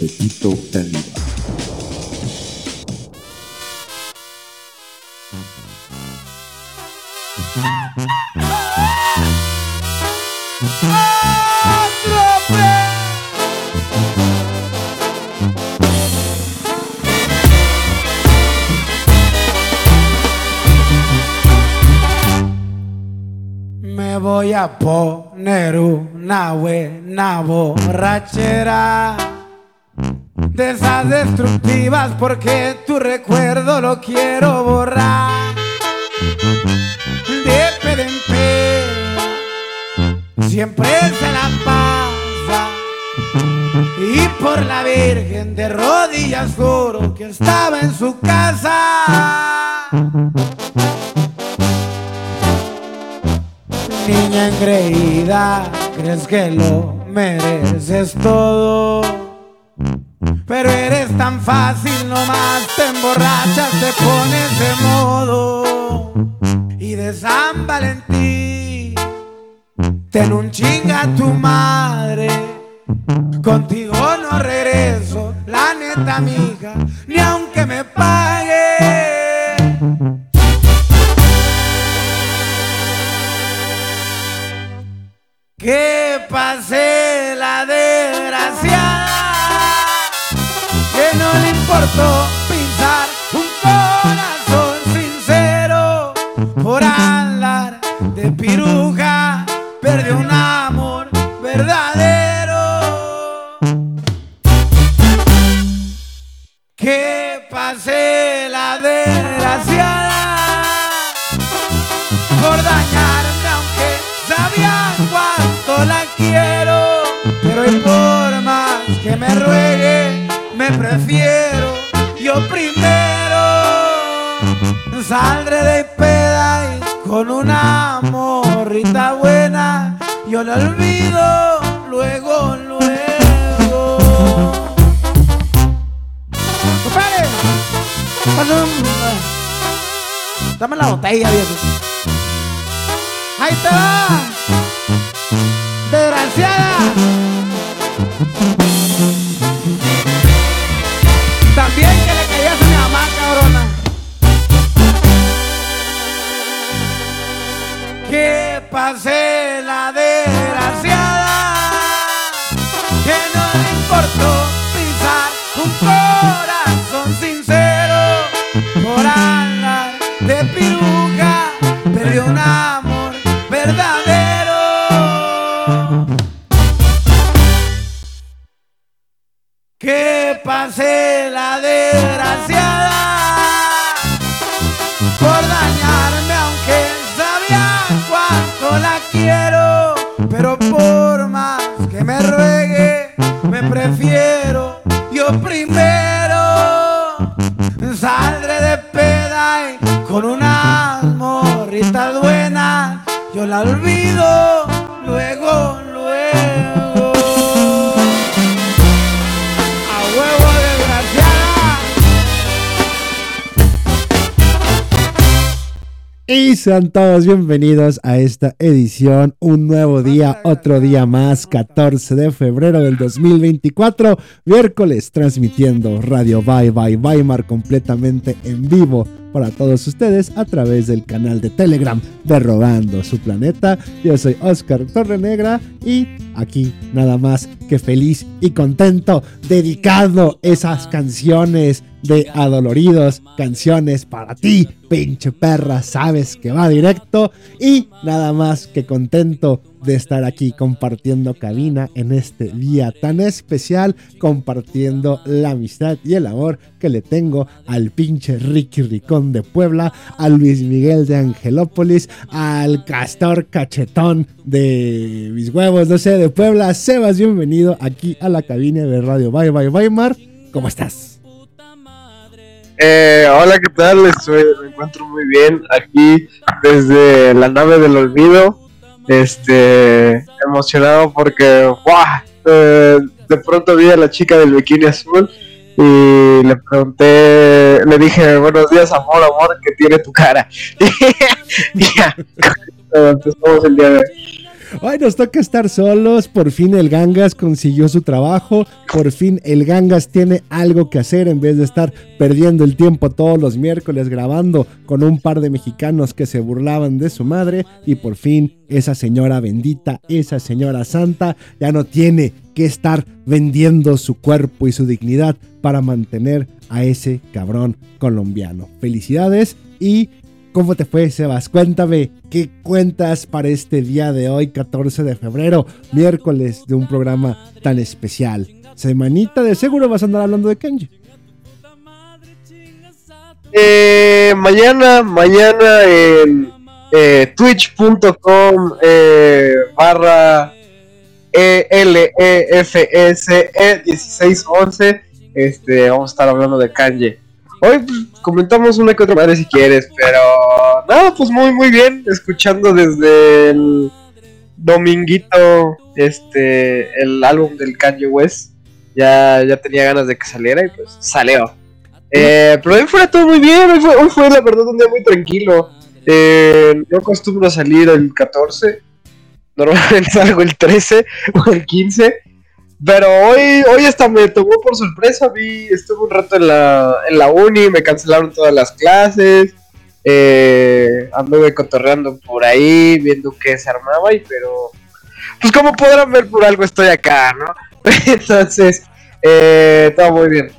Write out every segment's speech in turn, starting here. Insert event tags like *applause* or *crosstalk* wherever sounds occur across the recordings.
Cafecito Calidad. Me voy a poner una buena borrachera de esas destructivas porque tu recuerdo lo quiero borrar. De pedempe, siempre se la pasa y por la Virgen de rodillas juro que estaba en su casa. Niña engreída, crees que lo mereces todo. Pero eres tan fácil, nomás te emborrachas, te pones de modo. Y de San Valentín, ten un chinga tu madre. Contigo no regreso, la neta amiga, ni aunque me pague. Que pase la de soporto pinzar un corazón sincero por andar de piruja, perdió un amor verdadero. Que pasé la desgraciada por dañarme, aunque sabía cuánto la quiero, pero hay formas que me rueguen prefiero yo primero. Saldré de peda y con una morrita buena, yo la olvido luego, luego. Compadre, Dame la botella, viejo. Ahí te va. Desgraciada. También que le caías a mi mamá, cabrona. Que pase la desgraciada. Que no le importó pisar un corazón sincero. Por andar de piruja, Pase la desgraciada por dañarme, aunque sabía cuánto la quiero. Pero por más que me ruegue, me prefiero yo primero. Saldré de peda y con unas morritas buenas, yo la olvido Y sean todos bienvenidos a esta edición, un nuevo día, otro día más, 14 de febrero del 2024, miércoles, transmitiendo Radio Bye Bye Weimar completamente en vivo para todos ustedes a través del canal de Telegram de Robando su Planeta. Yo soy Oscar Torrenegra y aquí nada más que feliz y contento, dedicado esas canciones de Adoloridos, canciones para ti, pinche perra, sabes que va directo y nada más que contento de estar aquí compartiendo cabina en este día tan especial, compartiendo la amistad y el amor que le tengo al pinche Ricky Ricón de Puebla, a Luis Miguel de Angelópolis, al Castor Cachetón de mis huevos, no sé, de Puebla. Sebas, bienvenido aquí a la cabina de Radio Bye Bye Weimar. ¿Cómo estás? Eh, hola, ¿qué tal? Estoy, me encuentro muy bien aquí desde la nave del olvido. Este, emocionado porque, ¡guau! Eh, de pronto vi a la chica del bikini azul y le pregunté, le dije, buenos días, amor, amor, que tiene tu cara. *laughs* ya, *laughs* empezamos el día de hoy. Hoy nos toca estar solos. Por fin el Gangas consiguió su trabajo. Por fin el Gangas tiene algo que hacer en vez de estar perdiendo el tiempo todos los miércoles grabando con un par de mexicanos que se burlaban de su madre. Y por fin esa señora bendita, esa señora santa, ya no tiene que estar vendiendo su cuerpo y su dignidad para mantener a ese cabrón colombiano. Felicidades y ¿Cómo te fue, Sebas? Cuéntame, ¿qué cuentas para este día de hoy, 14 de febrero, miércoles de un programa tan especial? Semanita de seguro vas a andar hablando de Kenji. Eh, mañana, mañana en eh, twitch.com eh, barra E ELEFSE 1611 este, vamos a estar hablando de Kanye. Hoy pues, comentamos una que otra madre si quieres, pero nada, pues muy muy bien, escuchando desde el dominguito este el álbum del Kanye West. Ya, ya tenía ganas de que saliera y pues salió. Eh, pero hoy fuera todo muy bien, hoy fue, hoy fue la verdad un día muy tranquilo. Eh, no acostumbro a salir el 14, normalmente *laughs* salgo el 13 o el 15. Pero hoy, hoy hasta me tomó por sorpresa, vi, estuve un rato en la, en la uni, me cancelaron todas las clases, eh, anduve cotorreando por ahí, viendo qué se armaba, y pero, pues como podrán ver, por algo estoy acá, ¿no? *laughs* Entonces, eh, todo muy bien.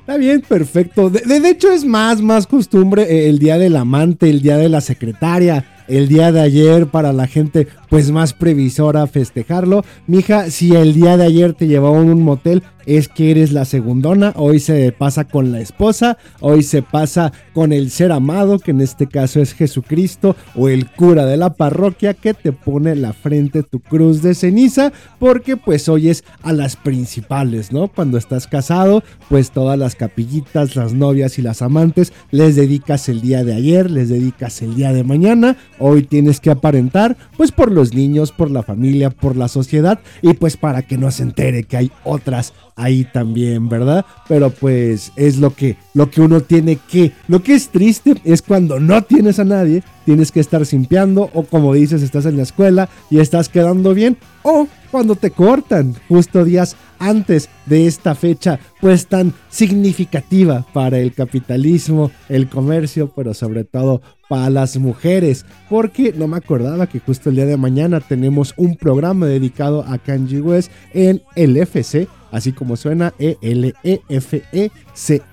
Está bien, perfecto. De, de- hecho es más, más costumbre eh, el día del amante, el día de la secretaria, el día de ayer para la gente pues más previsora festejarlo. Mija, si el día de ayer te llevaron a un motel, es que eres la segundona. Hoy se pasa con la esposa, hoy se pasa con el ser amado, que en este caso es Jesucristo, o el cura de la parroquia que te pone la frente tu cruz de ceniza, porque pues hoy es a las principales, ¿no? Cuando estás casado, pues todas las capillitas, las novias y las amantes les dedicas el día de ayer, les dedicas el día de mañana. Hoy tienes que aparentar, pues por los niños, por la familia, por la sociedad y pues para que no se entere que hay otras ahí también, ¿verdad? Pero pues es lo que, lo que uno tiene que. Lo que es triste es cuando no tienes a nadie, tienes que estar simpiando o como dices, estás en la escuela y estás quedando bien o cuando te cortan justo días antes de esta fecha pues tan significativa para el capitalismo, el comercio, pero sobre todo para las mujeres, porque no me acordaba que justo el día de mañana tenemos un programa dedicado a Kanji West en el FC, así como suena E-L-E-F-E-C-E.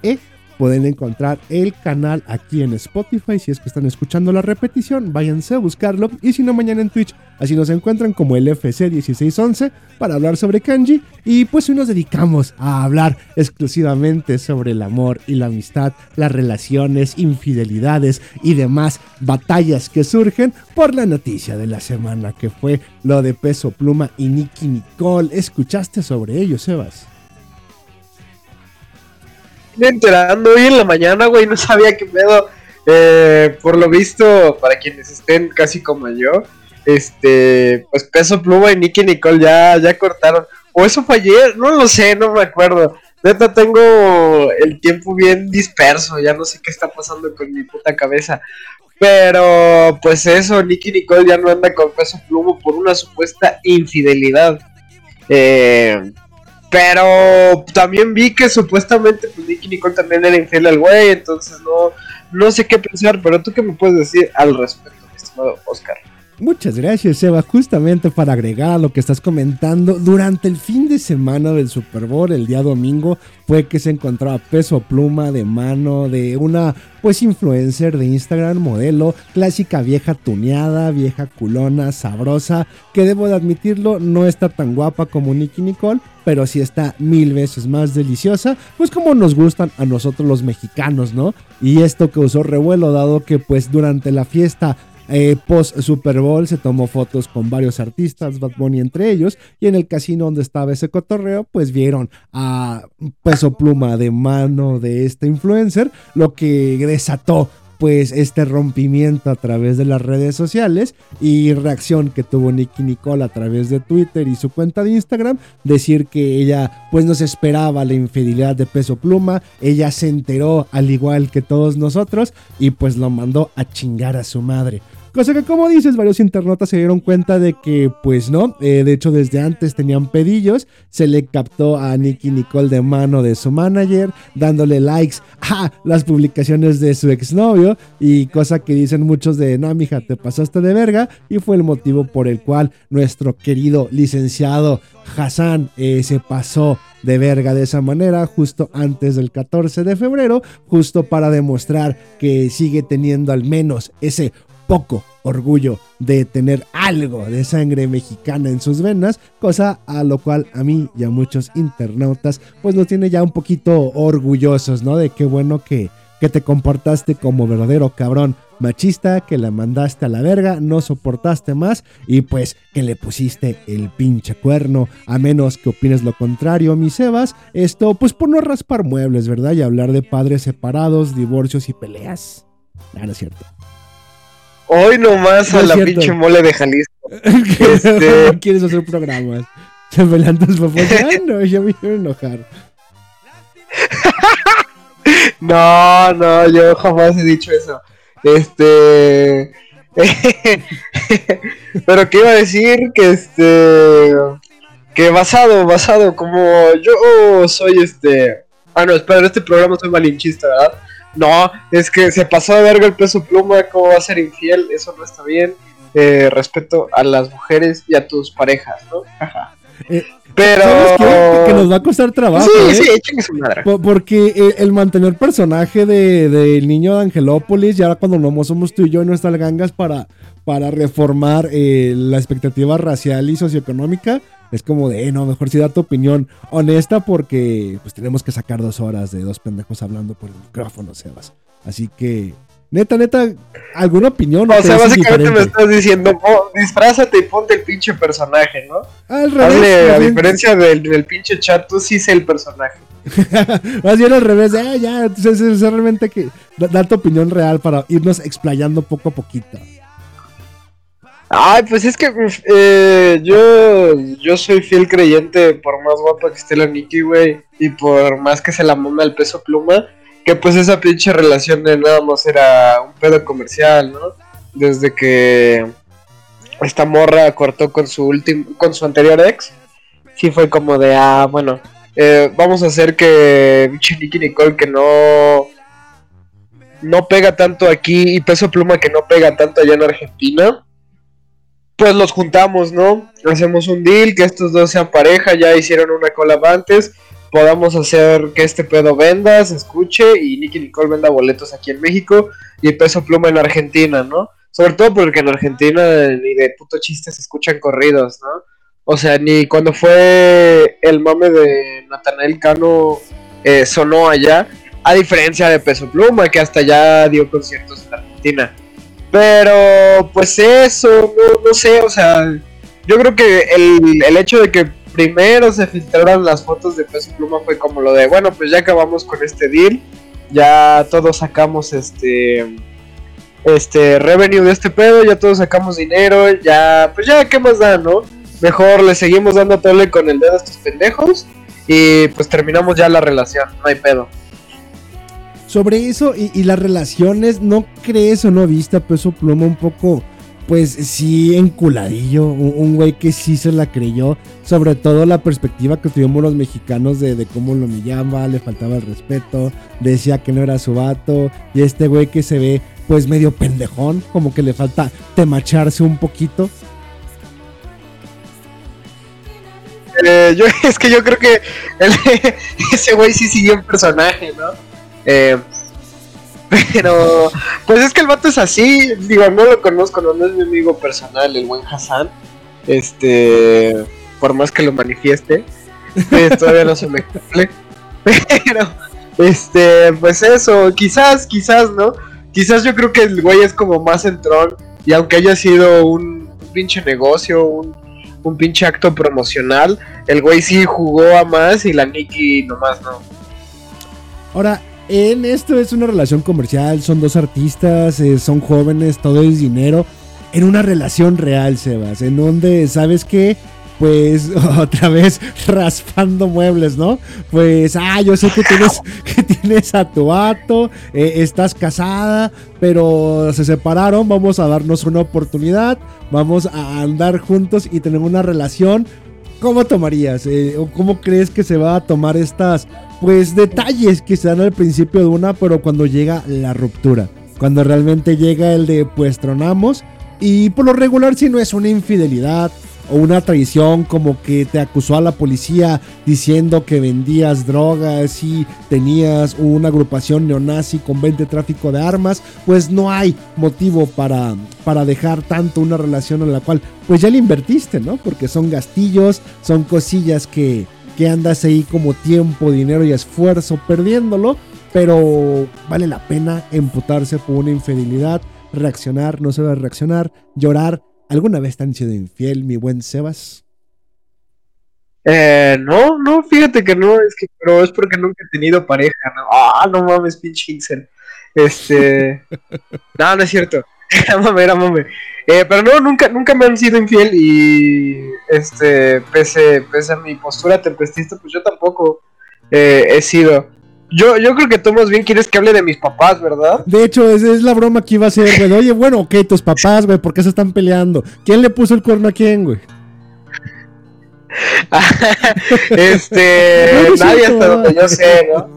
-E, Pueden encontrar el canal aquí en Spotify. Si es que están escuchando la repetición, váyanse a buscarlo. Y si no, mañana en Twitch. Así nos encuentran como el FC1611 para hablar sobre kanji. Y pues hoy nos dedicamos a hablar exclusivamente sobre el amor y la amistad, las relaciones, infidelidades y demás batallas que surgen por la noticia de la semana que fue lo de Peso Pluma y Nicky Nicole. ¿Escuchaste sobre ello, Sebas? Enterando hoy en la mañana, güey, no sabía qué pedo. Eh, por lo visto, para quienes estén casi como yo, este, pues Peso Pluma y Nicky Nicole ya, ya cortaron. O eso fue ayer, no lo sé, no me acuerdo. Neta, tengo el tiempo bien disperso, ya no sé qué está pasando con mi puta cabeza. Pero, pues eso, Nicky Nicole ya no anda con Peso Pluma por una supuesta infidelidad. Eh, pero también vi que supuestamente pues Nicky Nicole también era infiel al güey, entonces no, no sé qué pensar, pero tú qué me puedes decir al respecto, mi estimado Oscar. Muchas gracias, Eva. Justamente para agregar a lo que estás comentando, durante el fin de semana del Super Bowl, el día domingo, fue que se encontraba peso pluma de mano de una, pues, influencer de Instagram, modelo, clásica vieja tuneada, vieja culona, sabrosa, que debo de admitirlo, no está tan guapa como Nicky Nicole, pero sí está mil veces más deliciosa, pues como nos gustan a nosotros los mexicanos, ¿no? Y esto causó revuelo, dado que, pues, durante la fiesta eh, post Super Bowl se tomó fotos con varios artistas, Bad Bunny entre ellos, y en el casino donde estaba ese cotorreo, pues vieron a peso pluma de mano de este influencer, lo que desató pues este rompimiento a través de las redes sociales y reacción que tuvo Nicky Nicole a través de Twitter y su cuenta de Instagram, decir que ella pues no se esperaba la infidelidad de peso pluma, ella se enteró al igual que todos nosotros y pues lo mandó a chingar a su madre. Cosa que como dices, varios internautas se dieron cuenta de que pues no, eh, de hecho desde antes tenían pedillos, se le captó a Nicky Nicole de mano de su manager, dándole likes *laughs* a las publicaciones de su exnovio y cosa que dicen muchos de, no mija, te pasaste de verga y fue el motivo por el cual nuestro querido licenciado Hassan eh, se pasó de verga de esa manera justo antes del 14 de febrero, justo para demostrar que sigue teniendo al menos ese poco orgullo de tener algo de sangre mexicana en sus venas, cosa a lo cual a mí y a muchos internautas pues nos tiene ya un poquito orgullosos, ¿no? De qué bueno que, que te comportaste como verdadero cabrón machista, que la mandaste a la verga, no soportaste más y pues que le pusiste el pinche cuerno, a menos que opines lo contrario, mi Sebas, esto pues por no raspar muebles, ¿verdad? Y hablar de padres separados, divorcios y peleas. No es cierto. Hoy nomás No a la cierto. pinche mole de Jalisco. *laughs* Este- No quieres hacer programas. Se pelean tus papás. Ay, no, ya me quiero enojar. *laughs* No, no, yo jamás he dicho eso. Este. *laughs* Pero que iba a decir que este. Que basado, basado, como yo soy este. Ah, no, espera, en este programa soy malinchista, ¿verdad? No, es que se pasó de verga el peso pluma, ¿cómo va a ser infiel? Eso no está bien. Eh, respeto a las mujeres y a tus parejas, ¿no? Ajá. Eh, Pero. ¿Sabes qué? Que nos va a costar trabajo. Sí, ¿eh? sí, échenle su madre. Po- Porque eh, el mantener personaje de- del niño de Angelópolis, ya cuando no somos tú y yo y nuestras gangas para, para reformar eh, la expectativa racial y socioeconómica, es como de, eh, no, mejor si da tu opinión honesta porque pues tenemos que sacar dos horas de dos pendejos hablando por el micrófono, Sebas. Así que, neta, neta, ¿alguna opinión? O sea, básicamente me estás diciendo, "Oh, disfrázate y ponte el pinche personaje, ¿no? Al revés. Hazle, a diferencia del, del pinche chat, tú sí sé el personaje. *laughs* Más bien al revés, "Ah, ya, es, es realmente que da, da tu opinión real para irnos explayando poco a poquito. Ay, pues es que eh, yo, yo soy fiel creyente, por más guapa que esté la Nikki, güey, y por más que se la mame al peso pluma, que pues esa pinche relación de nada más era un pedo comercial, ¿no? Desde que esta morra cortó con su último, con su anterior ex, sí fue como de, ah, bueno, eh, vamos a hacer que pinche Nicky Nicole que no no pega tanto aquí y peso pluma que no pega tanto allá en Argentina pues los juntamos, ¿no? Hacemos un deal, que estos dos sean pareja, ya hicieron una collab antes, podamos hacer que este pedo venda, se escuche y Nicky Nicole venda boletos aquí en México y Peso Pluma en Argentina, ¿no? Sobre todo porque en Argentina ni de puto chiste se escuchan corridos, ¿no? O sea, ni cuando fue el mame de Natanael Cano eh, sonó allá, a diferencia de Peso Pluma, que hasta ya dio conciertos en Argentina. Pero, pues eso, no, no sé, o sea, yo creo que el, el hecho de que primero se filtraran las fotos de Peso Pluma fue como lo de, bueno, pues ya acabamos con este deal, ya todos sacamos este este revenue de este pedo, ya todos sacamos dinero, ya, pues ya, ¿qué más da, no? Mejor le seguimos dando tole con el dedo a estos pendejos y pues terminamos ya la relación, no hay pedo. Sobre eso y, las relaciones, ¿no crees o no viste a Peso Pluma un poco, pues sí, enculadillo? Un, güey que sí se la creyó. Sobre todo la perspectiva que tuvimos los mexicanos de, cómo lo humillaba, le faltaba el respeto, decía que no era su vato. Y este güey que se ve, pues medio pendejón, como que le falta temacharse un poquito. Eh, yo, *laughs* es que yo creo que el- *laughs* ese güey sí siguió un personaje, ¿no? Eh, *laughs* pero, pues es que el vato es así, digo, no lo conozco, no, no es mi amigo personal, el buen Hassan. Este, por más que lo manifieste, eh, todavía no se me cumple. *laughs* Pero, este, pues eso, quizás, quizás, ¿no? Quizás yo creo que el güey es como más entrón, y aunque haya sido un, un pinche negocio, un, un pinche acto promocional, el güey sí jugó a más y la Nikki nomás no. Ahora, en esto es una relación comercial, son dos artistas, eh, son jóvenes, todo es dinero. En una relación real, Sebas, en donde, ¿sabes qué? Pues *laughs* otra vez raspando muebles, ¿no? Pues, ah, yo sé que tienes, *laughs* que tienes a tu vato, eh, estás casada, pero se separaron, vamos a darnos una oportunidad, vamos a andar juntos y tener una relación. ¿Cómo tomarías? eh, o ¿Cómo crees que se va a tomar estas, pues, detalles que se dan al principio de una, pero cuando llega la ruptura? Cuando realmente llega el de, pues, tronamos. Y por lo regular, si no es una infidelidad o una traición, como que te acusó a la policía diciendo que vendías drogas y tenías una agrupación neonazi con 20 tráfico de armas, pues no hay motivo para, para dejar tanto una relación en la cual pues ya le invertiste, ¿no? Porque son gastillos, son cosillas que, que andas ahí como tiempo, dinero y esfuerzo perdiéndolo, pero vale la pena emputarse por una infidelidad, reaccionar, no solo reaccionar, llorar. ¿Alguna vez te han sido infiel, mi buen Sebas? Eh, no, no, fíjate que no, es que, pero es porque nunca he tenido pareja, ¿no? Ah, no mames, pinche incel. Este, *laughs* no, no es cierto. *laughs* Era mame, era mame. Eh, pero no, nunca, nunca me han sido infiel y, este, pese, pese a mi postura tempestista, pues yo tampoco eh, he sido. Yo, yo creo que tú más bien quieres que hable de mis papás, ¿verdad? De hecho, esa es la broma que iba a hacer, güey. Oye, bueno, ok, tus papás, güey, ¿por qué se están peleando? ¿Quién le puso el cuerno a quién, güey? *laughs* este, No, no es nadie cierto, hasta donde yo sé, ¿no?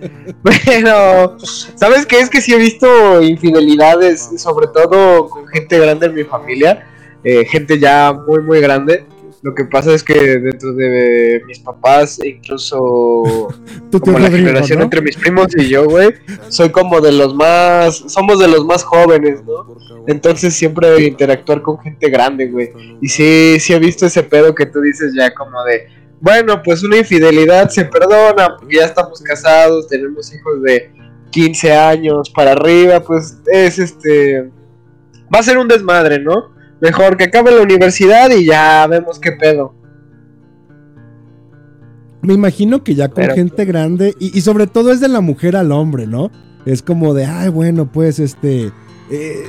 *laughs* Pero, ¿sabes qué? Es que sí he visto infidelidades, sobre todo con gente grande en mi familia, eh, gente ya muy, muy grande. Lo que pasa es que dentro de mis papás, incluso *laughs* como la generación ¿no? entre mis primos y yo, güey, soy como de los más, somos de los más jóvenes, ¿no? Entonces siempre interactuar con gente grande, güey. Y sí, sí he visto ese pedo que tú dices ya como de, bueno, pues una infidelidad se perdona, porque ya estamos casados, tenemos hijos de 15 años para arriba, pues es este, va a ser un desmadre, ¿no? Mejor que acabe la universidad y ya vemos qué pedo. Me imagino que ya con Pero- gente grande, y, y sobre todo es de la mujer al hombre, ¿no? Es como de, ay, bueno, pues este. eh,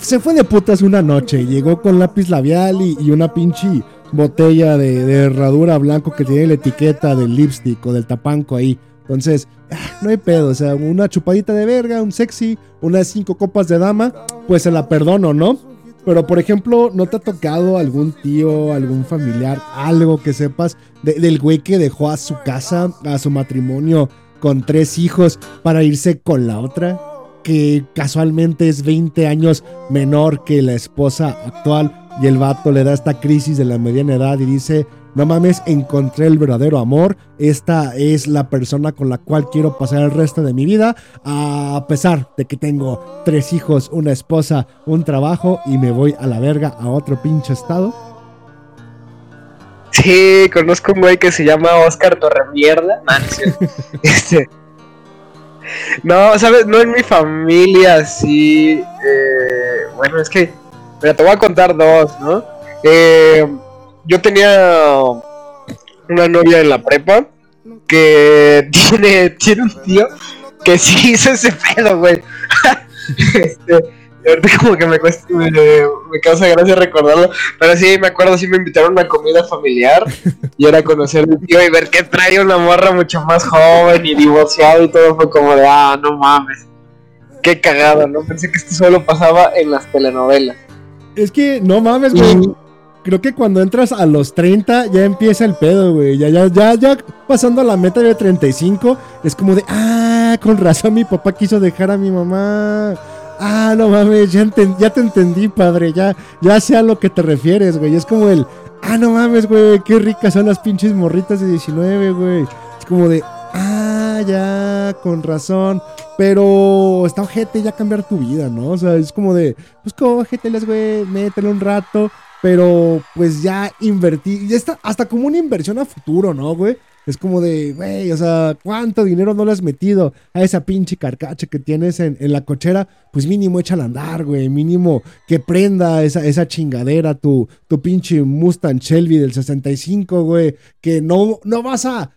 se fue de putas una noche, llegó con lápiz labial y, y una pinche botella de, de herradura blanco que tiene la etiqueta del lipstick o del tapanco ahí. Entonces, ah, no hay pedo, o sea, una chupadita de verga, un sexy, unas cinco copas de dama, pues se la perdono, ¿no? Pero, por ejemplo, ¿no te ha tocado algún tío, algún familiar, algo que sepas de- del güey que dejó a su casa, a su matrimonio con tres hijos para irse con la otra? Que casualmente es 20 años menor que la esposa actual y el vato le da esta crisis de la mediana edad y dice, no mames, encontré el verdadero amor, esta es la persona con la cual quiero pasar el resto de mi vida, a pesar de que tengo tres hijos, una esposa, un trabajo y me voy a la verga a otro pinche estado. Sí, conozco un güey que se llama Oscar Torremierda. *laughs* Este. No, sabes, no en mi familia, sí. eh, bueno, es que. Mira, te voy a contar dos, ¿no? Eh, yo tenía una novia en la prepa que *laughs* tiene, tiene un tío que sí *laughs* hizo ese pedo, güey. *laughs* este, ahorita como que me, cuesta, me, me causa gracia recordarlo. Pero sí, me acuerdo, sí me invitaron a una comida familiar y era conocer a mi tío y ver que trae una morra mucho más joven y divorciado y todo fue como de, ah, no mames. Qué cagado, ¿no? Pensé que esto solo pasaba en las telenovelas. Es que no mames, güey. Creo que cuando entras a los 30 ya empieza el pedo, güey. Ya, ya, ya, ya pasando a la meta de 35, es como de, ah, con razón mi papá quiso dejar a mi mamá. Ah, no mames, ya, enten- ya te entendí, padre. Ya, ya sé a lo que te refieres, güey. Es como el, ah, no mames, güey, qué ricas son las pinches morritas de 19, güey. Es como de, ah, ya, con razón. Pero está ojete ya cambiar tu vida, ¿no? O sea, es como de, pues cógeteles, güey, métele un rato. Pero pues ya invertir, ya está hasta como una inversión a futuro, ¿no, güey? Es como de, güey, o sea, ¿cuánto dinero no le has metido a esa pinche carcacha que tienes en, en la cochera? Pues mínimo échala a andar, güey. Mínimo que prenda esa, esa chingadera, tu, tu pinche Mustang Shelby del 65, güey. Que no, no vas a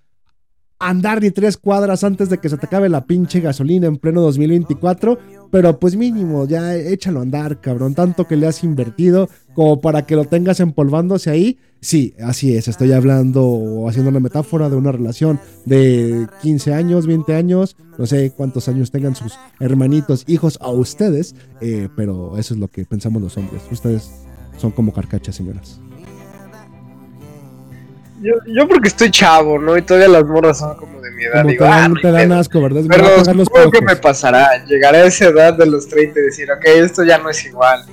andar ni tres cuadras antes de que se te acabe la pinche gasolina en pleno 2024. Pero pues mínimo, ya échalo a andar, cabrón. Tanto que le has invertido como para que lo tengas empolvándose ahí. Sí, así es. Estoy hablando o haciendo una metáfora de una relación de 15 años, 20 años. No sé cuántos años tengan sus hermanitos, hijos a ustedes. eh, pero eso es lo que pensamos los hombres. Ustedes son como carcachas, señoras. Yo, yo porque estoy chavo, ¿no? Y todavía las morras son como mi edad. Como te Digo, ah, dan, no te dan asco, ¿verdad? Pero supongo que me pasará. Llegaré a esa edad de los 30 y decir, ok, esto ya no es igual.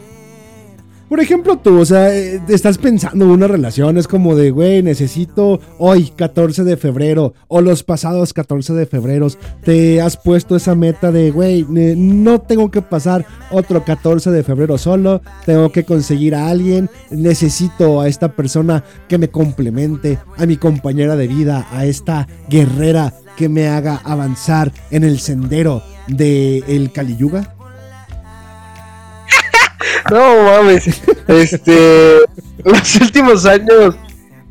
Por ejemplo, tú, o sea, eh, estás pensando en una relación, es como de, güey, necesito hoy, 14 de febrero, o los pasados 14 de febrero, te has puesto esa meta de, güey, no tengo que pasar otro 14 de febrero solo, tengo que conseguir a alguien, necesito a esta persona que me complemente, a mi compañera de vida, a esta guerrera que me haga avanzar en el sendero del el Kali Yuga. No mames. Este. los últimos años.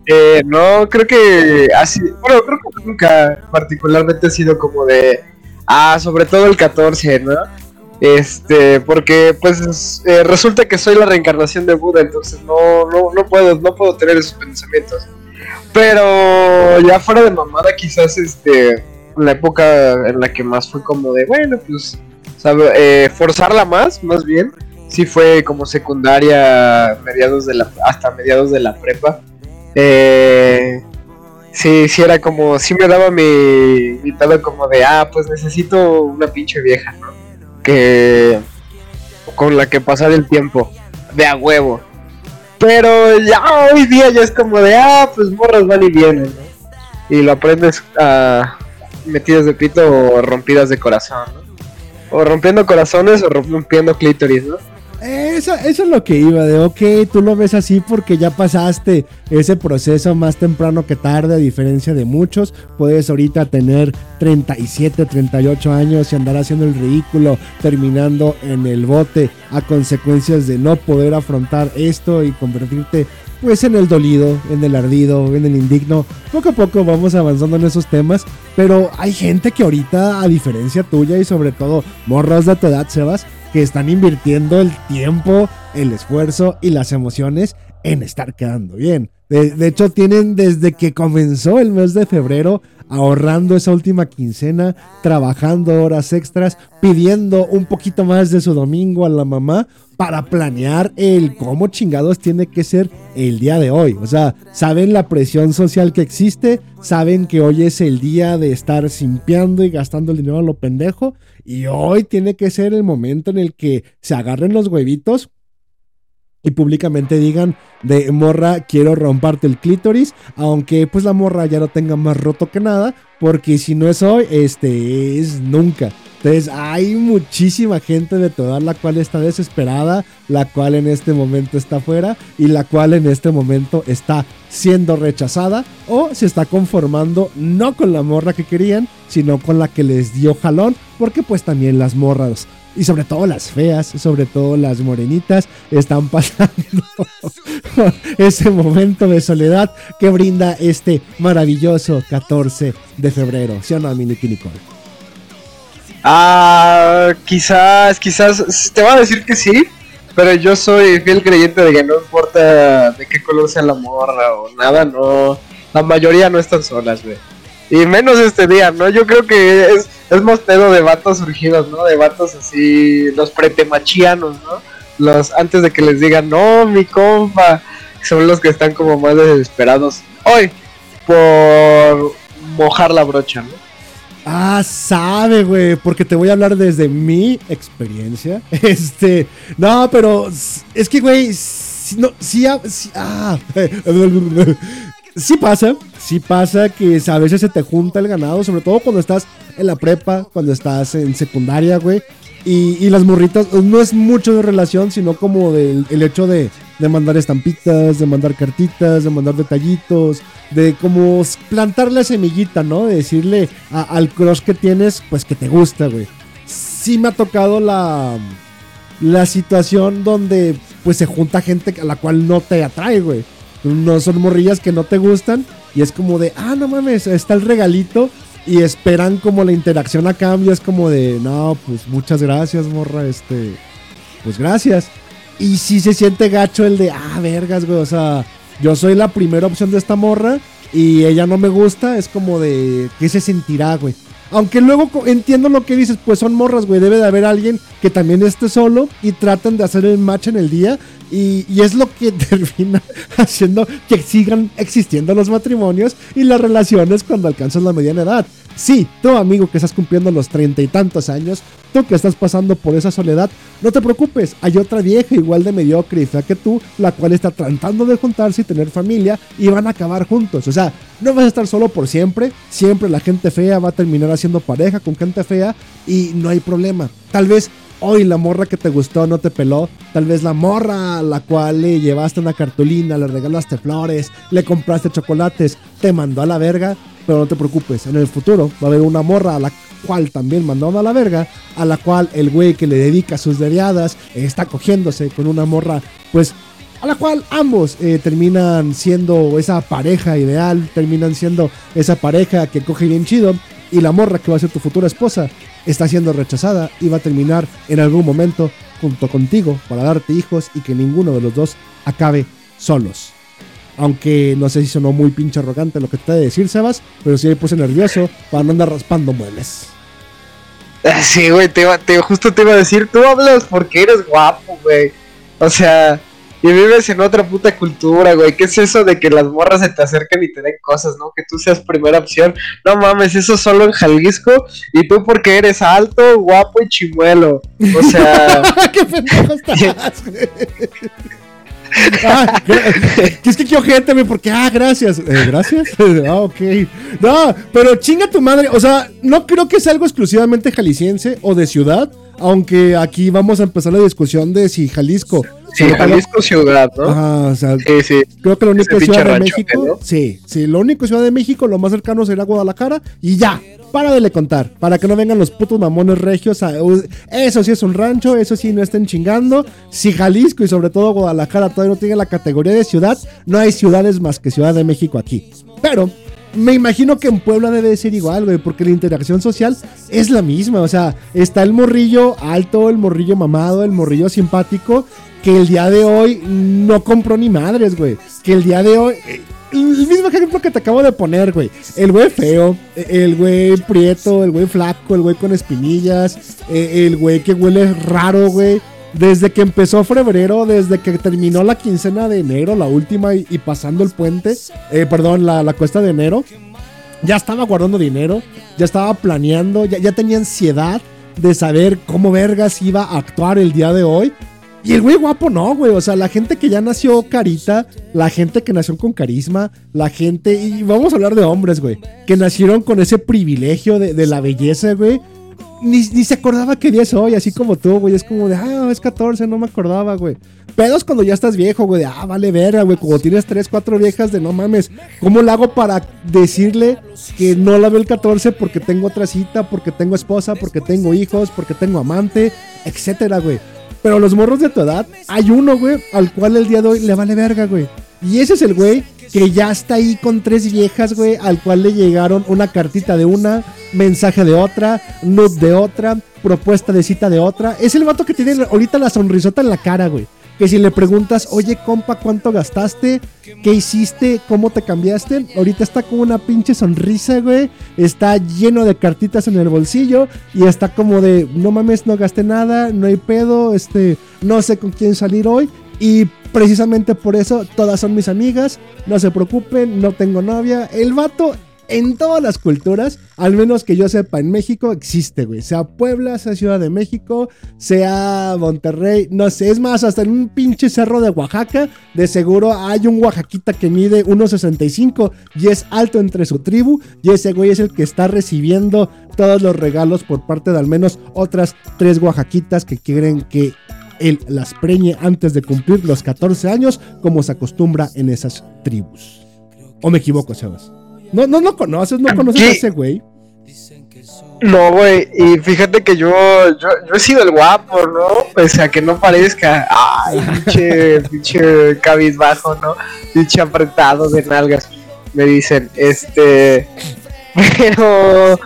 eh, no, creo que así. Bueno, creo que nunca particularmente ha sido como de. Ah, sobre todo el 14, ¿no? Este, porque pues eh, resulta que soy la reencarnación de Buda, entonces no, no, no puedo, no puedo tener esos pensamientos. Pero ya fuera de mamada, quizás este, la época en la que más fue como de, bueno, pues, sabe, eh, forzarla más, más bien. Sí fue como secundaria, mediados de la, hasta mediados de la prepa. Eh, sí, era como, sí me daba mi, mi como de, ah, pues necesito una pinche vieja, ¿no? Que, con la que pasar el tiempo, de a huevo. Pero ya hoy día ya es como de, ah, pues morras van y vienen, ¿no? Y lo aprendes a metidas de pito o rompidas de corazón, ¿no? O rompiendo corazones o rompiendo clítoris, ¿no? Eso, es lo que iba, de ok, tú lo ves así porque ya pasaste ese proceso más temprano que tarde, a diferencia de muchos. Puedes ahorita tener 37, 38 años y andar haciendo el ridículo, terminando en el bote a consecuencias de no poder afrontar esto y convertirte pues en el dolido, en el ardido, en el indigno. Poco a poco vamos avanzando en esos temas, pero hay gente que ahorita, a diferencia tuya y sobre todo morros de tu edad, Sebas, que están invirtiendo el tiempo, el esfuerzo y las emociones en estar quedando bien. De, hecho, tienen desde que comenzó el mes de febrero ahorrando esa última quincena, trabajando horas extras, pidiendo un poquito más de su domingo a la mamá para planear el cómo chingados tiene que ser el día de hoy. O sea, saben la presión social que existe, saben que hoy es el día de estar simpiando y gastando el dinero a lo pendejo y hoy tiene que ser el momento en el que se agarren los huevitos y públicamente digan de morra quiero romparte el clítoris, aunque pues la morra ya no tenga más roto que nada, porque si no es hoy, este es nunca. Entonces hay muchísima gente de toda la cual está desesperada, la cual en este momento está fuera y la cual en este momento está siendo rechazada o se está conformando no con la morra que querían, sino con la que les dio jalón, porque pues también las morras y sobre todo las feas, sobre todo las morenitas, están *laughs* pasando ese momento de soledad que brinda este maravilloso 14 de febrero. ¿Sí o no, Miniki Nicole? Ah, quizás, quizás, te voy a decir que sí, pero yo soy fiel creyente de que no importa de qué color sea la morra o nada, no, la mayoría no están solas, güey. Y menos este día, ¿no? Yo creo que es, es más pedo de vatos surgidos, ¿no? De vatos así, los pretemachianos, ¿no? Los antes de que les digan, no, mi compa, son los que están como más desesperados hoy por mojar la brocha, ¿no? Ah, sabe, güey, porque te voy a hablar desde mi experiencia. *laughs* Este, no, pero es que, güey, no, sí, ah, *laughs* *laughs* sí pasa, sí pasa que a veces se te junta el ganado, sobre todo cuando estás en la prepa, cuando estás en secundaria, güey. Y, las morritas, no es mucho de relación, sino como del el hecho de, de mandar estampitas, de mandar cartitas, de mandar detallitos, de como plantar la semillita, ¿no? De decirle al crush que tienes, pues que te gusta, güey. Sí me ha tocado la, la situación donde pues se junta gente a la cual no te atrae, güey. No son morrillas que no te gustan y es como de, ah, no mames, está el regalito y esperan como la interacción a cambio. Es como de, no, pues muchas gracias, morra, este, pues gracias. Y si se siente gacho el de, ah, vergas, güey, o sea, yo soy la primera opción de esta morra y ella no me gusta, es como de, ¿qué se sentirá, güey? Aunque luego entiendo lo que dices, pues son morras, güey. Debe de haber alguien que también esté solo y traten de hacer el match en el día. Y, y, es lo que *laughs* termina haciendo que sigan existiendo los matrimonios y las relaciones cuando alcanzas la mediana edad. Sí, tú amigo que estás cumpliendo los treinta y tantos años, que estás pasando por esa soledad, no te preocupes, hay otra vieja igual de mediocre y fea que tú, la cual está tratando de juntarse y tener familia y van a acabar juntos. O sea, no vas a estar solo por siempre, siempre la gente fea va a terminar haciendo pareja con gente fea y no hay problema. Tal vez hoy la morra que te gustó no te peló. Tal vez la morra a la cual le llevaste una cartulina, le regalaste flores, le compraste chocolates, te mandó a la verga. Pero no te preocupes, en el futuro va a haber una morra a la cual también mandó a la verga, a la cual el güey que le dedica sus deriadas está cogiéndose con una morra, pues a la cual ambos eh, terminan siendo esa pareja ideal, terminan siendo esa pareja que coge bien chido y la morra que va a ser tu futura esposa está siendo rechazada y va a terminar en algún momento junto contigo para darte hijos y que ninguno de los dos acabe solos. Aunque no sé si sonó muy pinche arrogante lo que te de decir, Sebas, pero sí me puse nervioso para no andar raspando muebles. Ah, sí, güey, te, te, justo te iba a decir, tú hablas porque eres guapo, güey. O sea, y vives en otra puta cultura, güey. ¿Qué es eso de que las morras se te acerquen y te den cosas, no? Que tú seas primera opción. No mames, eso solo en Jalisco. Y tú porque eres alto, guapo y chimuelo. O sea. *laughs* ¡Qué pendejo estás, *laughs* Ah, gra- es que quiero gente, güey, porque, ah, gracias. Eh, gracias. *laughs* ah, ok. No, pero chinga tu madre. O sea, no creo que sea algo exclusivamente jalisciense o de ciudad. Aunque aquí vamos a empezar la discusión de si Jalisco. Sí, Jalisco ciudad, ¿no? Ajá, o sea, Sí, sí. Creo que Ese es Ciudad de México. ¿no? Sí, sí, lo único es Ciudad de México, lo más cercano será Guadalajara. Y ya, para de le contar. Para que no vengan los putos mamones regios. a- u- eso sí es un rancho, eso sí no estén chingando. Si Jalisco y sobre todo Guadalajara todavía no tienen la categoría de ciudad, no hay ciudades más que Ciudad de México aquí. Pero. Me imagino que en Puebla debe de ser igual, güey, porque la interacción social es la misma. O sea, está el morrillo alto, el morrillo mamado, el morrillo simpático, que el día de hoy no compró ni madres, güey. Que el día de hoy. eh, El mismo ejemplo que te acabo de poner, güey. El güey feo, eh, el güey prieto, el güey flaco, el güey con espinillas, eh, el güey que huele raro, güey. Desde que empezó febrero, desde que terminó la quincena de enero, la última, y, y pasando el puente, eh, perdón, la, la cuesta de enero, ya estaba guardando dinero, ya estaba planeando, ya, ya tenía ansiedad de saber cómo vergas iba a actuar el día de hoy. Y el güey guapo no, güey. O sea, la gente que ya nació carita, la gente que nació con carisma, la gente, y vamos a hablar de hombres, güey, que nacieron con ese privilegio de, la belleza, güey. Ni, ni se acordaba qué día es hoy, así como tú, güey. Es como de, ah, es 14, no me acordaba, güey. Pedos cuando ya estás viejo, güey, de, ah, vale verga, güey. Cuando tienes 3, 4 viejas de, no mames, ¿cómo le hago para decirle que no la veo el 14 porque tengo otra cita, porque tengo esposa, porque tengo hijos, porque tengo amante, etcétera, güey? Pero los morros de tu edad, hay uno, güey, al cual el día de hoy le vale verga, güey. Y ese es el güey que ya está ahí con tres viejas, güey, al cual le llegaron una cartita de una, mensaje de otra, nude de otra, propuesta de cita de otra. Es el vato que tiene ahorita la sonrisota en la cara, güey. Que si le preguntas, oye compa, ¿cuánto gastaste? ¿Qué hiciste? ¿Cómo te cambiaste? Ahorita está con una pinche sonrisa, güey. Está lleno de cartitas en el bolsillo. Y está como de, no mames, no gasté nada, no hay pedo, este, no sé con quién salir hoy. Y precisamente por eso todas son mis amigas. No se preocupen, no tengo novia. El vato en todas las culturas, al menos que yo sepa, en México existe, güey. Sea Puebla, sea Ciudad de México, sea Monterrey, no sé. Es más, hasta en un pinche cerro de Oaxaca, de seguro hay un oaxaquita que mide 1.65 y es alto entre su tribu. Y ese güey es el que está recibiendo todos los regalos por parte de al menos otras tres oaxaquitas que quieren que él las preñe antes de cumplir los 14 años, como se acostumbra en esas tribus. ¿O me equivoco, Sebas? No, no lo conoces, no conoces a ese güey. No, güey, y fíjate que yo, yo, yo he sido el guapo, ¿no? O sea, que no parezca, ay, pinche, *laughs* pinche cabizbajo, ¿no? Pinche apretado de nalgas, me dicen, este, pero,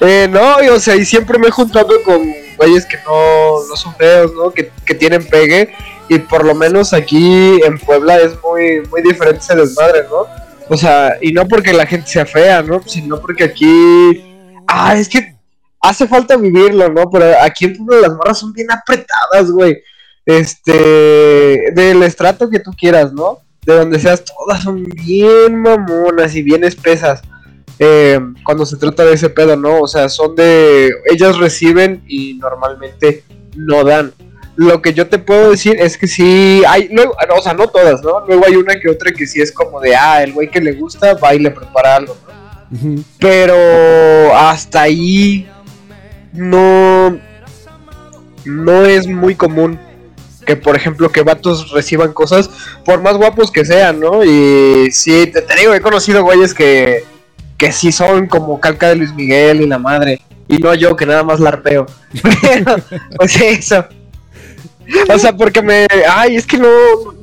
eh, no, y, o sea, y siempre me he juntado con güeyes que no, no son feos, ¿no? Que, que tienen pegue, y por lo menos aquí en Puebla es muy, muy diferente ese desmadre, ¿no? O sea, y no porque la gente sea fea, ¿no? Sino porque aquí Ah, es que hace falta vivirlo, ¿no? Pero aquí en Puebla las morras son bien apretadas, güey. Este, del estrato que tú quieras, ¿no? De donde seas, todas son bien mamonas y bien espesas. eh, cuando se trata de ese pedo, ¿no? O sea, son de. Ellas reciben y normalmente no dan. Lo que yo te puedo decir es que sí hay, luego, o sea, no todas, ¿no? Luego hay una que otra que sí es como de, ah, el güey que le gusta va y le prepara algo, ¿no? Pero hasta ahí no no es muy común que por ejemplo que vatos reciban cosas por más guapos que sean, ¿no? Y sí, te, te digo, he conocido güeyes que que sí son como calca de Luis Miguel y la madre y no yo que nada más larpeo. *laughs* Pero, pues eso. O sea, porque me. Ay, es que no,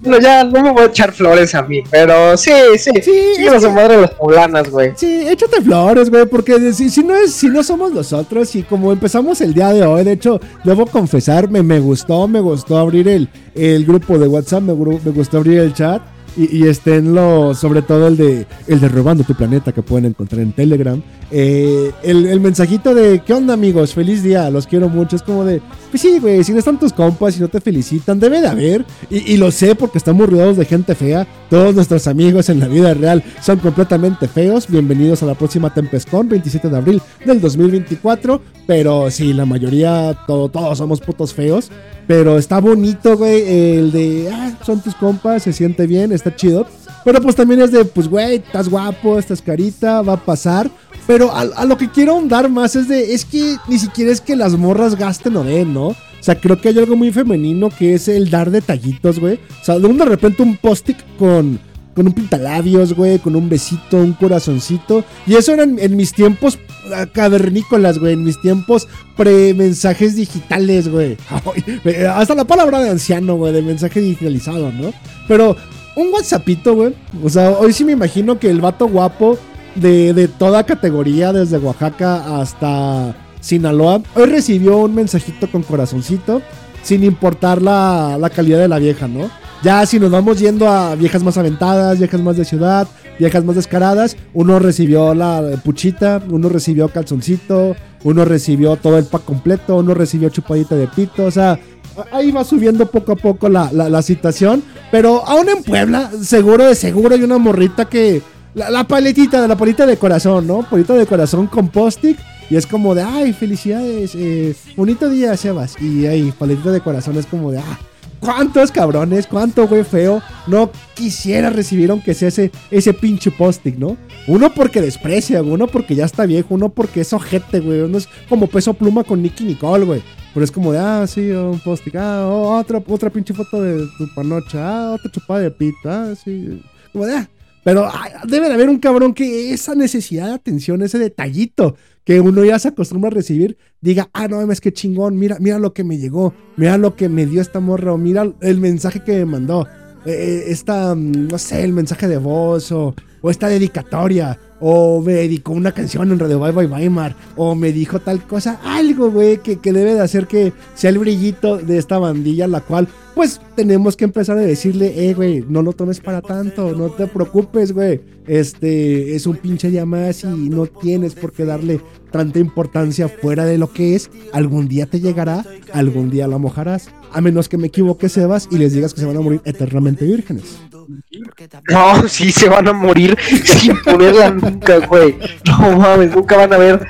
no. Ya no me voy a echar flores a mí. Pero sí, sí. Sí, Sí, es a su que- madre las poblanas, güey. Sí, échate flores, güey, porque si, si no es, si no somos nosotros y como empezamos el día de hoy, de hecho, debo confesarme, me gustó, me gustó abrir el, el grupo de WhatsApp, me, me gustó abrir el chat. Y, y estén los, sobre todo el de, el de Robando tu Planeta que pueden encontrar en Telegram. Eh, el, mensajito de, ¿qué onda amigos? Feliz día, los quiero mucho. Es como de, pues sí, güey, si no están tus compas y no te felicitan, debe de haber. Y, y lo sé porque estamos rodeados de gente fea. Todos nuestros amigos en la vida real son completamente feos. Bienvenidos a la próxima Tempescon, 27 de abril del 2024. Pero sí, la mayoría, todo, todos somos putos feos. Pero está bonito, güey, el de, ah, son tus compas, se siente bien, está chido. Pero pues también es de, pues, güey, estás guapo, estás carita, va a pasar. Pero a, lo que quiero ahondar más es de, es que ni siquiera es que las morras gasten o den, ¿no? O sea, creo que hay algo muy femenino que es el dar detallitos, güey. O sea, de un de repente un post-it con, con un pintalabios, güey, con un besito, un corazoncito. Y eso era en, mis tiempos ah, cavernícolas, güey, en mis tiempos pre-mensajes digitales, güey. *laughs* Eh, Hasta la palabra de anciano, güey, de mensaje digitalizado, ¿no? Pero un WhatsAppito, güey. O sea, hoy sí me imagino que el vato guapo de, de toda categoría, desde Oaxaca hasta Sinaloa, hoy recibió un mensajito con corazoncito, sin importar la, la calidad de la vieja, ¿no? Ya si nos vamos yendo a viejas más aventadas, viejas más de ciudad, viejas más descaradas, uno recibió la puchita, uno recibió calzoncito, uno recibió todo el pack completo, uno recibió chupadita de pito, o sea, ahí va subiendo poco a poco la, la, la situación, pero aún en Puebla, seguro de seguro hay una morrita que... La, la paletita, la palita de corazón, ¿no? Palita de corazón con post-it. Y es como de, ay, felicidades, eh, bonito día, Sebas. Y ahí, paletita de corazón es como de, ah, ¿cuántos cabrones, cuánto güey feo no quisiera recibir aunque sea ese, ese pinche post-it, ¿no? Uno porque desprecia, uno porque ya está viejo, uno porque es ojete, güey. Uno es como peso pluma con Nicky Nicole, güey. Pero es como de, ah, sí, un post-it, ah, oh, otra, otra pinche foto de tu panocha, ah, otra chupada de pito, ah, sí. Como de, ah. Pero debe de haber un cabrón que esa necesidad de atención, ese detallito que uno ya se acostumbra a recibir, diga, ah, no, es que chingón, mira, mira lo que me llegó, mira lo que me dio esta morra, o mira el mensaje que me mandó, eh, esta, mm, no sé, el mensaje de voz, o, o esta dedicatoria, o me dedicó una canción en Radio Bye Bye Weimar, o me dijo tal cosa, algo, güey, que, que debe de hacer que sea el brillito de esta bandilla, la cual, pues, tenemos que empezar a decirle, eh, güey, no lo tomes para tanto, no te preocupes, güey, este, es un pinche día y no tienes por qué darle tanta importancia fuera de lo que es, algún día te llegará, algún día la mojarás, a menos que me equivoque, Sebas, y les digas que se van a morir eternamente vírgenes. No, sí se van a morir *laughs* sin ponerla nunca, güey. No mames, nunca van a ver.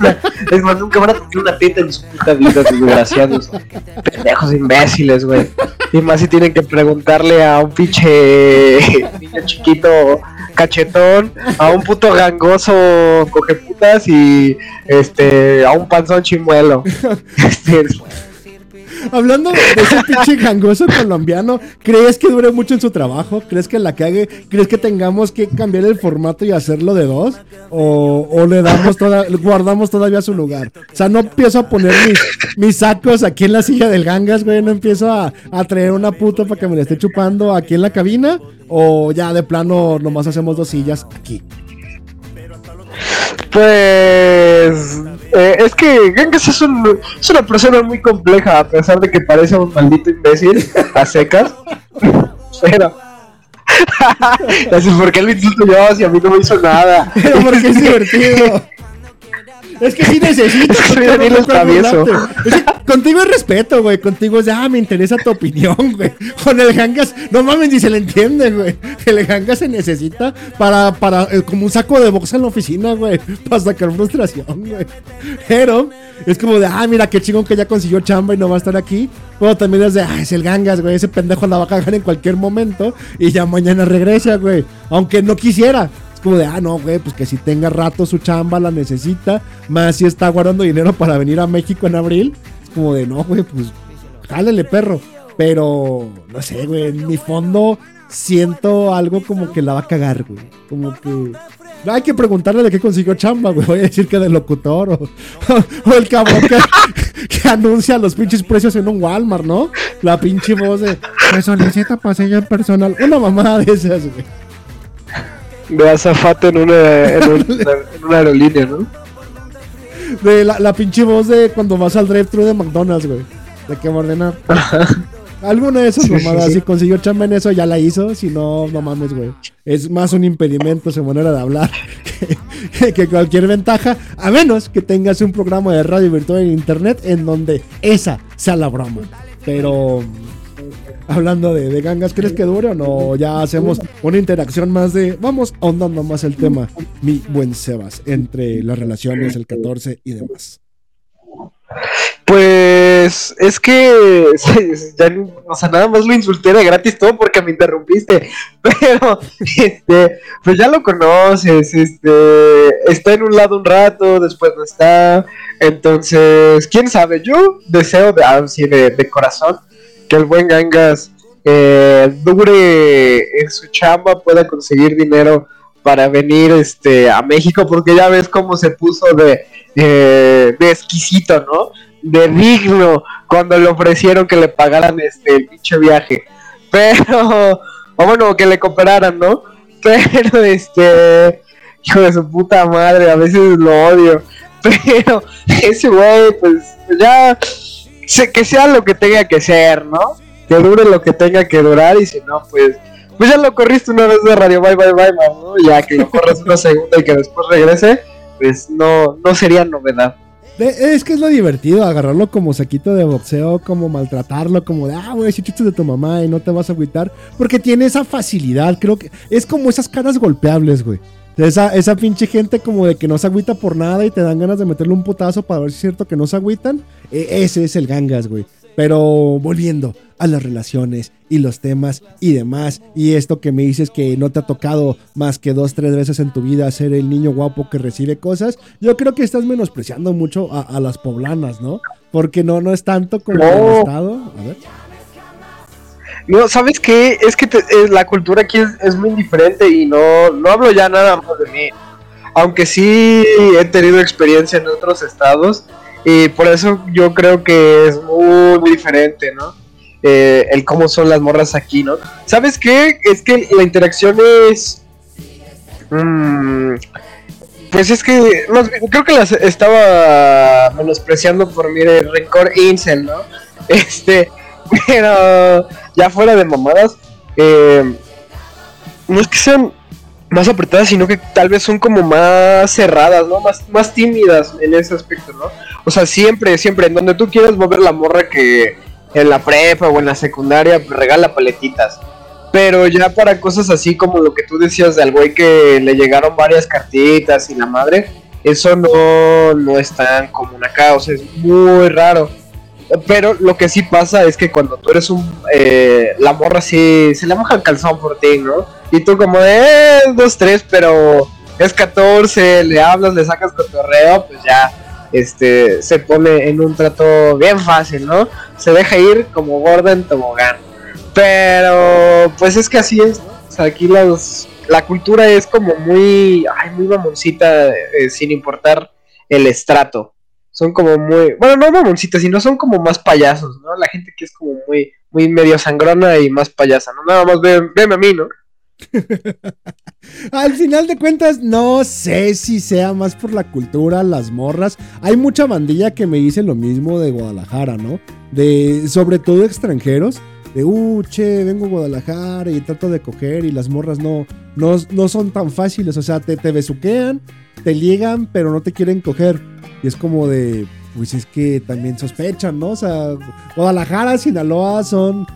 una- *laughs* Es más, nunca van a tener una teta en su puta vida, desgraciados. *laughs* Pendejos imbéciles, güey. Y más si tienen que preguntarle a un pinche niño chiquito cachetón, a un puto gangoso cogeputas y este a un panzón chimuelo. Este, Hablando de ese pinche gangoso colombiano, ¿crees que dure mucho en su trabajo? ¿Crees que la cague? ¿Crees que tengamos que cambiar el formato y hacerlo de dos? ¿O, o le damos toda, guardamos todavía su lugar? O sea, no empiezo a poner mis, sacos aquí en la silla del gangas, güey. No empiezo a, a traer una puta para que me la esté chupando aquí en la cabina. O ya de plano nomás hacemos dos sillas aquí. Pues eh, es que Genghis es, un- es una persona muy compleja, a pesar de que parece un maldito imbécil a secas. *laughs* Pero. *laughs* Así porque él me insultó yo si a mí no me hizo nada. Pero porque es divertido. *laughs* Es que sí necesito. *laughs* Es que contigo es respeto, güey. Contigo es de, ah, me interesa tu opinión, *laughs* güey. Con el Gangas, no mames, ni se le entiende, güey. El Gangas se necesita para, para, eh, como un saco de box en la oficina, güey. Para sacar frustración, güey. Pero es como de, ah, mira qué chingón que ya consiguió chamba y no va a estar aquí. Pero también es de, ah, es el Gangas, güey. Ese pendejo la va a cagar en cualquier momento y ya mañana regresa, güey. Aunque no quisiera. Es como de, ah, no, güey, pues que si tenga rato su chamba, la necesita. Más si está guardando dinero para venir a México en abril. Es como de, no, güey, pues jálele, perro. Pero, no sé, güey, en mi fondo siento algo como que la va a cagar, güey. Como que... Hay que preguntarle de qué consiguió chamba, güey. Voy a decir que de locutor o, el cabrón que, anuncia los pinches precios en un Walmart, ¿no? La pinche voz de, me solicita pasillo personal. Una mamada de esas, güey. De azafato en una, en, un- *laughs* en una aerolínea, ¿no? De la, la pinche voz de cuando vas al drive-thru de McDonald's, güey. De que va a ordenar. Alguna de esas Sí, sí, mamadas, sí. si consiguió chamba en eso, ya la hizo. Si no, no mames, güey. Es más un impedimento su manera de hablar *laughs* que, que cualquier ventaja. A menos que tengas un programa de radio virtual en internet en donde esa sea la broma. Pero. Hablando de, gangas, ¿crees que dure o no? Ya hacemos una interacción más de. Vamos ahondando más el tema, mi buen Sebas, entre las relaciones, el 14 y demás. Pues es que *laughs* ya, o sea, nada más lo insulté de gratis todo porque me interrumpiste. *laughs* Pero este, pues ya lo conoces, este, está en un lado un rato, después no está. Entonces, quién sabe, yo deseo de, de, de corazón que el buen Gangas eh, dure en su chamba, pueda conseguir dinero para venir este a México, porque ya ves cómo se puso de, eh, de exquisito, ¿no? De digno cuando le ofrecieron que le pagaran este el pinche viaje. Pero, o bueno, que le cooperaran, ¿no? Pero este, hijo de su puta madre, a veces lo odio. Pero *laughs* ese güey, pues ya, que sea lo que tenga que ser, ¿no? Que dure lo que tenga que durar y si no, pues, pues ya lo corriste una vez de radio, bye, bye, bye, man. Ya que lo corras una segunda y que después regrese, pues no, no sería novedad. Es que es lo divertido, agarrarlo como saquito de boxeo, como maltratarlo, como de, ah, güey, si chistes de tu mamá y no te vas a agüitar, porque tiene esa facilidad, creo que es como esas caras golpeables, güey. Esa, esa pinche gente como de que no se agüita por nada y te dan ganas de meterle un putazo para ver si es cierto que no se agüitan. E- ese es el gangas, güey. Pero volviendo a las relaciones y los temas y demás, y esto que me dices que no te ha tocado más que dos, tres veces en tu vida ser el niño guapo que recibe cosas, yo creo que estás menospreciando mucho a, a las poblanas, ¿no? Porque no, no es tanto como No. el estado. A ver. No, ¿sabes qué? Es que te- eh, la cultura aquí es, es muy diferente y no, no hablo ya nada más de mí. Aunque sí he tenido experiencia en otros estados y por eso yo creo que es muy, diferente, ¿no? Eh, el cómo son las morras aquí, ¿no? ¿Sabes qué? Es que la interacción es... mm, pues es que creo que las estaba menospreciando por mi rencor incel, ¿no? *laughs* Este, pero ya fuera de mamadas, eh, no es que sean más apretadas, sino que tal vez son como más cerradas, ¿no? Más, más tímidas en ese aspecto, ¿no? O sea, siempre, siempre, en donde tú quieras mover la morra que en la prepa o en la secundaria, pues regala paletitas. Pero ya para cosas así como lo que tú decías del güey que le llegaron varias cartitas y la madre, eso no, no es tan común acá, o sea, es muy raro. Pero lo que sí pasa es que cuando tú eres un... eh, la morra sí se le moja el calzón por ti, ¿no? Y tú como de... Eh, dos, tres, pero es 14, le hablas, le sacas cotorreo, pues ya este se pone en un trato bien fácil, ¿no? Se deja ir como gorda en tobogán. Pero pues es que así es, ¿no? O sea, aquí los, la cultura es como muy... Ay, muy mamoncita, eh, sin importar el estrato son como muy, bueno, no mamoncitas, sino son como más payasos, ¿no? La gente que es como muy, muy medio sangrona y más payasa, ¿no? Nada más ve, veme a mí, ¿no? *laughs* Al final de cuentas, no sé si sea más por la cultura, las morras. Hay mucha bandilla que me dice lo mismo de Guadalajara, ¿no? De, sobre todo extranjeros. De, uh, vengo a Guadalajara y trato de coger y las morras no, no, no son tan fáciles. O sea, te, te besuquean, te liegan, pero no te quieren coger. Y es como de, pues es que también sospechan, ¿no? O sea, Guadalajara, Sinaloa son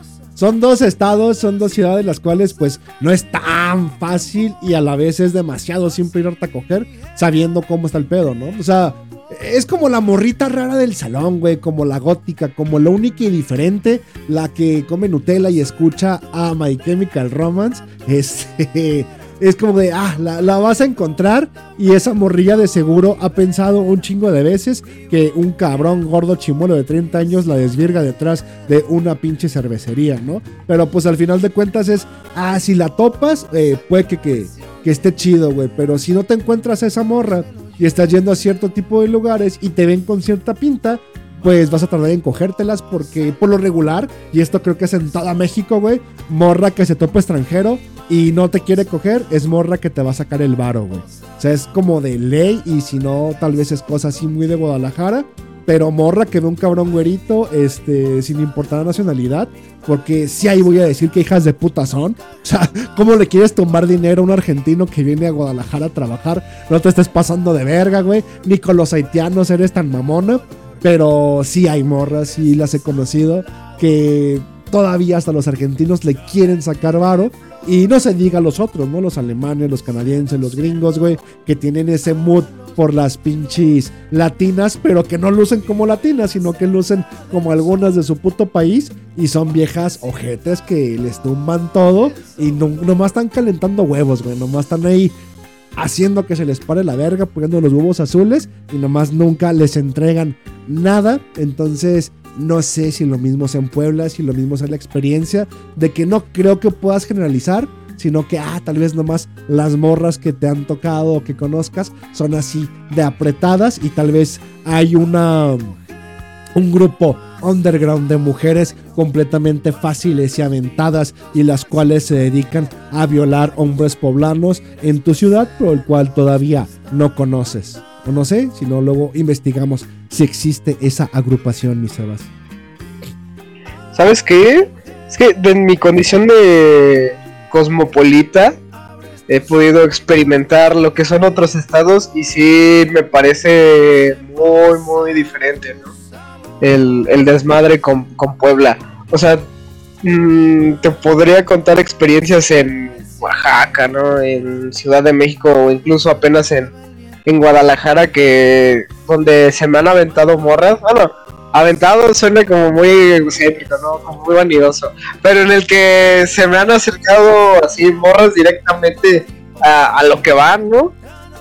son dos estados, son dos ciudades las cuales pues no es tan fácil y a la vez es demasiado simple irte a coger sabiendo cómo está el pedo, ¿no? O sea, es como la morrita rara del salón, güey, como la gótica, como la única y diferente, la que come Nutella y escucha a My Chemical Romance, este... *laughs* Es como de, ah, la, vas a encontrar y esa morrilla de seguro ha pensado un chingo de veces que un cabrón gordo chimuelo de 30 años la desvirga detrás de una pinche cervecería, ¿no? Pero pues al final de cuentas es, ah, si la topas, eh, puede que, que, que esté chido, güey. Pero si no te encuentras a esa morra y estás yendo a cierto tipo de lugares y te ven con cierta pinta, pues vas a tardar en cogértelas porque por lo regular, y esto creo que es en toda México, güey, morra que se topa extranjero y no te quiere coger, es morra que te va a sacar el varo, güey. O sea, es como de ley y si no, tal vez es cosa así muy de Guadalajara. Pero morra que ve un cabrón güerito, este, sin importar la nacionalidad, porque sí ahí voy a decir que hijas de puta son. O sea, *laughs* ¿cómo le quieres tomar dinero a un argentino que viene a Guadalajara a trabajar? No te estés pasando de verga, güey. Ni con los haitianos eres tan mamona. Pero sí hay morras, sí las he conocido, que todavía hasta los argentinos le quieren sacar varo. Y no se diga los otros, ¿no? Los alemanes, los canadienses, los gringos, güey, que tienen ese mood por las pinches latinas, pero que no lucen como latinas, sino que lucen como algunas de su puto país y son viejas ojetes que les tumban todo y no, nomás están calentando huevos, güey, nomás están ahí haciendo que se les pare la verga, poniendo los huevos azules y nomás nunca les entregan nada. Entonces, no sé si lo mismo sea en Puebla, si lo mismo sea la experiencia, de que no creo que puedas generalizar, sino que, ah, tal vez nomás las morras que te han tocado o que conozcas son así de apretadas y tal vez hay una un grupo underground de mujeres completamente fáciles y aventadas y las cuales se dedican a violar hombres poblanos en tu ciudad, pero el cual todavía no conoces. O no sé, si no luego investigamos si existe esa agrupación, mi Sebas. ¿Sabes qué? Es que en mi condición de cosmopolita he podido experimentar lo que son otros estados y sí me parece muy, muy diferente, ¿no? El, desmadre con, con, Puebla. O sea, mmm, te podría contar experiencias en Oaxaca, ¿no? En Ciudad de México o incluso apenas en, en Guadalajara que donde se me han aventado morras. Bueno, aventado suena como muy egocéntrico, ¿no? Como muy vanidoso. Pero en el que se me han acercado así morras directamente a, a lo que van, ¿no?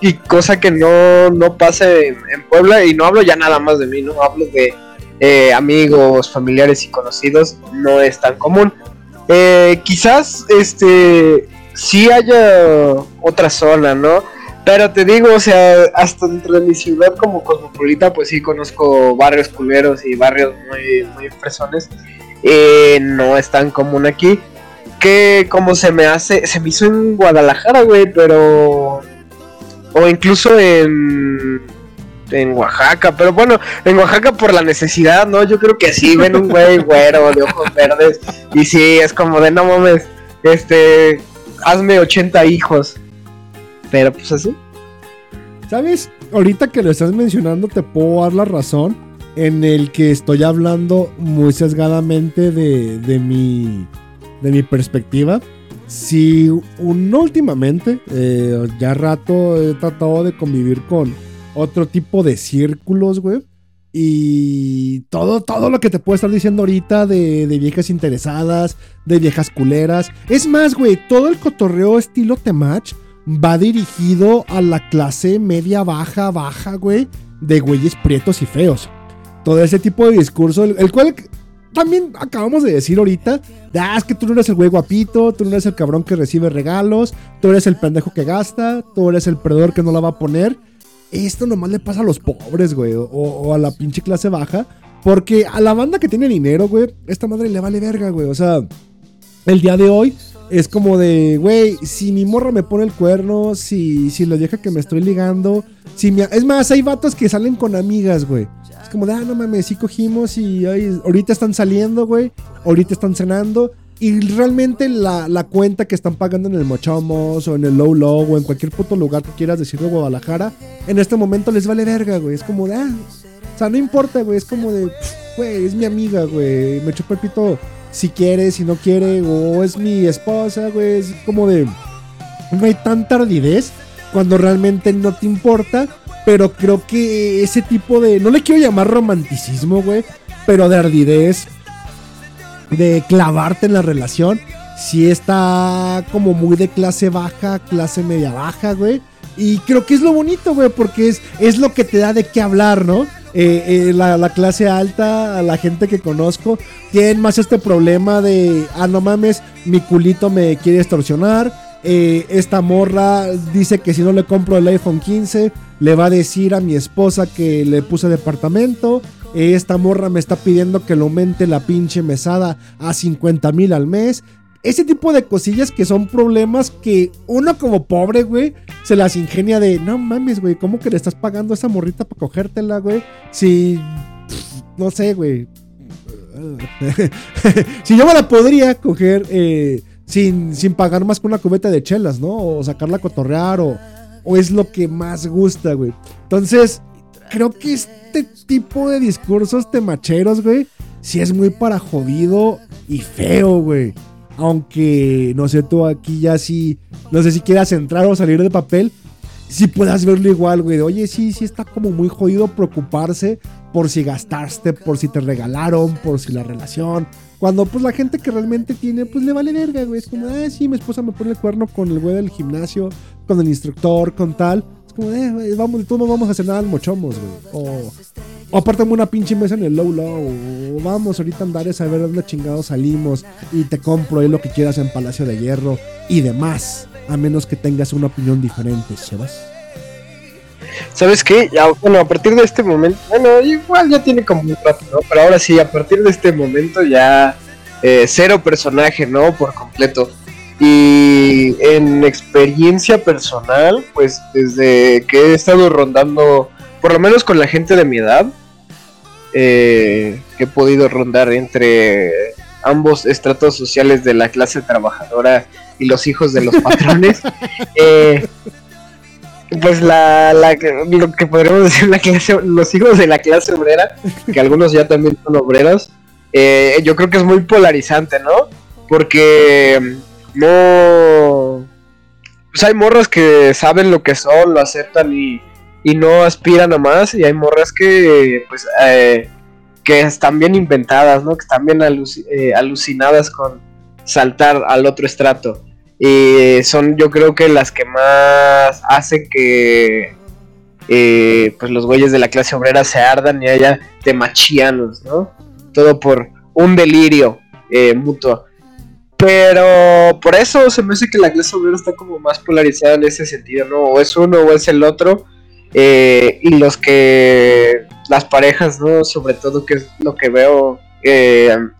Y cosa que no, no pasa en, en, Puebla. Y no hablo ya nada más de mí, ¿no? Hablo de eh, amigos, familiares y conocidos. No es tan común. Eh, quizás este sí haya otra zona, ¿no? Pero te digo, o sea, hasta dentro de mi ciudad como cosmopolita, pues sí conozco barrios culeros y barrios muy, muy fresones. Eh, no es tan común aquí. Que como se me hace, se me hizo en Guadalajara, güey, pero... O incluso en... En Oaxaca, pero bueno, en Oaxaca por la necesidad, ¿no? Yo creo que sí, ven un güey *laughs* güero de ojos verdes. Y sí, es como de no mames, este, hazme 80 hijos. Pero pues así. ¿Sabes? Ahorita que lo estás mencionando te puedo dar la razón en el que estoy hablando muy sesgadamente de, de mi, de mi perspectiva. Si un, últimamente, eh, ya rato he tratado de convivir con otro tipo de círculos, güey. Y todo, todo lo que te puedo estar diciendo ahorita de, de, viejas interesadas, de viejas culeras. Es más, güey, todo el cotorreo estilo Temach va dirigido a la clase media, baja, baja, güey, de güeyes prietos y feos. Todo ese tipo de discurso, el, cual también acabamos de decir ahorita, ah, es que tú no eres el güey guapito, tú no eres el cabrón que recibe regalos, tú eres el pendejo que gasta, tú eres el perdedor que no la va a poner. Esto nomás le pasa a los pobres, güey, o, o, a la pinche clase baja. Porque a la banda que tiene dinero, güey, esta madre le vale verga, güey. O sea, el día de hoy es como de, güey, si mi morra me pone el cuerno, si, si la vieja que me estoy ligando, si mi, es más, hay vatos que salen con amigas, güey. Es como de, ah, no mames, sí cogimos y ay, ahorita están saliendo, güey, ahorita están cenando. Y realmente la, la, cuenta que están pagando en el Mochomos o en el Low Low o en cualquier puto lugar que quieras decir de Guadalajara, en este momento les vale verga, güey. Es como de, ah, o sea, no importa, güey. Es como de, güey, es mi amiga, güey. Me chupa el pito si quiere, si no quiere, o es mi esposa, güey. Es como de. No hay tanta ardidez cuando realmente no te importa. Pero creo que ese tipo de. No le quiero llamar romanticismo, güey. Pero de ardidez. De clavarte en la relación. Si está como muy de clase baja, clase media baja, güey. Y creo que es lo bonito, güey, porque es, es lo que te da de qué hablar, ¿no? Eh, eh, la, la, clase alta, la gente que conozco, tienen más este problema de, ah, no mames, mi culito me quiere extorsionar. Eh, esta morra dice que si no le compro el iPhone 15, le va a decir a mi esposa que le puse departamento. esta morra me está pidiendo que le aumente la pinche mesada a 50 mil al mes. Ese tipo de cosillas que son problemas que uno como pobre, güey, se las ingenia de, no mames, güey, ¿cómo que le estás pagando a esa morrita para cogértela, güey? Si no sé, güey. *laughs* si yo me la podría coger eh, sin, sin pagar más con una cubeta de chelas, ¿no? O sacarla a cotorrear, o, o es lo que más gusta, güey. Entonces, creo que este tipo de discursos temacheros, güey, sí es muy para jodido y feo, güey. Aunque, no sé, tú aquí ya sí, no sé si quieras entrar o salir de papel, si puedas verlo igual, güey. de, Oye, sí, sí está como muy jodido preocuparse por si gastaste, por si te regalaron, por si la relación. Cuando pues la gente que realmente tiene, pues le vale verga, güey. Es como, ah, sí, mi esposa me pone el cuerno con el güey del gimnasio, con el instructor, con tal. Es como, eh, vamos, todos vamos a cenar al mochomos, güey. O, o apártame una pinche mesa en el low low. Vamos ahorita a andar a ver dónde chingados salimos. Y te compro ahí lo que quieras en Palacio de Hierro y demás. A menos que tengas una opinión diferente, Sebas. ¿Sabes qué? Bueno, a partir de este momento, bueno, igual ya tiene como un rato, ¿no? Pero ahora sí, a partir de este momento ya eh, cero personaje, ¿no? Por completo. Y en experiencia personal, pues desde que he estado rondando, por lo menos con la gente de mi edad, eh, que he podido rondar entre ambos estratos sociales de la clase trabajadora y los hijos de los *laughs* patrones, eh, pues la, la, lo que podríamos decir la clase, los hijos de la clase obrera, que algunos ya también son obreros, eh, yo creo que es muy polarizante, ¿no? Porque mm, no... Pues hay morras que saben lo que son, lo aceptan y, y no aspiran a más, y hay morras que, pues, eh, que están bien inventadas, ¿no? Que están bien eh, alucinadas con saltar al otro estrato. Y son yo creo que las que más hacen que eh, pues los güeyes de la clase obrera se ardan y haya temachianos, ¿no? Todo por un delirio mutuo. Pero por eso se me hace que la clase obrera está como más polarizada en ese sentido, ¿no? O es uno o es el otro. Eh, y los que, las parejas, ¿no? Sobre todo que es lo que veo,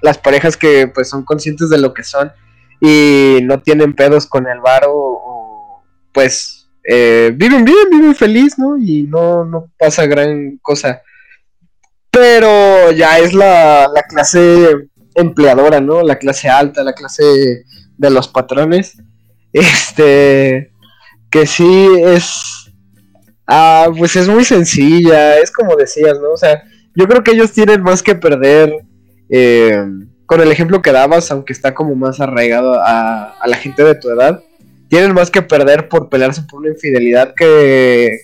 las parejas que pues son conscientes de lo que son y no tienen pedos con el varo o, pues eh, viven bien, viven feliz, ¿no? Y no, no pasa gran cosa. Pero ya es la, la clase empleadora, ¿no? La clase alta, la clase de los patrones. Este, que sí es, ah, pues es muy sencilla, es como decías, ¿no? O sea, yo creo que ellos tienen más que perder. Eh, con el ejemplo que dabas, aunque está como más arraigado a, la gente de tu edad, tienen más que perder por pelearse por una infidelidad que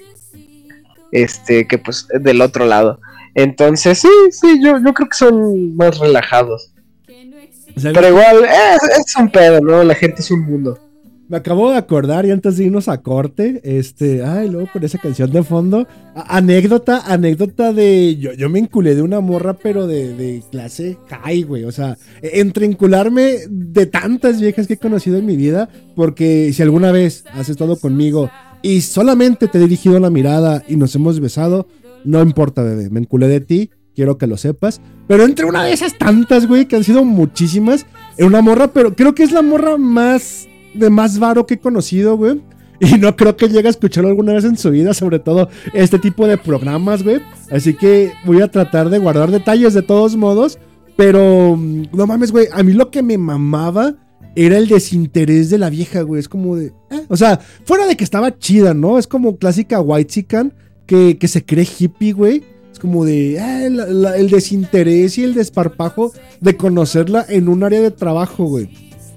este que pues del otro lado. Entonces, sí, sí, yo, yo creo que son más relajados. Pero igual, es, es un pedo, ¿no? La gente es un mundo. Me acabo de acordar y antes de irnos a corte, este, ay, luego con esa canción de fondo, anécdota, anécdota de, yo, yo me enculé de una morra, pero de, de clase high, güey, o sea, entre encularme de tantas viejas que he conocido en mi vida, porque si alguna vez has estado conmigo y solamente te he dirigido la mirada y nos hemos besado, no importa, bebé, me enculé de ti, quiero que lo sepas. Pero entre una de esas tantas, güey, que han sido muchísimas, en una morra, pero creo que es la morra más de más varo que he conocido, güey. Y no creo que llegue a escucharlo alguna vez en su vida, sobre todo este tipo de programas, güey. Así que voy a tratar de guardar detalles de todos modos. Pero, mm, no mames, güey. A mí lo que me mamaba era el desinterés de la vieja, güey. Es como de. Eh, o sea, fuera de que estaba chida, ¿no? Es como clásica white chican que, que se cree hippie, güey. Es como de eh, el desinterés y el desparpajo de conocerla en un área de trabajo, güey.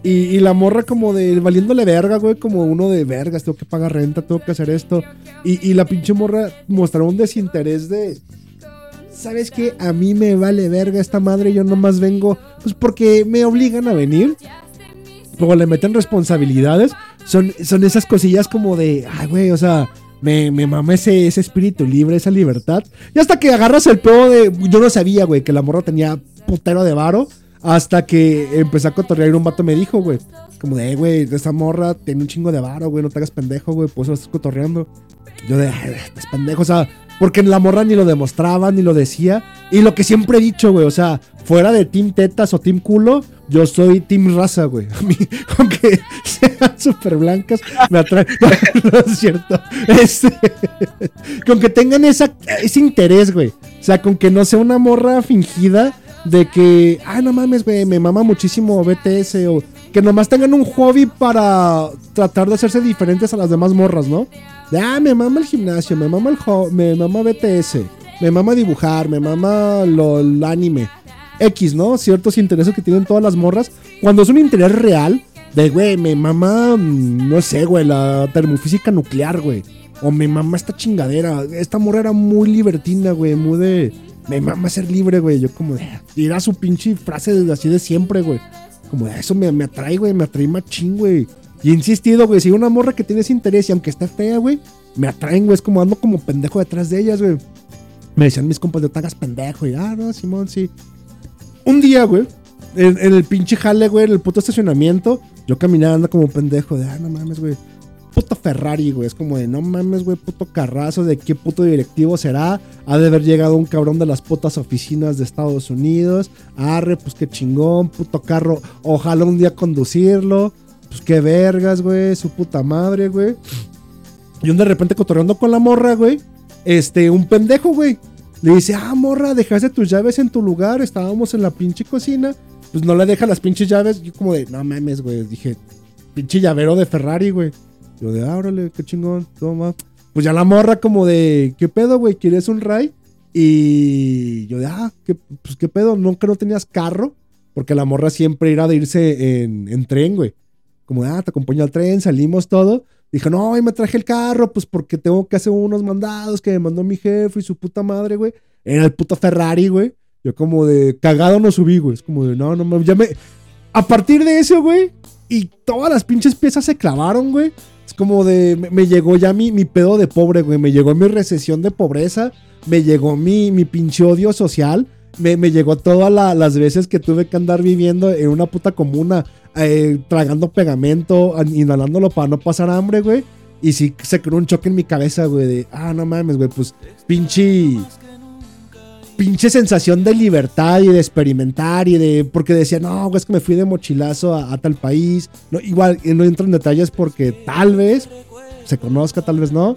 Y, la morra como de valiéndole verga, güey, como uno de vergas, tengo que pagar renta, tengo que hacer esto. Y, la pinche morra mostró un desinterés de... ¿Sabes qué? A mí me vale verga esta madre, yo nomás vengo, pues porque me obligan a venir. Luego le meten responsabilidades. Son, son esas cosillas como de, ay, güey, o sea, me, me mama ese, ese espíritu libre, esa libertad. Y hasta que agarras el pedo de, yo no sabía, güey, que la morra tenía putero de varo. Hasta que empecé a cotorrear y un vato me dijo, güey, como de, güey, de esa morra tiene un chingo de varo, güey, no te hagas pendejo, güey, pues eso estás cotorreando. Yo de, estás pendejo, o sea, porque la morra ni lo demostraba, ni lo decía. Y lo que siempre he dicho, güey, o sea, fuera de Team Tetas o Team Culo, yo soy Team Raza, güey. *laughs* A mí, aunque *laughs* sean súper blancas, me atrae. *laughs* No, es cierto. Este, con que tengan ese interés, güey, O sea, con que no sea una morra fingida de que, ay, no mames, güey, me mama muchísimo BTS o que nomás tengan un hobby para tratar de hacerse diferentes a las demás morras, ¿no? De, ah, me mama el gimnasio, me mama el me mama BTS, me mama dibujar, me mama lo, el anime. X, ¿no? Ciertos intereses que tienen todas las morras. Cuando es un interés real, de, güey, me mama, mm, no sé, güey, la termofísica nuclear, güey. O me mama esta chingadera. Esta morra era muy libertina, güey, muy de... Me mama ser libre, güey. Yo como de... Era su pinche frase de- así de siempre, güey. Como de eso me, me atrae, güey, me atrae machín, güey. Y insistido, güey, si una morra que tiene ese interés y aunque esté fea, güey, me atraen, güey. Es como ando como pendejo detrás de ellas, güey. Me decían mis compas, no te hagas pendejo. Y, ah, no, Simón, sí. Un día, güey, en, el pinche jale, güey, en el puto estacionamiento, yo caminando como pendejo, de, ah, no mames, güey. Puto Ferrari, güey. Es como de, no mames, güey, puto carrazo, de qué puto directivo será. Ha de haber llegado un cabrón de las putas oficinas de Estados Unidos. Arre, pues qué chingón, puto carro. Ojalá un día conducirlo. Pues qué vergas, güey, su puta madre, güey. Y un de repente cotorreando con la morra, güey. Este, un pendejo, güey. Le dice, ah, morra, dejaste tus llaves en tu lugar. Estábamos en la pinche cocina. Pues no le deja las pinches llaves. Yo como de, no mames, güey. Dije, pinche llavero de Ferrari, güey. Yo de, ábrale, qué chingón, toma. Pues ya la morra como de, ¿qué pedo, güey? ¿Quieres un ray? Y yo de, ah, ¿qué, pues qué pedo, nunca no tenías carro. Porque la morra siempre era de irse en, en tren, güey. Como de, ah, te acompaño al tren, salimos todo. Dijo, no, hoy me traje el carro, pues porque tengo que hacer unos mandados que me mandó mi jefe y su puta madre, güey. Era el puto Ferrari, güey. Yo como de cagado no subí, güey. Es como de, no, no, ya me... A partir de eso, güey, y todas las pinches piezas se clavaron, güey. Es como de, me, llegó ya mi, mi pedo de pobre, güey. Me llegó mi recesión de pobreza. Me llegó mi, mi pinche odio social. Me, me llegó todas la- las veces que tuve que andar viviendo en una puta comuna, eh, tragando pegamento, inhalándolo para no pasar hambre, güey. Y sí se creó un choque en mi cabeza, güey, de, ah, no mames, güey, pues pinche pinche sensación de libertad y de experimentar y de porque decía, no, es que me fui de mochilazo a, tal país. No, igual, no entro en detalles porque tal vez se conozca, tal vez no.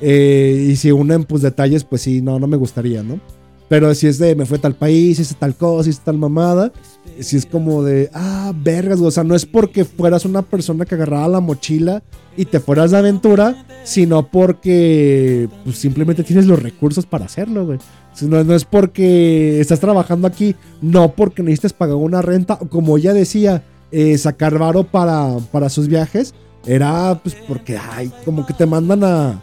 Eh, y si unen pues detalles, pues sí, no, no me gustaría, ¿no? Pero si es de me fue a tal país, hice tal cosa, hice tal mamada, si es como de, ah, vergas, o sea, no es porque fueras una persona que agarraba la mochila y te fueras de aventura, sino porque pues, simplemente tienes los recursos para hacerlo, güey. No, no es porque estás trabajando aquí, no porque necesites pagar una renta, como ella decía, eh, sacar varo para, para sus viajes, era pues porque, ay, como que te mandan a...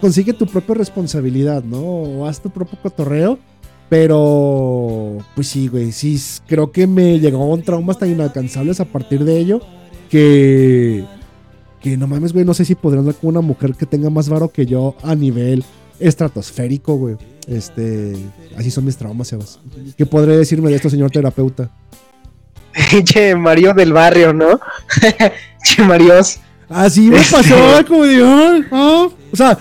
Consigue tu propia responsabilidad, ¿no? O haz tu propio cotorreo. Pero, pues sí, güey, sí, creo que me llegaron traumas tan inalcanzables a partir de ello que... Que no mames, güey, no sé si podrán andar con una mujer que tenga más varo que yo a nivel estratosférico, güey. Este, así son mis traumas, Sebas. ¿Qué podré decirme de esto, señor terapeuta? *laughs* Che, Mario del barrio, ¿no? *laughs* che, Marios. Así me Este- pasó, como de, ah, ah. O sea,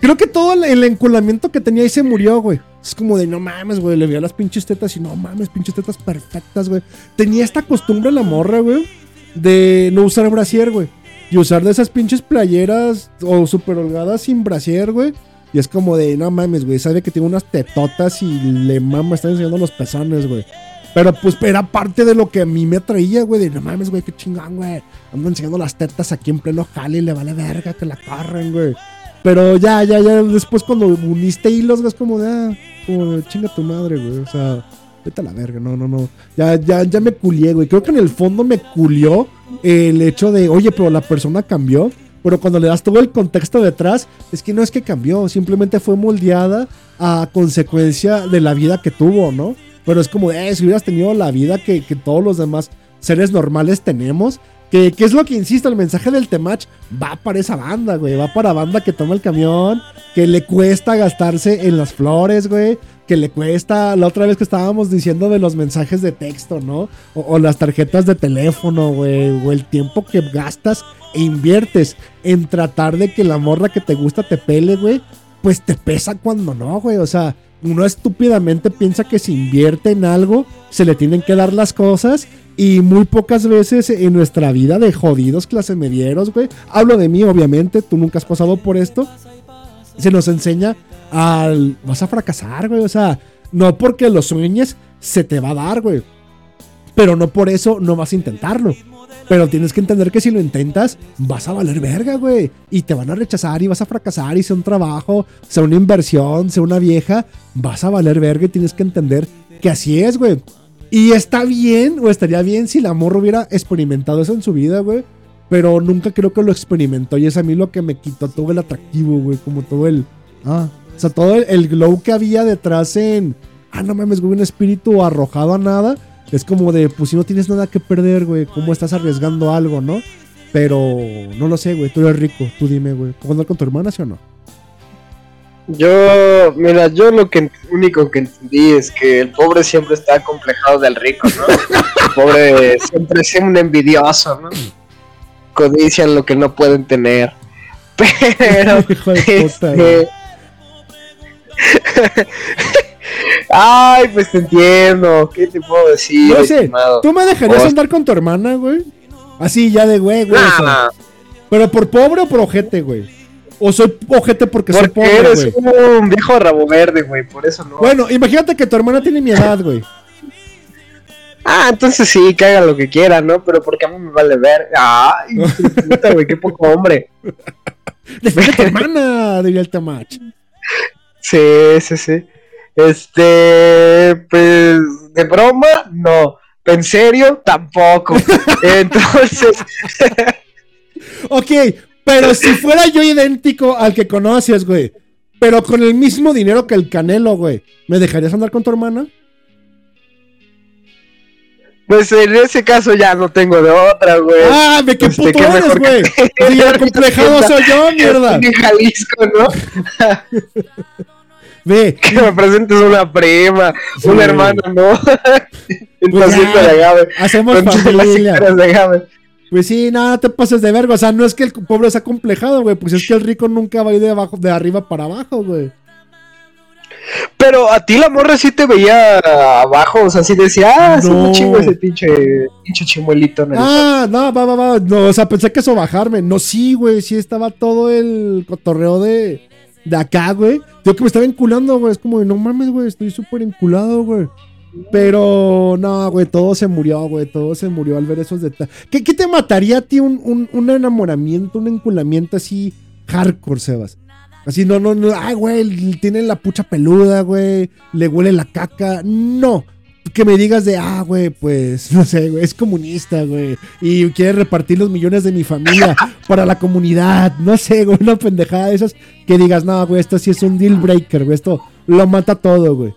creo que todo el, el enculamiento que tenía ahí se murió, güey. Es como de, no mames, güey, le veía las pinches tetas y no mames, pinches tetas perfectas, güey. Tenía esta costumbre la morra, güey, de no usar brasier, güey. Y usar de esas pinches playeras o super holgadas sin brasier, güey. Y es como de, no mames, güey, sabe que tiene unas tetotas y le mama, está enseñando los pezones, güey. Pero pues era parte de lo que a mí me atraía, güey, de no mames, güey, qué chingón, güey. Ando enseñando las tetas aquí en pleno jale y le vale verga que la corren, güey. Pero ya, ya, ya, después cuando uniste hilos, es como de, ah, como chinga tu madre, güey. O sea, vete a la verga, no, no, no. Ya, ya, ya me culié, güey. Creo que en el fondo me culió el hecho de, oye, pero la persona cambió. Pero cuando le das todo el contexto detrás, es que no es que cambió, simplemente fue moldeada a consecuencia de la vida que tuvo, ¿no? Pero es como, eh, si hubieras tenido la vida que, todos los demás seres normales tenemos, que, que es lo que insisto, el mensaje del Temach va para esa banda, güey, va para banda que toma el camión, que le cuesta gastarse en las flores, güey, que le cuesta, la otra vez que estábamos diciendo de los mensajes de texto, ¿no? O, o las tarjetas de teléfono, güey, o el tiempo que gastas e inviertes en tratar de que la morra que te gusta te pele, güey, pues te pesa cuando no, güey, o sea, uno estúpidamente piensa que si invierte en algo, se le tienen que dar las cosas. Y muy pocas veces en nuestra vida de jodidos clase medieros, güey. Hablo de mí, obviamente. Tú nunca has pasado por esto. Se nos enseña al. Vas a fracasar, güey. O sea, no porque lo sueñes, se te va a dar, güey. Pero no por eso no vas a intentarlo. Pero tienes que entender que si lo intentas, vas a valer verga, güey. Y te van a rechazar y vas a fracasar. Y sea un trabajo, sea una inversión, sea una vieja, vas a valer verga y tienes que entender que así es, güey. Y está bien, o estaría bien si la morra hubiera experimentado eso en su vida, güey. Pero nunca creo que lo experimentó. Y es a mí lo que me quitó todo el atractivo, güey. Como todo el. Ah. O sea, todo el, el glow que había detrás en. Ah, no mames, güey, un espíritu arrojado a nada. Es como de, pues si no tienes nada que perder, güey, ¿cómo estás arriesgando algo, no? Pero no lo sé, güey, tú eres rico, tú dime, güey, ¿puedo andar con tu hermana, sí o no? Yo, mira, yo lo que único que entendí es que el pobre siempre está acomplejado del rico, ¿no? El pobre siempre es un envidioso, ¿no? Codician lo que no pueden tener. *laughs* Pero, Hijo de puta, este. Ay, pues te entiendo. ¿Qué te puedo decir? No sé, estimado? ¿tú me dejarías andar con tu hermana, güey? Así ya de güey, güey. Nah, Pero por pobre o por ojete, güey. O soy ojete porque soy pobre, eres güey. un viejo rabo verde, güey. Por eso no. Bueno, imagínate que tu hermana tiene mi edad, güey. Ah, entonces sí, que haga lo que quiera, ¿no? Pero porque a mí me vale ver. Ay, puta, güey, qué poco hombre. *laughs* Defiende a tu hermana, diría el Temach. Sí, sí, sí. Este, pues, de broma, no. En serio, tampoco. *laughs* Entonces, Ok, pero si fuera yo idéntico al que conoces, güey. Pero con el mismo dinero que el Canelo, güey. ¿Me dejarías andar con tu hermana? Pues en ese caso ya no tengo de otra, güey. ¡Ah, me qué Este, puto eres, güey! *laughs* Sí, el complejado *laughs* soy yo, mierda. En Jalisco, ¿no? *laughs* Ve, Que me presentes una prima, Sí. un hermano, ¿no? En Pues de agave. hacemos familia. de. Pues sí, nada, no te pases de verga. O sea, no es que el pobre sea complejado, güey. Pues es que el rico nunca va a ir de, abajo, de arriba para abajo, güey. Pero a ti la morra sí te veía abajo, o sea, sí decía, ah, No. un chingo ese pinche, pinche chimuelito. en el- Ah, no, va, va, va. No, o sea, pensé que eso bajarme. No, sí, güey. Sí estaba todo el cotorreo de, de acá, güey. Yo que me estaba enculando, güey. Es como, no mames, güey. Estoy súper enculado, güey. Pero, no, güey. Todo se murió, güey. Todo se murió al ver esos detalles. ¿Qué, qué te mataría a ti un, un, un enamoramiento, un enculamiento así hardcore, Sebas? Así, no, no, no. Ay, güey. Tiene la pucha peluda, güey. Le huele la caca. No que me digas de, ah, güey, pues, *laughs* no sé, güey, es comunista, güey, y quiere repartir los millones de mi familia *laughs* para la comunidad, no sé, güey, una pendejada de esas, que digas, no, güey, esto sí es un deal breaker, güey, esto lo mata todo, güey.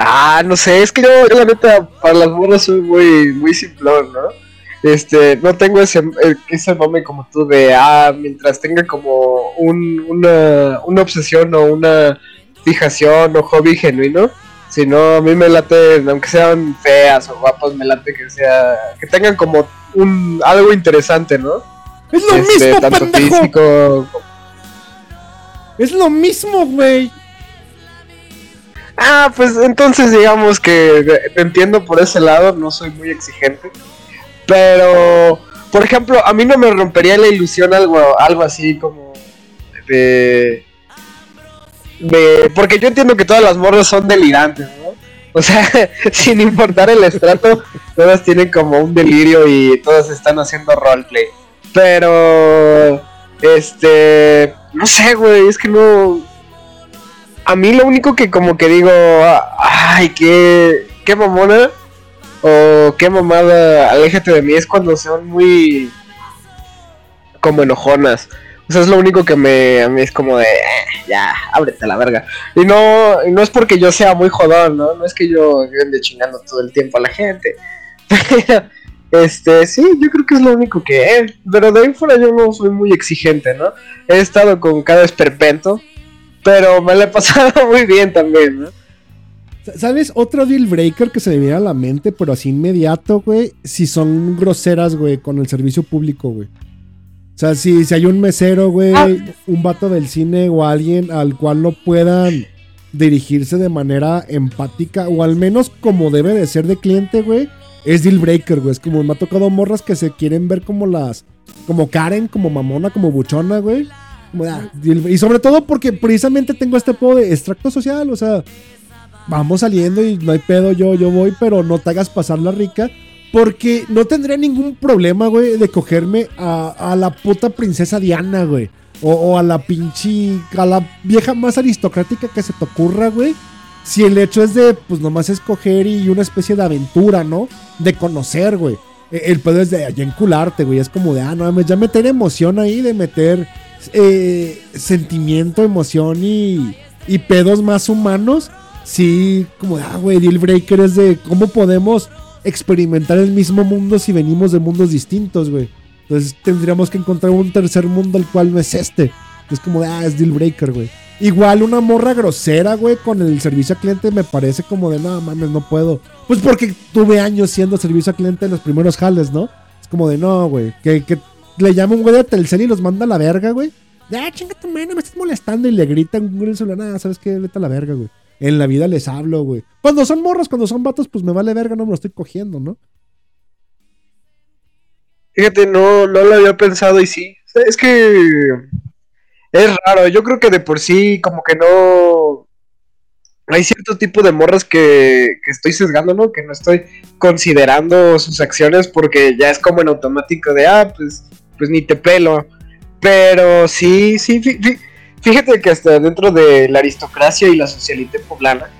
Ah, no sé, es que yo, yo la neta, para las morras soy muy, muy simplón, ¿no? Este, no tengo ese, ese mame como tú de, ah, mientras tenga como un, una, una obsesión o una fijación o hobby genuino, sino a mí me late, aunque sean feas o guapas, me late que sea, que tengan como un, algo interesante, ¿no? Es lo Este, mismo, tanto pendejo, físico es lo mismo, güey. Ah, pues entonces digamos que te entiendo por ese lado, no soy muy exigente. Pero, por ejemplo, a mí no me rompería la ilusión algo, algo así como de, de... Porque yo entiendo que todas las morras son delirantes, ¿no? O sea, *laughs* sin importar el estrato, todas tienen como un delirio y todas están haciendo roleplay. Pero, este... No sé, güey, es que no a mí lo único que como que digo, ay, qué, qué mamona o qué mamada, aléjate de mí, es cuando son muy como enojonas. O sea, es lo único que me, a mí es como de, "Eh, ya, ábrete la verga. Y no, y no es porque yo sea muy jodón, ¿no? No es que yo ande chingando todo el tiempo a la gente. *laughs* Pero, este, sí, yo creo que es lo único que, eh, pero de ahí fuera yo no soy muy exigente, ¿no? He estado con cada esperpento, pero me la he pasado *laughs* muy bien también, ¿no? ¿Sabes? Otro deal breaker que se me viene a la mente, pero así inmediato, güey, si son groseras, güey, con el servicio público, güey. O sea, si, si hay un mesero, güey, Ah. un vato del cine o alguien al cual no puedan dirigirse de manera empática o al menos como debe de ser de cliente, güey, es deal breaker, güey. Es como me ha tocado morras que se quieren ver como las, como Karen, como mamona, como buchona, güey. Ah, y sobre todo porque precisamente tengo este pedo de extracto social, o sea, vamos saliendo y no hay pedo, yo, yo voy, pero no te hagas pasar la rica. Porque no tendría ningún problema, güey, de cogerme a, a la puta princesa Diana, güey. O, a la pinche. a la vieja más aristocrática que se te ocurra, güey. Si el hecho es de, pues nomás escoger y una especie de aventura, ¿no? De conocer, güey. E- El pedo es de allá encularte, güey. Es como de, ah, no ya meter emoción ahí, de meter eh, sentimiento, emoción y, y pedos más humanos. Sí, como ah, güey, deal breaker es de cómo podemos experimentar el mismo mundo si venimos de mundos distintos, güey. Entonces tendríamos que encontrar un tercer mundo el cual no es este. Es como ah, es deal breaker, güey. Igual una morra grosera, güey, con el servicio al cliente me parece como de, no mames, no puedo. Pues porque tuve años siendo servicio al cliente en los primeros jales, ¿no? Es como de, no, güey, que, que le llama un güey de Telcel y los manda a la verga, güey. Ah, chinga tu madre, me estás molestando y le gritan un celular, nada, ¿sabes qué? Vete a la verga, güey. En la vida les hablo, güey. Cuando son morros, cuando son vatos, pues me vale verga, no me lo estoy cogiendo, ¿no? Fíjate, no, no lo había pensado y sí. Es que es raro. Yo creo que de por sí, como que no. Hay cierto tipo de morras que, que estoy sesgando, ¿no? Que no estoy considerando sus acciones porque ya es como en automático de, ah, pues, pues ni te pelo. Pero sí, sí, fí- fí- fíjate que hasta dentro de la aristocracia y la socialité poblana.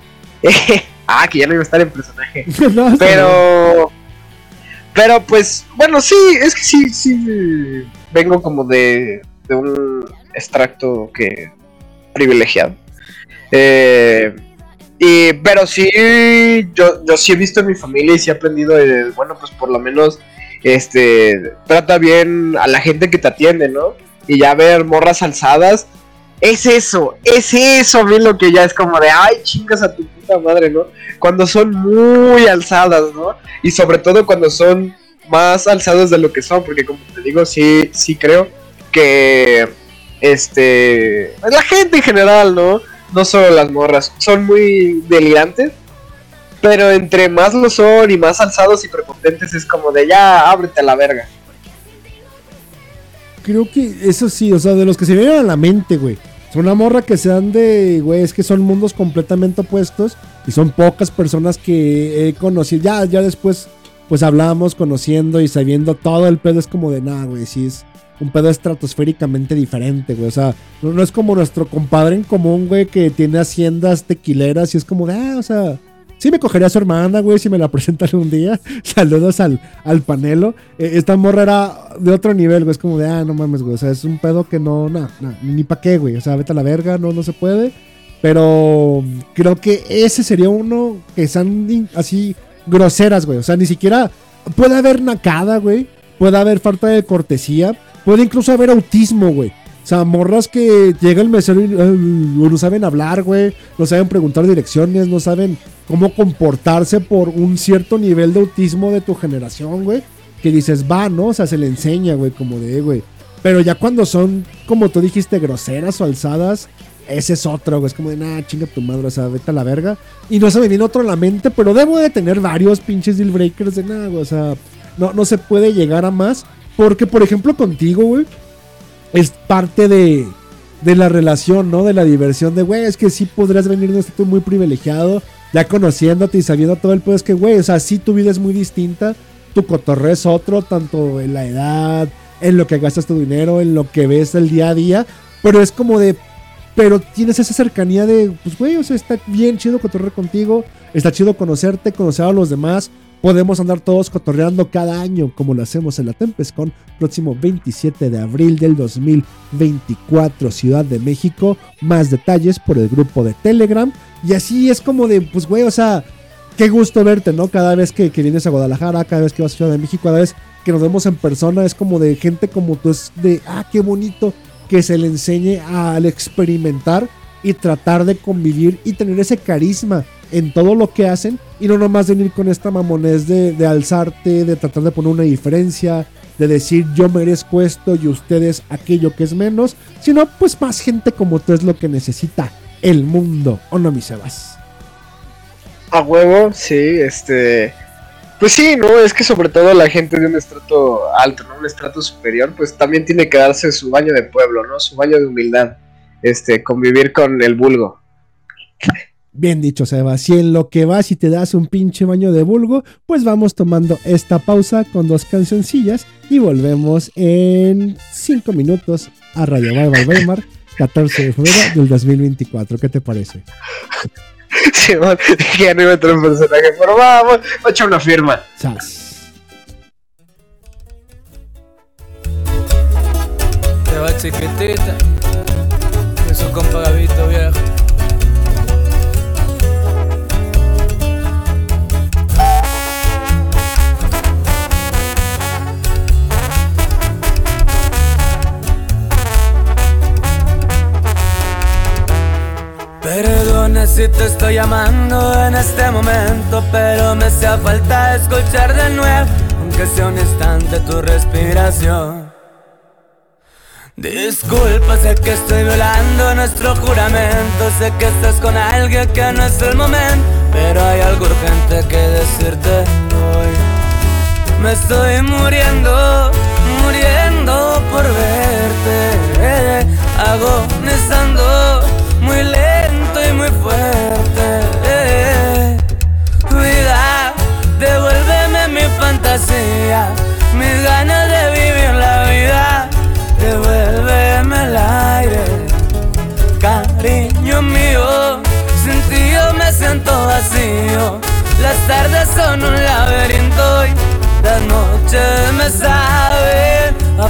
*laughs* ah, que ya no iba a estar en personaje. *laughs* No. Pero. Pero pues, bueno, sí, es que sí, sí. Vengo como de, de un extracto que. privilegiado. Eh, y, pero sí, yo, yo sí he visto en mi familia y sí he aprendido, de, bueno, pues por lo menos, este, trata bien a la gente que te atiende, ¿no? Y ya ver morras alzadas, es eso, es eso a lo que ya es como de, ay, chingas a tu puta madre, ¿no? Cuando son muy alzadas, ¿no? Y sobre todo cuando son más alzadas de lo que son, porque como te digo, sí, sí creo que, este, la gente en general, ¿no? No solo las morras, son muy delirantes. Pero entre más lo son y más alzados y prepotentes es como de ya, ábrete a la verga. Creo que eso sí, o sea, de los que se me vienen a la mente, güey. Son una morra que sean de, güey, es que son mundos completamente opuestos y son pocas personas que he conocido. Ya, ya después, pues hablamos, conociendo y sabiendo todo el pedo. Es como de, nada, güey, sí es un pedo estratosféricamente diferente, güey. O sea, no, no es como nuestro compadre en común, güey, que tiene haciendas tequileras y es como de, ah, o sea, sí me cogería su hermana, güey, si me la presentan un día. *laughs* Saludos al, al panelo. Eh, esta morra era de otro nivel, güey. Es como de, ah, no mames, güey. O sea, es un pedo que no, no, no, ni pa' qué, güey. O sea, vete a la verga, no, no se puede. Pero creo que ese sería uno que in- así groseras, güey. O sea, ni siquiera puede haber nacada, güey. Puede haber falta de cortesía. Puede incluso haber autismo, güey. O sea, morras que llega el mesero y no saben hablar, güey. No saben preguntar direcciones, no saben cómo comportarse por un cierto nivel de autismo de tu generación, güey. Que dices, va, ¿no? O sea, se le enseña, güey, como de, güey. Pero ya cuando son, como tú dijiste, groseras o alzadas, ese es otro, güey. Es como de, nah, chinga tu madre, o sea, vete a la verga. Y no se me viene otro a la mente, pero debo de tener varios pinches deal breakers de nada, güey. O sea, no, no se puede llegar a más. Porque, por ejemplo, contigo, güey, es parte de, de la relación, ¿no? De la diversión de, güey, es que sí podrías venir de un estatus muy privilegiado, ya conociéndote y sabiendo todo el pedo, es que, güey, o sea, sí tu vida es muy distinta, tu cotorreo es otro, tanto en la edad, en lo que gastas tu dinero, en lo que ves el día a día, pero es como de, pero tienes esa cercanía de, pues, güey, o sea, está bien chido cotorrear contigo, está chido conocerte, conocer a los demás. Podemos andar todos cotorreando cada año como lo hacemos en la TempesCon, próximo 27 de abril del 2024, Ciudad de México. Más detalles por el grupo de Telegram. Y así es como de, pues, güey, o sea, qué gusto verte, ¿no? Cada vez que, que vienes a Guadalajara, cada vez que vas a Ciudad de México, cada vez que nos vemos en persona, es como de gente como tú, es de, ah, qué bonito que se le enseñe al experimentar y tratar de convivir y tener ese carisma en todo lo que hacen y no nomás venir con esta mamonés de, alzarte, de tratar de poner una diferencia, de decir yo merezco esto y ustedes aquello que es menos, sino pues más gente como tú es lo que necesita el mundo, ¿o no, mi Sebas? A huevo, sí, este. Pues sí, no, es que sobre todo la gente de un estrato alto, ¿no? Un estrato superior, pues también tiene que darse su baño de pueblo, ¿no? Su baño de humildad. Este, convivir con el vulgo. Bien dicho, Seba. Si en lo que vas y te das un pinche baño de vulgo, pues vamos tomando esta pausa con dos cancioncillas y volvemos en cinco minutos a Radio Bye Weimar, 14 de febrero del 2024. ¿Qué te parece? *laughs* Sí, man, que ya no iba a entrar un personaje, pero vamos, voy a echar una firma. Sas. Te va chiquitita, compa Gabito viejo. Perdona si te estoy llamando en este momento, pero me hacía falta escuchar de nuevo, aunque sea un instante tu respiración. Disculpa, sé que estoy violando nuestro juramento, sé que estás con alguien que no es el momento, pero hay algo urgente que decirte hoy. Me estoy muriendo, muriendo por verte, agonizando muy lento y muy fuerte. Vida, devuélveme mi fantasía, mis ganas aire, cariño mío. Sin ti yo me siento vacío. Las tardes son un laberinto y las noches me saben a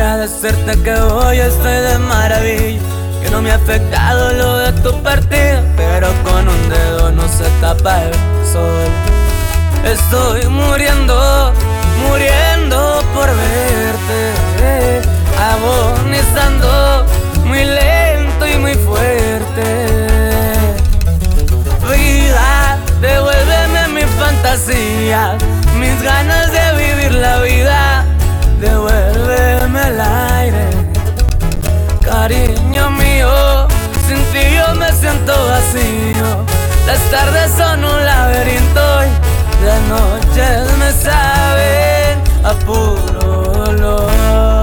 Quisiera decirte que hoy estoy de maravilla Que no me ha afectado lo de tu partida Pero con un dedo no se tapa el sol. Estoy muriendo, muriendo por verte Agonizando muy lento y muy fuerte. Vida, devuélveme mi fantasía Mis ganas de vivir la vida Devuélveme el aire. Cariño mío Sin ti yo me siento vacío. Las tardes son un laberinto Y las noches me saben a puro olor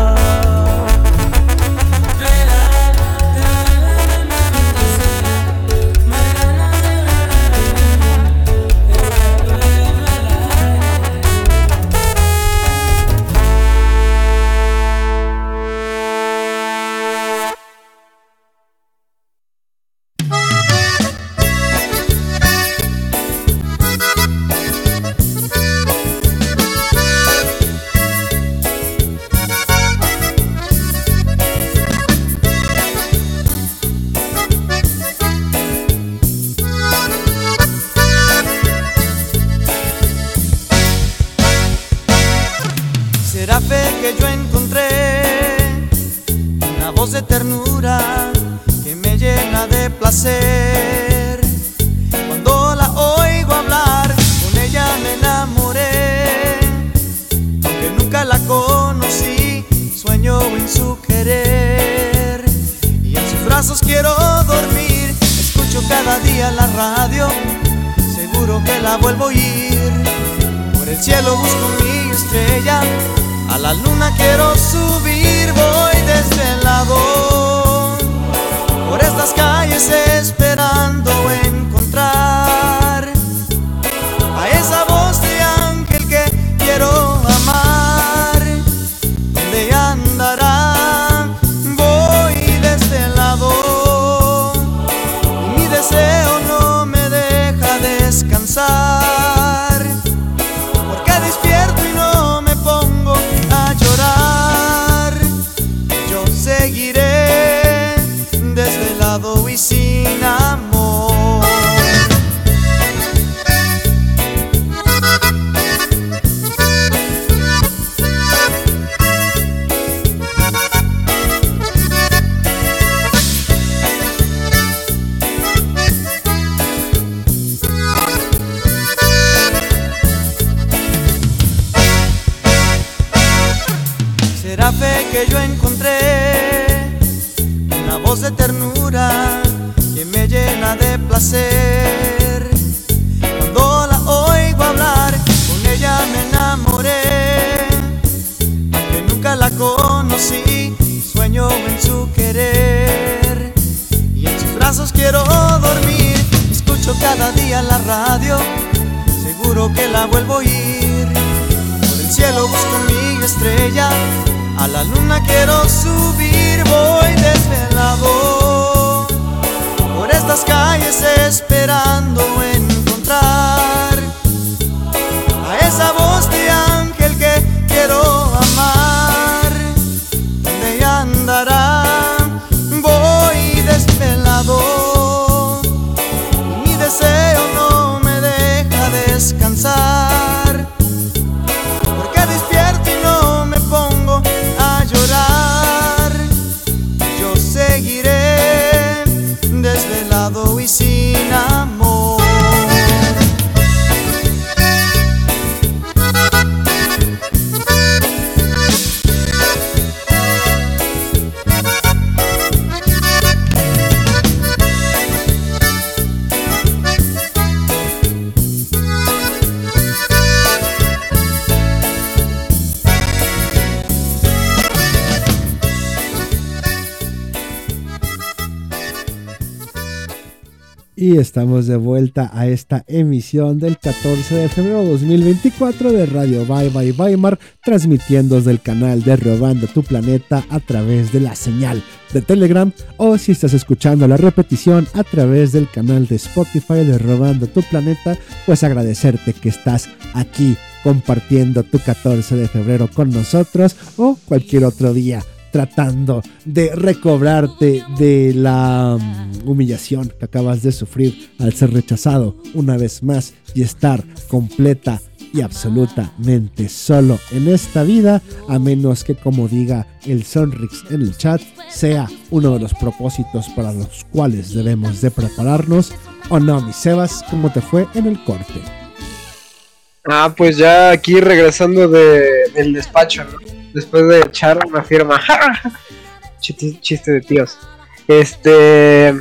Y estamos de vuelta a esta emisión del 14 de febrero 2024 de Radio Bye Bye Weimar, transmitiendo desde el canal de Robando tu Planeta a través de la señal de Telegram. O si estás escuchando la repetición a través del canal de Spotify de Robando tu Planeta, pues agradecerte que estás aquí compartiendo tu 14 de febrero con nosotros o cualquier otro día tratando de recobrarte de la mm, humillación que acabas de sufrir al ser rechazado una vez más y estar completa y absolutamente solo en esta vida, a menos que como diga el Sonrix en el chat, sea uno de los propósitos para los cuales debemos de prepararnos. ¿O no, mi Sebas? ¿Cómo te fue en el corte? Ah, pues ya aquí regresando de, del despacho, ¿no? Después de echar una firma. *laughs* chiste, chiste de tíos. Este.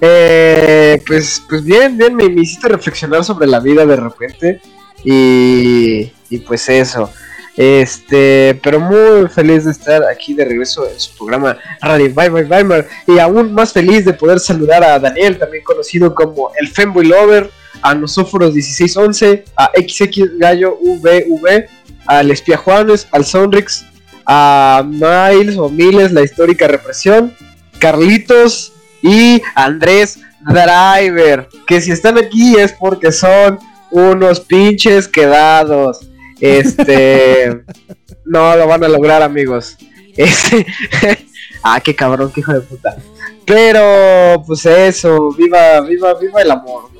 Eh, pues, pues bien, bien, me, me hiciste reflexionar sobre la vida de repente. Y, y pues eso. Este, pero muy feliz de estar aquí de regreso en su programa Radio Bye Bye Weimar. Y aún más feliz de poder saludar a Daniel, también conocido como el Femboy Lover, a Nosóforos 1611, a XX Gallo VV, al Espía Juanes, al Sonrix, a Miles o Miles, la histórica represión, Carlitos y Andrés Driver. Que si están aquí es porque son unos pinches quedados. Este. *laughs* no lo van a lograr, amigos. Este. *laughs* ah, qué cabrón, qué hijo de puta. Pero, pues eso, viva, viva, viva el amor.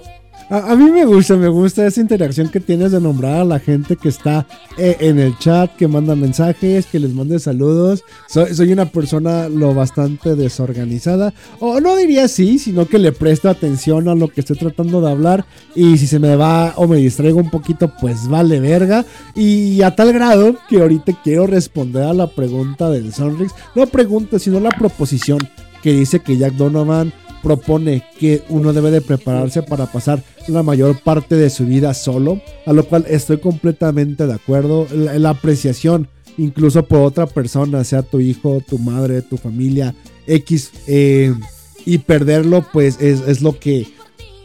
A, mí me gusta, me gusta esa interacción que tienes de nombrar a la gente que está eh, en el chat, que manda mensajes, que les mande saludos. Soy, una persona lo bastante desorganizada, o no diría así, sino que le presto atención a lo que estoy tratando de hablar y si se me va o me distraigo un poquito, pues vale verga. Y a tal grado que ahorita quiero responder a la pregunta del Sonrix, no pregunta, sino la proposición que dice que Jack Donovan propone que uno debe de prepararse para pasar la mayor parte de su vida solo, a lo cual estoy completamente de acuerdo. La, la apreciación, incluso por otra persona, sea tu hijo, tu madre, tu familia, X, eh, y perderlo, pues es, es lo que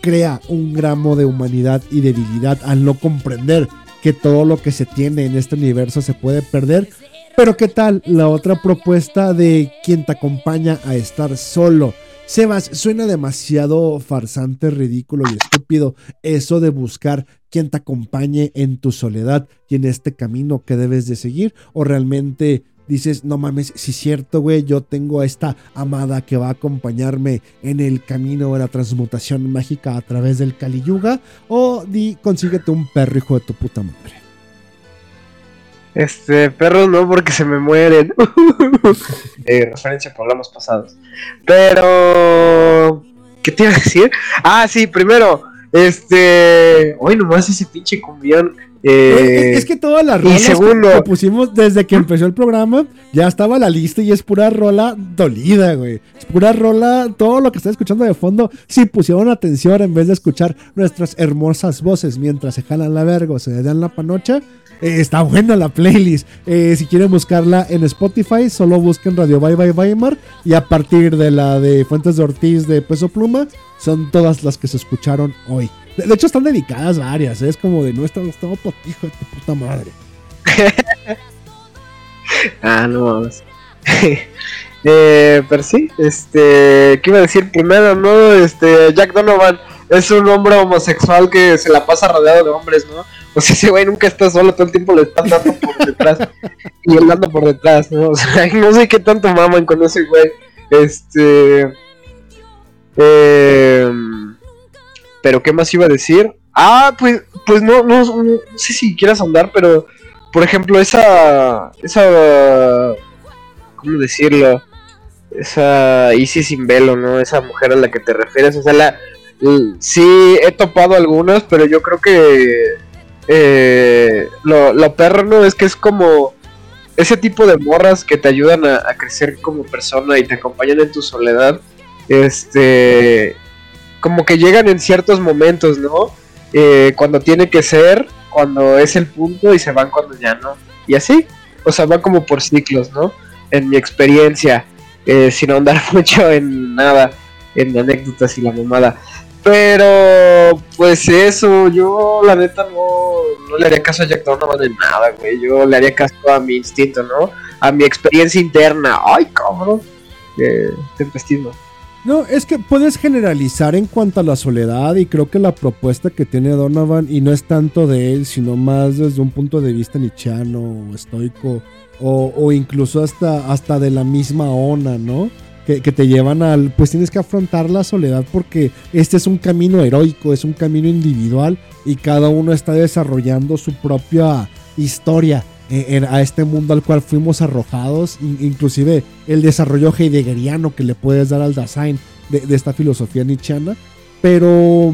crea un gramo de humanidad y debilidad al no comprender que todo lo que se tiene en este universo se puede perder. Pero ¿qué tal la otra propuesta de quien te acompaña a estar solo? Sebas, suena demasiado farsante, ridículo y estúpido eso de buscar quien te acompañe en tu soledad y en este camino que debes de seguir o realmente dices, no mames, si es cierto, güey, yo tengo a esta amada que va a acompañarme en el camino de la transmutación mágica a través del Kali Yuga o di, consíguete un perro hijo de tu puta madre. Este, perros no, porque se me mueren. *laughs* Eh, referencia a programas pasados. Pero. ¿Qué te iba a decir? Ah, sí, primero. Este. Hoy nomás ese pinche cumbión. eh, es, es que todas las rolas segundo- que, que pusimos desde que empezó el programa, ya estaba la lista y es pura rola dolida, güey. Es pura rola, todo lo que está escuchando de fondo, si pusieron atención en vez de escuchar nuestras hermosas voces mientras se jalan la verga o se dan la panocha, eh, está buena la playlist. Eh, si quieren buscarla en Spotify, solo busquen Radio Bye Bye Weimar y a partir de la de Fuentes de Ortiz de Peso Pluma, son todas las que se escucharon hoy. De, de hecho, están dedicadas varias. ¿eh? Es como de no está gustado por hijo de puta madre. *laughs* Ah, no mames. *laughs* eh, pero sí, este, ¿qué iba a decir primero, no? Este, Jack Donovan es un hombre homosexual que se la pasa rodeado de hombres, ¿no? O sea, ese güey nunca está solo, todo el tiempo le están dando por detrás *laughs* y él por detrás, ¿no? O sea, *laughs* no sé qué tanto maman con ese güey. Este. Eh, pero, ¿qué más iba a decir? Ah, pues, pues no, no, no sé si quieras andar, pero por ejemplo, esa. Esa. ¿Cómo decirlo? Esa Isis sin velo, ¿no? Esa mujer a la que te refieres. O sea, la. Sí, he topado algunas, pero yo creo que. eh, lo, lo perro, ¿no? Es que es como. Ese tipo de morras que te ayudan a, a crecer como persona y te acompañan en tu soledad. Este. Como que llegan en ciertos momentos, ¿no? Eh, cuando tiene que ser, cuando es el punto y se van cuando ya no. Y así, o sea, van como por ciclos, ¿no? En mi experiencia, eh, sin ahondar *laughs* mucho en nada, en anécdotas y la mamada. Pero, pues eso, yo la neta no, no le haría caso a Jack Donovan en nada, güey. Yo le haría caso a mi instinto, ¿no? A mi experiencia interna. Ay, cabrón. Eh. No, es que puedes generalizar en cuanto a la soledad y creo que la propuesta que tiene Donovan, y no es tanto de él, sino más desde un punto de vista nichiano o estoico, o, o incluso hasta, hasta de la misma ona, ¿no? Que, te llevan al, pues tienes que afrontar la soledad porque este es un camino heroico, es un camino individual y cada uno está desarrollando su propia historia en- en- a este mundo al cual fuimos arrojados, in- inclusive el desarrollo heideggeriano que le puedes dar al Dasein de, esta filosofía nietzscheana, pero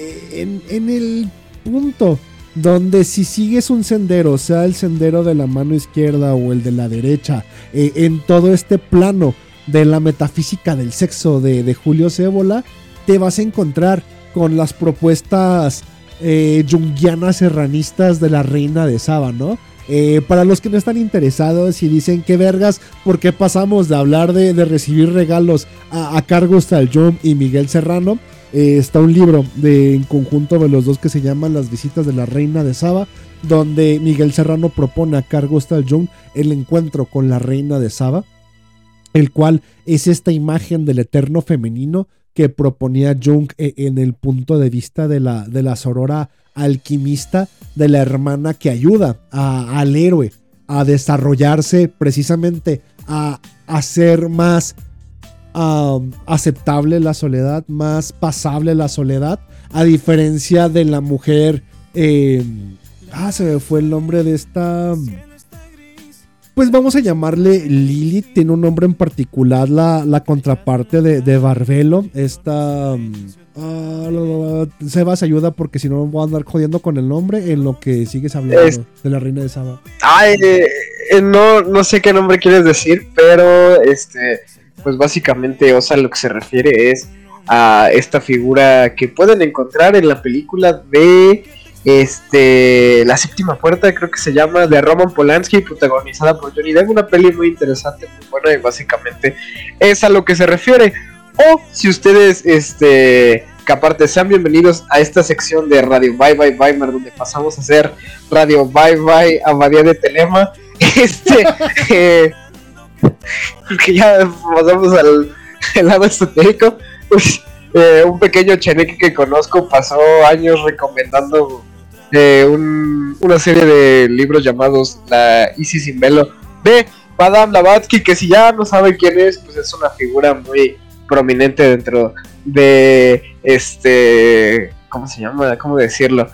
eh, en, en el punto donde si sigues un sendero, sea el sendero de la mano izquierda o el de la derecha, eh, en todo este plano de la metafísica del sexo de, Julio Cébola, te vas a encontrar con las propuestas eh, serranistas de la reina de Saba, ¿no? Eh, para los que no están interesados y dicen que vergas, ¿por qué pasamos de hablar de, recibir regalos a, a Jung y Miguel Serrano? Eh, está un libro de, en conjunto de los dos que se llama Las visitas de la reina de Saba, donde Miguel Serrano propone a Gustav Jung el encuentro con la reina de Saba, el cual es esta imagen del eterno femenino que proponía Jung e- en el punto de vista de la, de la sorora alquimista de la hermana que ayuda al héroe a desarrollarse precisamente a hacer más um, aceptable la soledad, más pasable la soledad, a diferencia de la mujer. eh, ah, se me fue el nombre de esta. Pues vamos a llamarle Lilith, tiene un nombre en particular, la, la contraparte de, de Barbelo. Esta. ah, la, Sebas ayuda porque si no voy a andar jodiendo con el nombre en lo que sigues hablando Es- de la reina de Saba. Ay, eh, eh, no, no sé qué nombre quieres decir, pero este, pues básicamente Osa lo que se refiere es a esta figura que pueden encontrar en la película de este La séptima puerta, creo que se llama, de Roman Polanski, protagonizada por Johnny Depp, una peli muy interesante, muy buena y básicamente es a lo que se refiere. O si ustedes, este, que aparte sean bienvenidos a esta sección de Radio Bye Bye Bye, donde pasamos a hacer Radio Bye Bye Abadía de Telema. *laughs* Este, *laughs* eh, que ya pasamos al, lado esotérico. Pues, eh, un pequeño cheneque que conozco pasó años recomendando eh, un- una serie de libros llamados La Isis sin velo de Madame Blavatsky, que si ya no saben quién es, pues es una figura muy prominente dentro de este, ¿cómo se llama? ¿Cómo decirlo?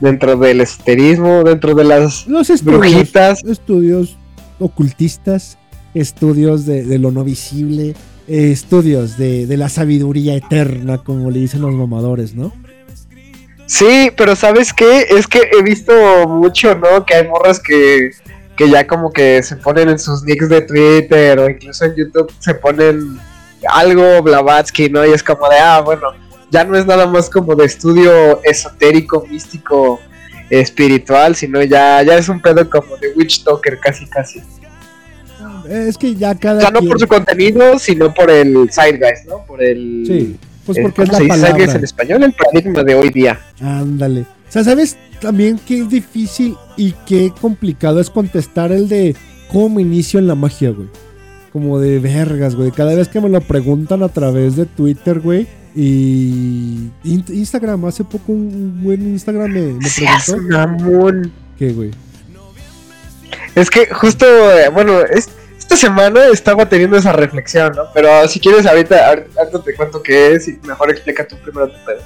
Dentro del esoterismo, dentro de las Los estudios, brujitas. estudios ocultistas, estudios de, de lo no visible, eh, estudios de, de la sabiduría eterna, como le dicen los mamadores, ¿no? Sí, pero ¿sabes qué? Es que he visto mucho, ¿no? Que hay morras que, que ya como que se ponen en sus nicks de Twitter o incluso en YouTube se ponen algo Blavatsky, ¿no? Y es como de, ah, bueno, ya no es nada más como de estudio esotérico, místico, espiritual, sino ya, ya es un pedo como de Witch Talker, casi, casi. Es que ya cada sea, no quien- por su contenido, sino por el zeitgeist, ¿no? Por el... Sí. Pues eh, porque es ¿cómo la palabra. ¿Sabes en español? El paradigma de hoy día. Ándale. O sea, ¿sabes también qué difícil y qué complicado es contestar el de cómo me inicio en la magia, güey? Como de vergas, güey. Cada vez que me lo preguntan a través de Twitter, güey. Y In- Instagram, hace poco un buen Instagram me, me preguntó. ¿Qué, güey? Es que justo, eh, bueno, es- esta semana estaba teniendo esa reflexión, ¿no? Pero si quieres, ahorita, ahorita te cuento qué es y mejor explica tú primero tu pedo.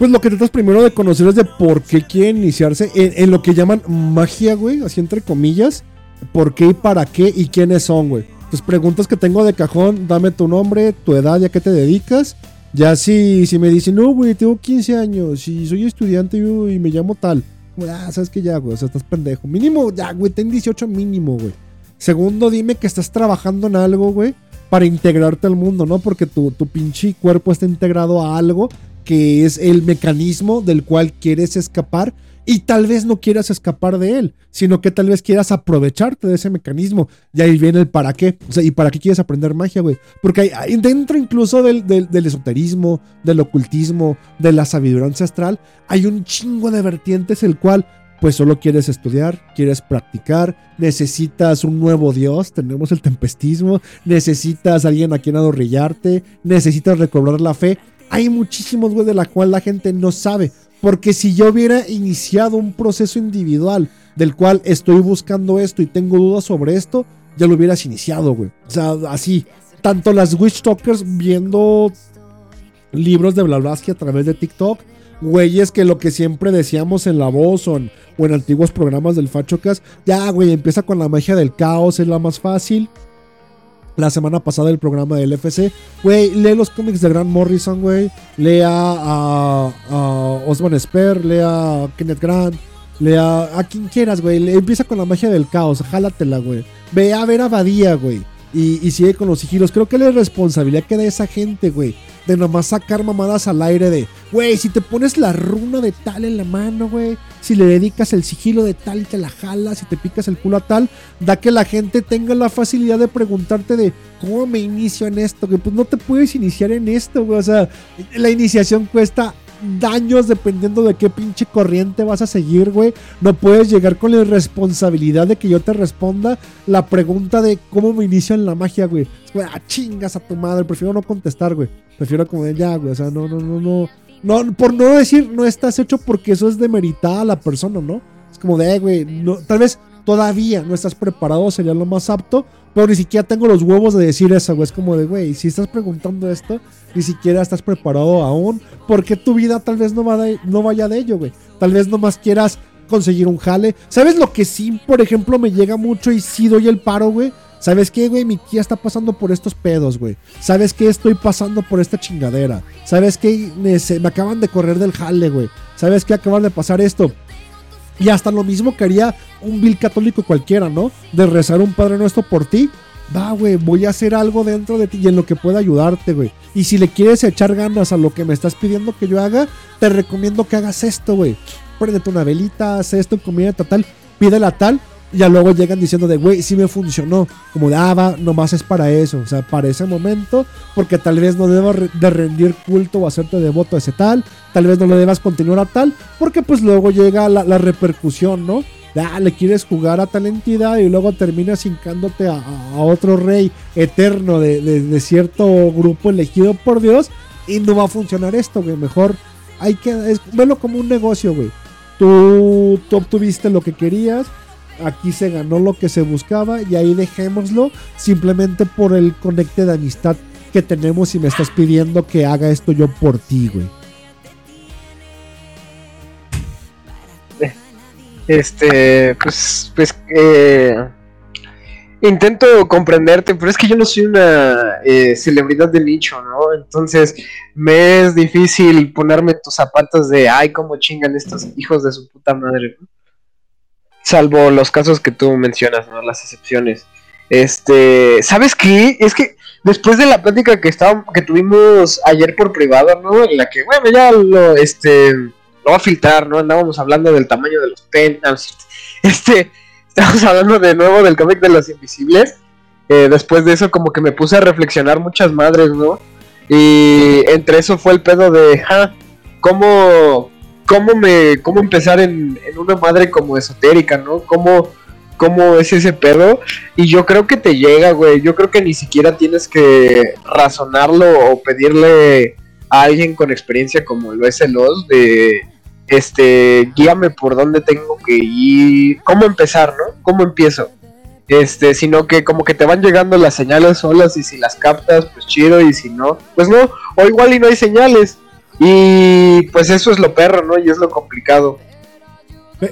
Pues lo que tratas primero de conocer es de por qué quieren iniciarse en, lo que llaman magia, güey, así entre comillas. ¿Por qué y para qué y quiénes son, güey? Tus preguntas que tengo de cajón, dame tu nombre, tu edad y a qué te dedicas. Ya si, si me dicen, no, güey, tengo 15 años y soy estudiante y, y me llamo tal. Güey, ah, sabes que ya, güey, o sea, estás pendejo. Mínimo, ya, güey, ten 18 mínimo, güey. Segundo, dime que estás trabajando en algo, güey, para integrarte al mundo, ¿no? Porque tu, tu pinche cuerpo está integrado a algo que es el mecanismo del cual quieres escapar y tal vez no quieras escapar de él, sino que tal vez quieras aprovecharte de ese mecanismo. Y ahí viene el para qué. O sea, ¿y para qué quieres aprender magia, güey? Porque hay, dentro incluso del, del- del esoterismo, del ocultismo, de la sabiduría ancestral, hay un chingo de vertientes el cual pues solo quieres estudiar, quieres practicar, necesitas un nuevo dios, tenemos el tempestismo, necesitas alguien a quien adorrillarte, necesitas recobrar la fe. Hay muchísimos, güey, de la cual la gente no sabe. Porque si yo hubiera iniciado un proceso individual del cual estoy buscando esto y tengo dudas sobre esto, ya lo hubieras iniciado, güey. O sea, así. Tanto las Witch Talkers viendo libros de Blavatsky a través de TikTok, güeyes que lo que siempre decíamos en La Voz o en, antiguos programas del Fachocas, ya, güey, empieza con la magia del caos, es la más fácil. La semana pasada el programa del FC, güey, lee los cómics de Grant Morrison, güey, lea a, a Osman Sper, lea a Kenneth Grant, lea a quien quieras, güey, empieza con la magia del caos, jálatela, güey. Ve a ver a Badía, güey. Y, y sigue con los sigilos. Creo que la responsabilidad que da esa gente, güey. De nomás sacar mamadas al aire de, güey, si te pones la runa de tal en la mano, güey. Si le dedicas el sigilo de tal y te la jalas, si te picas el culo a tal, da que la gente tenga la facilidad de preguntarte de, ¿cómo me inicio en esto? güey? Pues no te puedes iniciar en esto, güey. O sea, la iniciación cuesta daños dependiendo de qué pinche corriente vas a seguir, güey. No puedes llegar con la irresponsabilidad de que yo te responda la pregunta de cómo me inicio en la magia, güey. Es como, ah, chingas a tu madre. Prefiero no contestar, güey. Prefiero como de ya, güey. O sea, no, no, no, no. No, por no decir no estás hecho porque eso es demeritar a la persona, ¿no? Es como de, eh, güey, no, tal vez todavía no estás preparado, sería lo más apto, pero ni siquiera tengo los huevos de decir eso, güey. Es como de, güey, si estás preguntando esto, ni siquiera estás preparado aún, porque tu vida tal vez no, va no vaya de ello, güey. Tal vez nomás quieras conseguir un jale. ¿Sabes lo que sí, por ejemplo, me llega mucho y sí doy el paro, güey? ¿Sabes qué, güey? Mi tía está pasando por estos pedos, güey. ¿Sabes qué? Estoy pasando por esta chingadera. ¿Sabes qué? Me, me acaban de correr del jale, güey. ¿Sabes qué? Acaban de pasar esto. Y hasta lo mismo que haría un vil católico cualquiera, ¿no? De rezar un Padre Nuestro por ti. Va, güey, voy a hacer algo dentro de ti y en lo que pueda ayudarte, güey. Y si le quieres echar ganas a lo que me estás pidiendo que yo haga, te recomiendo que hagas esto, güey. Préndete una velita, haz esto, comida tal, pídela tal. Ya luego llegan diciendo de, güey, sí me funcionó. Como de, ah, va, nomás es para eso. O sea, para ese momento. Porque tal vez no debas de rendir culto o hacerte devoto a ese tal. Tal vez no le debas continuar a tal. Porque pues luego llega la, repercusión, ¿no? Ah, le quieres jugar a tal entidad y luego terminas hincándote a, otro rey eterno de, de- cierto grupo elegido por Dios. Y no va a funcionar esto, güey. Mejor hay que es, como un negocio, güey. Tú, tú obtuviste lo que querías, aquí se ganó lo que se buscaba y ahí dejémoslo simplemente por el conecte de amistad que tenemos y me estás pidiendo que haga esto yo por ti, güey. Este, pues, pues, eh, intento comprenderte, pero es que yo no soy una eh, celebridad de nicho, ¿no? Entonces, me es difícil ponerme tus zapatos de, ay, cómo chingan estos hijos de su puta madre, ¿no? Salvo los casos que tú mencionas, ¿no? Las excepciones. Este, ¿sabes qué? Es que después de la plática que estábamos, que tuvimos ayer por privado, ¿no? En la que, bueno, ya lo, este, lo va a filtrar, ¿no? Andábamos hablando del tamaño de los penas. Este, *laughs* estamos hablando de nuevo del cómic de los invisibles. Eh, después de eso, como que me puse a reflexionar muchas madres, ¿no? Y entre eso fue el pedo de, ja, ¿cómo, cómo, me, cómo empezar en, en una madre como esotérica, ¿no? ¿Cómo, ¿Cómo es ese pedo? Y yo creo que te llega, güey. Yo creo que ni siquiera tienes que razonarlo o pedirle a alguien con experiencia como lo es el OS de, este, guíame por dónde tengo que ir, cómo empezar, ¿no? ¿Cómo empiezo? Este, sino que como que te van llegando las señales solas y si las captas, pues chido, y si no, pues no, o igual y no hay señales. Y pues eso es lo perro, ¿no? Y es lo complicado.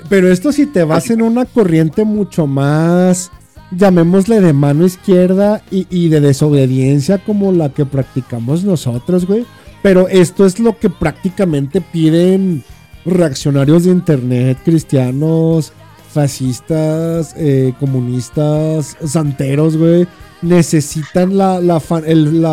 Pero esto si te vas en una corriente mucho más, llamémosle de mano izquierda y, y de desobediencia como la que practicamos nosotros, güey. Pero esto es lo que prácticamente piden reaccionarios de internet, cristianos, fascistas, eh, comunistas, santeros, güey, necesitan la, la,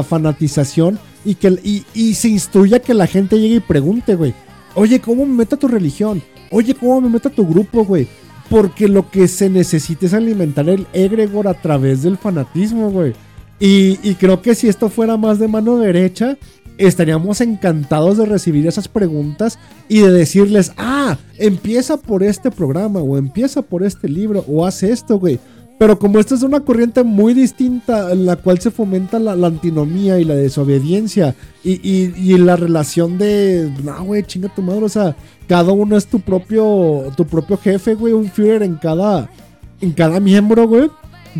fanatización y que y, se instruya que la gente llegue y pregunte, güey, oye, ¿cómo me meto a tu religión? Oye, ¿cómo me meto a tu grupo, güey? Porque lo que se necesita es alimentar el egregor a través del fanatismo, güey. Y, y creo que si esto fuera más de mano derecha, estaríamos encantados de recibir esas preguntas y de decirles, ah, empieza por este programa o empieza por este libro o haz esto, güey. Pero como esta es una corriente muy distinta en la cual se fomenta la, antinomía y la desobediencia y, la relación de, no, güey, chinga tu madre, o sea, cada uno es tu propio, tu propio jefe, güey, un Führer en cada, en cada miembro, güey.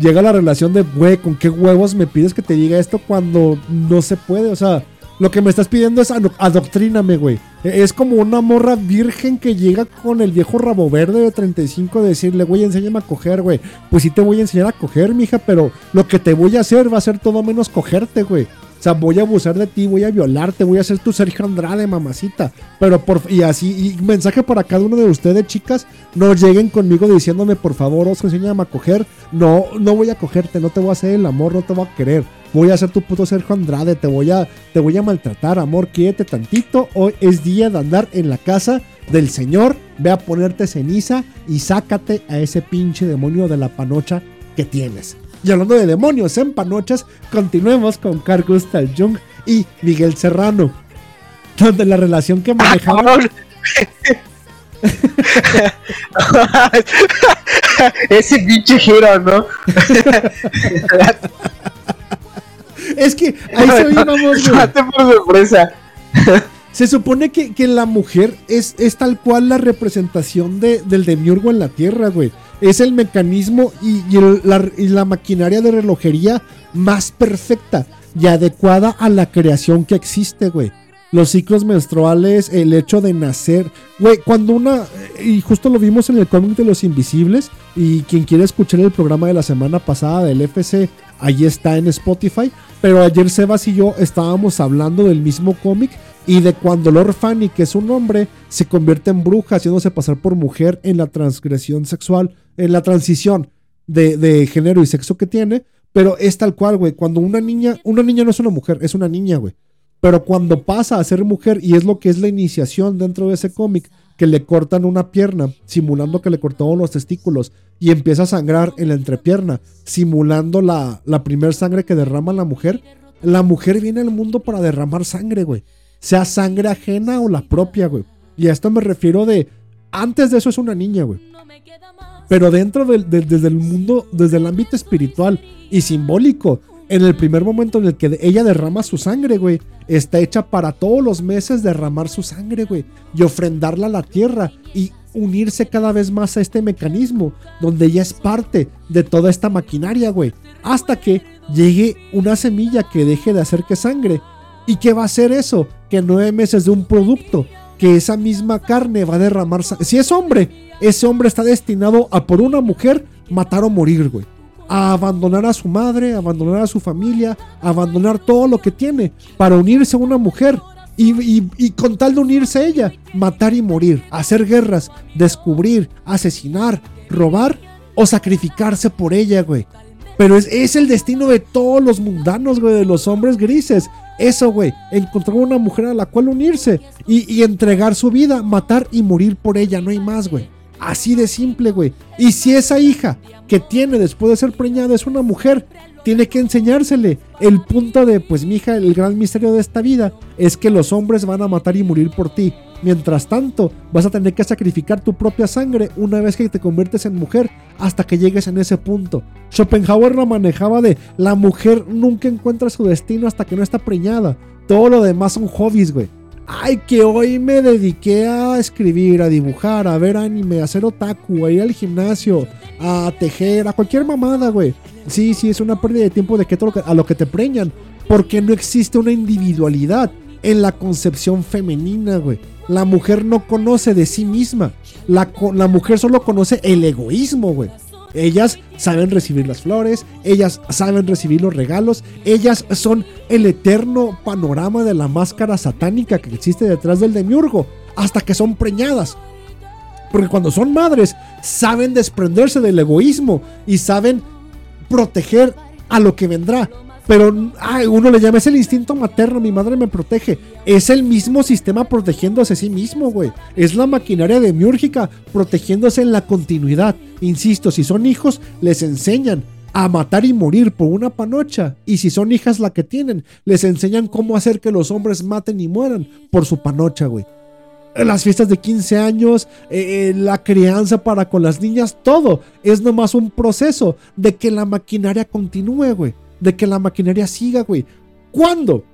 Llega la relación de, güey, ¿con qué huevos me pides que te diga esto cuando no se puede? O sea, lo que me estás pidiendo es adoctríname, güey. E, es como una morra virgen que llega con el viejo rabo verde de 35 de decirle, güey, enséñame a coger, güey. Pues sí te voy a enseñar a coger, mija, pero lo que te voy a hacer va a ser todo menos cogerte, güey. O sea, voy a abusar de ti, voy a violarte, voy a ser tu Sergio Andrade, mamacita. Pero por y así, y mensaje para cada uno de ustedes, chicas, no lleguen conmigo diciéndome, por favor, os enséñame a coger. No, no voy a cogerte, no te voy a hacer el amor, no te voy a querer. Voy a ser tu puto Sergio Andrade, te voy a, te voy a maltratar, amor, quédate tantito. Hoy es día de andar en la casa del Señor. Ve a ponerte ceniza y sácate a ese pinche demonio de la panocha que tienes. Y hablando de demonios en panochas, continuemos con Carl Gustav Jung y Miguel Serrano. Donde la relación que manejaban. *laughs* Ese pinche giro, ¿no? *laughs* es que ahí se vamos, por sorpresa. Se supone que, la mujer es, es, tal cual la representación de, del demiurgo en la tierra, güey. Es el mecanismo y, la, maquinaria de relojería más perfecta y adecuada a la creación que existe, güey. Los ciclos menstruales, el hecho de nacer. Güey, cuando una. Y justo lo vimos en el cómic de los invisibles. Y quien quiere escuchar el programa de la semana pasada del FC, ahí está en Spotify. Pero ayer Sebas y yo estábamos hablando del mismo cómic y de cuando Lord Fanny, que es un hombre, se convierte en bruja haciéndose pasar por mujer en la transgresión sexual, en la transición de, género y sexo que tiene. Pero es tal cual, güey. Cuando una niña, una niña no es una mujer, es una niña, güey. Pero cuando pasa a ser mujer, y es lo que es la iniciación dentro de ese cómic, que le cortan una pierna, simulando que le cortaron los testículos, y empieza a sangrar en la entrepierna, simulando la, la primer sangre que derrama la mujer, la mujer viene al mundo para derramar sangre, güey. Sea sangre ajena o la propia, güey. Y a esto me refiero de, antes de eso es una niña, güey. Pero dentro del, desde el mundo, desde el ámbito espiritual y simbólico, en el primer momento en el que ella derrama su sangre, güey, está hecha para todos los meses derramar su sangre, güey, y ofrendarla a la tierra y unirse cada vez más a este mecanismo, donde ella es parte de toda esta maquinaria, güey, hasta que llegue una semilla que deje de hacer que sangre. ¿Y qué va a hacer eso? Que nueve meses de un producto, que esa misma carne va a derramar. Si es hombre, ese hombre está destinado a por una mujer matar o morir, güey a abandonar a su madre, abandonar a su familia, abandonar todo lo que tiene para unirse a una mujer. Y, con tal de unirse a ella, matar y morir, hacer guerras, descubrir, asesinar, robar o sacrificarse por ella, güey. Pero es, es el destino de todos los mundanos, güey, de los hombres grises. Eso, güey, encontrar una mujer a la cual unirse y, y entregar su vida, matar y morir por ella, no hay más, güey. Así de simple, güey. Y si esa hija que tiene después de ser preñada es una mujer, tiene que enseñársele. El punto de, pues, mija, el gran misterio de esta vida es que los hombres van a matar y morir por ti. Mientras tanto, vas a tener que sacrificar tu propia sangre una vez que te conviertes en mujer hasta que llegues en ese punto. Schopenhauer lo manejaba de la mujer nunca encuentra su destino hasta que no está preñada. Todo lo demás son hobbies, güey. Ay, que hoy me dediqué a escribir, a dibujar, a ver anime, a hacer otaku, a ir al gimnasio, a tejer, a cualquier mamada, güey. Sí, sí, es una pérdida de tiempo de que a lo que te preñan. Porque no existe una individualidad en la concepción femenina, güey. La mujer no conoce de sí misma. La, mujer solo conoce el egoísmo, güey. Ellas saben recibir las flores, ellas saben recibir los regalos, ellas son el eterno panorama de la máscara satánica que existe detrás del demiurgo, hasta que son preñadas. Porque cuando son madres, saben desprenderse del egoísmo y saben proteger a lo que vendrá. Pero ay, uno le llama, es el instinto materno, mi madre me protege. Es el mismo sistema protegiéndose a sí mismo, güey. Es la maquinaria demiúrgica protegiéndose en la continuidad. Insisto, si son hijos, les enseñan a matar y morir por una panocha. Y si son hijas la que tienen, les enseñan cómo hacer que los hombres maten y mueran por su panocha, güey las fiestas de 15 años, eh, eh, la crianza para con las niñas, todo es nomás un proceso de que la maquinaria continúe, güey. De que la maquinaria siga, güey. ¿Cuándo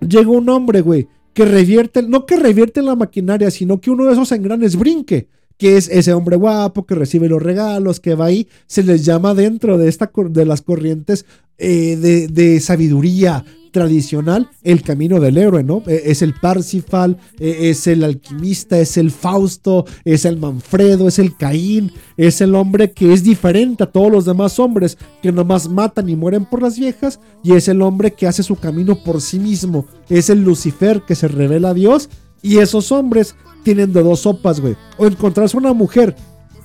llega un hombre, güey, que revierte, no que revierte la maquinaria, sino que uno de esos engranes brinque? Que es ese hombre guapo que recibe los regalos, que va ahí, se les llama dentro de, esta, de las corrientes eh, de, de sabiduría tradicional el camino del héroe, ¿no? Eh, Es el Parsifal, eh, es el alquimista, es el Fausto, es el Manfredo, es el Caín, es el hombre que es diferente a todos los demás hombres que nomás matan y mueren por las viejas y es el hombre que hace su camino por sí mismo, es el Lucifer que se revela a Dios y esos hombres tienen de dos sopas, güey. O encontrarse una mujer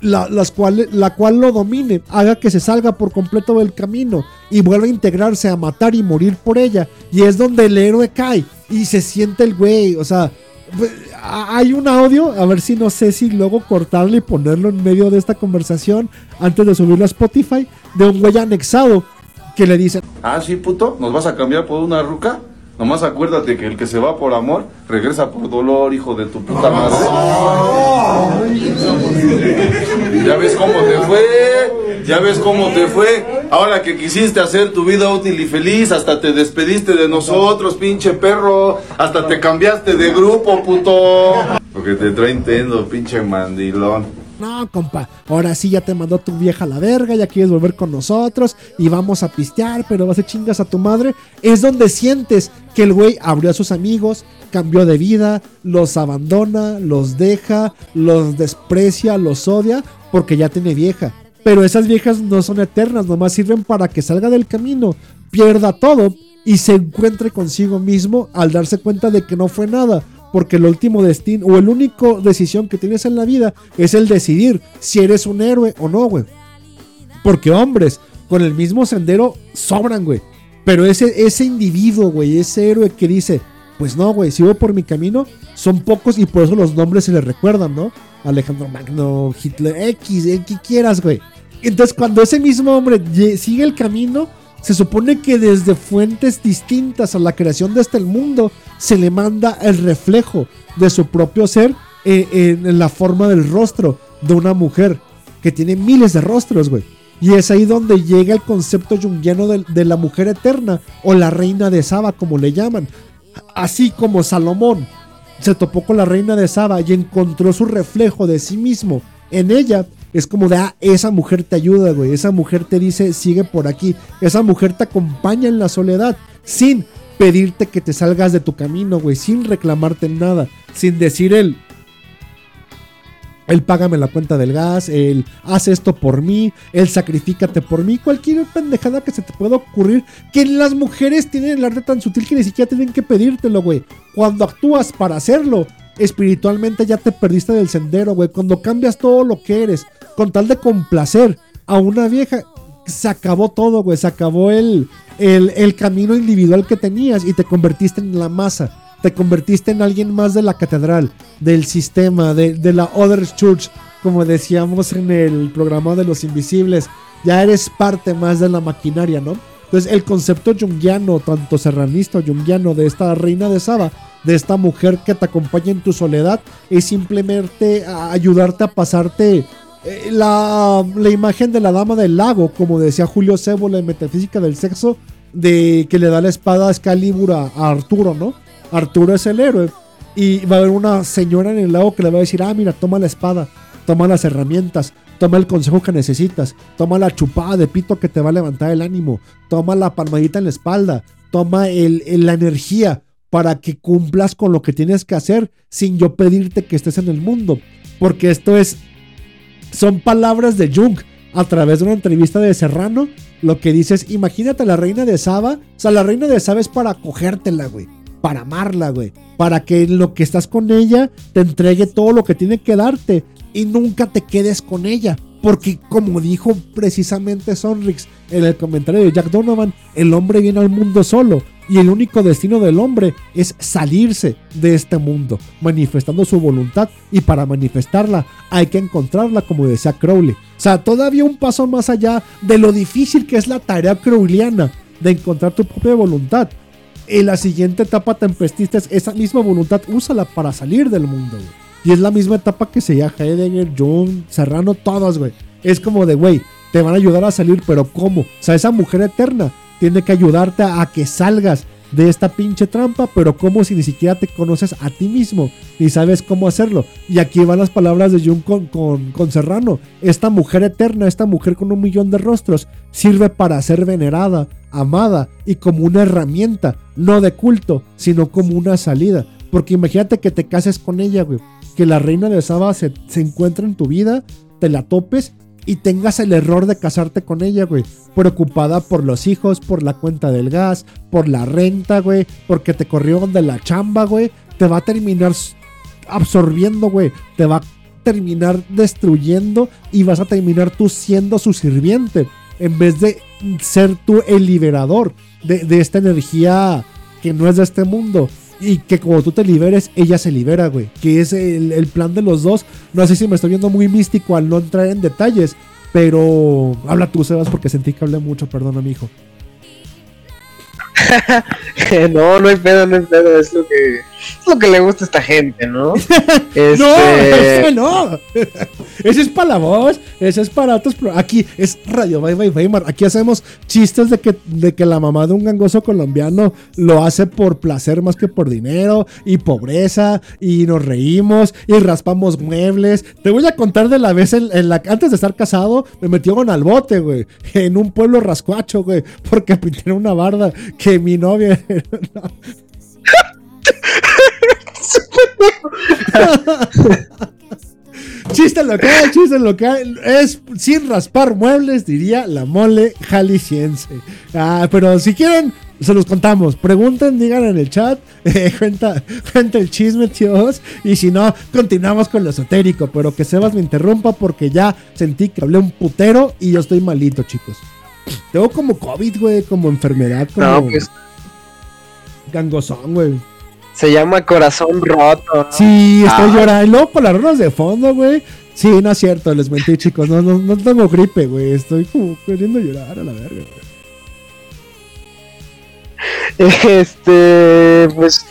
la, las cuales, la cual lo domine, haga que se salga por completo del camino y vuelva a integrarse a matar y morir por ella. Y es donde el héroe cae y se siente el güey. O sea, pues, hay un audio, a ver si no sé si luego cortarlo y ponerlo en medio de esta conversación antes de subirlo a Spotify, de un güey anexado que le dice, Ah, sí, puto, ¿nos vas a cambiar por una ruca? Nomás acuérdate que el que se va por amor regresa por dolor, hijo de tu puta madre. Ya ves cómo te fue, ya ves cómo te fue. Ahora que quisiste hacer tu vida útil y feliz, hasta te despediste de nosotros, pinche perro. Hasta te cambiaste de grupo, puto. Porque te trae Nintendo, pinche mandilón. No, compa, ahora sí ya te mandó tu vieja la verga, ya quieres volver con nosotros y vamos a pistear, pero vas a chingas a tu madre. Es donde sientes que el güey abrió a sus amigos, cambió de vida, los abandona, los deja, los desprecia, los odia, porque ya tiene vieja. Pero esas viejas no son eternas, nomás sirven para que salga del camino, pierda todo y se encuentre consigo mismo al darse cuenta de que no fue nada. Porque el último destino o el único decisión que tienes en la vida es el decidir si eres un héroe o no, güey. Porque hombres con el mismo sendero sobran, güey. Pero ese, ese individuo, güey, ese héroe que dice, pues no, güey, si voy por mi camino, son pocos y por eso los nombres se les recuerdan, ¿no? Alejandro Magno, Hitler, X, el que quieras, güey. Entonces, cuando ese mismo hombre sigue el camino, se supone que desde fuentes distintas a la creación de este mundo se le manda el reflejo de su propio ser eh, en, en la forma del rostro de una mujer que tiene miles de rostros, güey. Y es ahí donde llega el concepto junguiano de, de la mujer eterna o la reina de Saba, como le llaman. Así como Salomón se topó con la reina de Saba y encontró su reflejo de sí mismo en ella. Es como de, ah, esa mujer te ayuda, güey. Esa mujer te dice, sigue por aquí. Esa mujer te acompaña en la soledad, sin pedirte que te salgas de tu camino, güey. Sin reclamarte nada. Sin decir el, el págame la cuenta del gas, el haz esto por mí, el sacrifícate por mí, cualquier pendejada que se te pueda ocurrir, que las mujeres tienen el arte tan sutil que ni siquiera tienen que pedírtelo, güey. Cuando actúas para hacerlo, espiritualmente ya te perdiste del sendero, güey. Cuando cambias todo lo que eres, con tal de complacer a una vieja, se acabó todo, güey. Se acabó el, el, el camino individual que tenías y te convertiste en la masa. Te convertiste en alguien más de la catedral, del sistema, de, de la Other Church, como decíamos en el programa de los invisibles. Ya eres parte más de la maquinaria, ¿no? Entonces, el concepto jungiano, tanto serranista o jungiano, de esta reina de Saba, de esta mujer que te acompaña en tu soledad, es simplemente ayudarte a pasarte eh, la, la imagen de la dama del lago, como decía Julio Cébola en Metafísica del Sexo, de que le da la espada a Excalibur a Arturo, ¿no? Arturo es el héroe. Y va a haber una señora en el lago que le va a decir, ah, mira, toma la espada, toma las herramientas, toma el consejo que necesitas, toma la chupada de pito que te va a levantar el ánimo, toma la palmadita en la espalda, toma el, la energía para que cumplas con lo que tienes que hacer sin yo pedirte que estés en el mundo. Porque esto es, son palabras de Jung a través de una entrevista de Serrano. Lo que dice es, imagínate la reina de Saba. O sea, la reina de Saba es para cogértela, güey. Para amarla, güey. Para que lo que estás con ella te entregue todo lo que tiene que darte. Y nunca te quedes con ella. Porque como dijo precisamente Sonrix en el comentario de Jack Donovan, el hombre viene al mundo solo. Y el único destino del hombre es salirse de este mundo, manifestando su voluntad. Y para manifestarla hay que encontrarla, como decía Crowley. O sea, todavía un paso más allá de lo difícil que es la tarea crowleyana de encontrar tu propia voluntad. En la siguiente etapa tempestista es esa misma voluntad, úsala para salir del mundo, güey. Y es la misma etapa que seguía Heidegger, Jung, Serrano, todos, güey. Es como de, güey, te van a ayudar a salir, pero ¿cómo? O sea, esa mujer eterna tiene que ayudarte a que salgas de esta pinche trampa, pero ¿cómo si ni siquiera te conoces a ti mismo ni sabes cómo hacerlo? Y aquí van las palabras de Jung con, con, con Serrano. Esta mujer eterna, esta mujer con un millón de rostros, sirve para ser venerada, amada y como una herramienta, no de culto, sino como una salida. Porque imagínate que te cases con ella, güey. Que la reina de Saba se, se encuentre en tu vida, te la topes y tengas el error de casarte con ella, güey. Preocupada por los hijos, por la cuenta del gas, por la renta, güey. Porque te corrió de la chamba, güey. Te va a terminar absorbiendo, güey. Te va a terminar destruyendo y vas a terminar tú siendo su sirviente. En vez de ser tú el liberador de, de esta energía que no es de este mundo. Y que como tú te liberes, ella se libera, güey. Que es el, el plan de los dos. No sé si me estoy viendo muy místico al no entrar en detalles. Pero habla tú, Sebas, porque sentí que hablé mucho. Perdona, mi hijo. *laughs* no, no hay pedo, no hay pedo, es lo que es lo que le gusta a esta gente, ¿no? *laughs* Este, No, *laughs* ese no. *laughs* ese es para la voz. Ese es para otros. Aquí es Radio Bye Bye Weimar. Aquí hacemos chistes de que, de que la mamá de un gangoso colombiano lo hace por placer más que por dinero y pobreza. Y nos reímos y raspamos muebles. Te voy a contar de la vez en, en la antes de estar casado, me metieron al bote, güey. En un pueblo rascuacho, güey. Porque pinté una barda que mi novia. *laughs* Chiste local, chiste local. Es sin raspar muebles, diría la mole jalisciense. Ah, pero si quieren, se los contamos. Pregunten, digan en el chat. *laughs* eh, cuenta, cuenta el chisme, tíos. Y si no, continuamos con lo esotérico. Pero que Sebas me interrumpa porque ya sentí que hablé un putero y yo estoy malito, chicos. Tengo como COVID, güey, como enfermedad, como no, pues gangosón, güey. Se llama corazón roto. Sí, estoy Ah. llorando. Y luego con las rolas de fondo, güey. Sí, no es cierto, les mentí, chicos. No, no, no tengo gripe, güey. Estoy como queriendo llorar a la verga, güey. *laughs* Este, pues,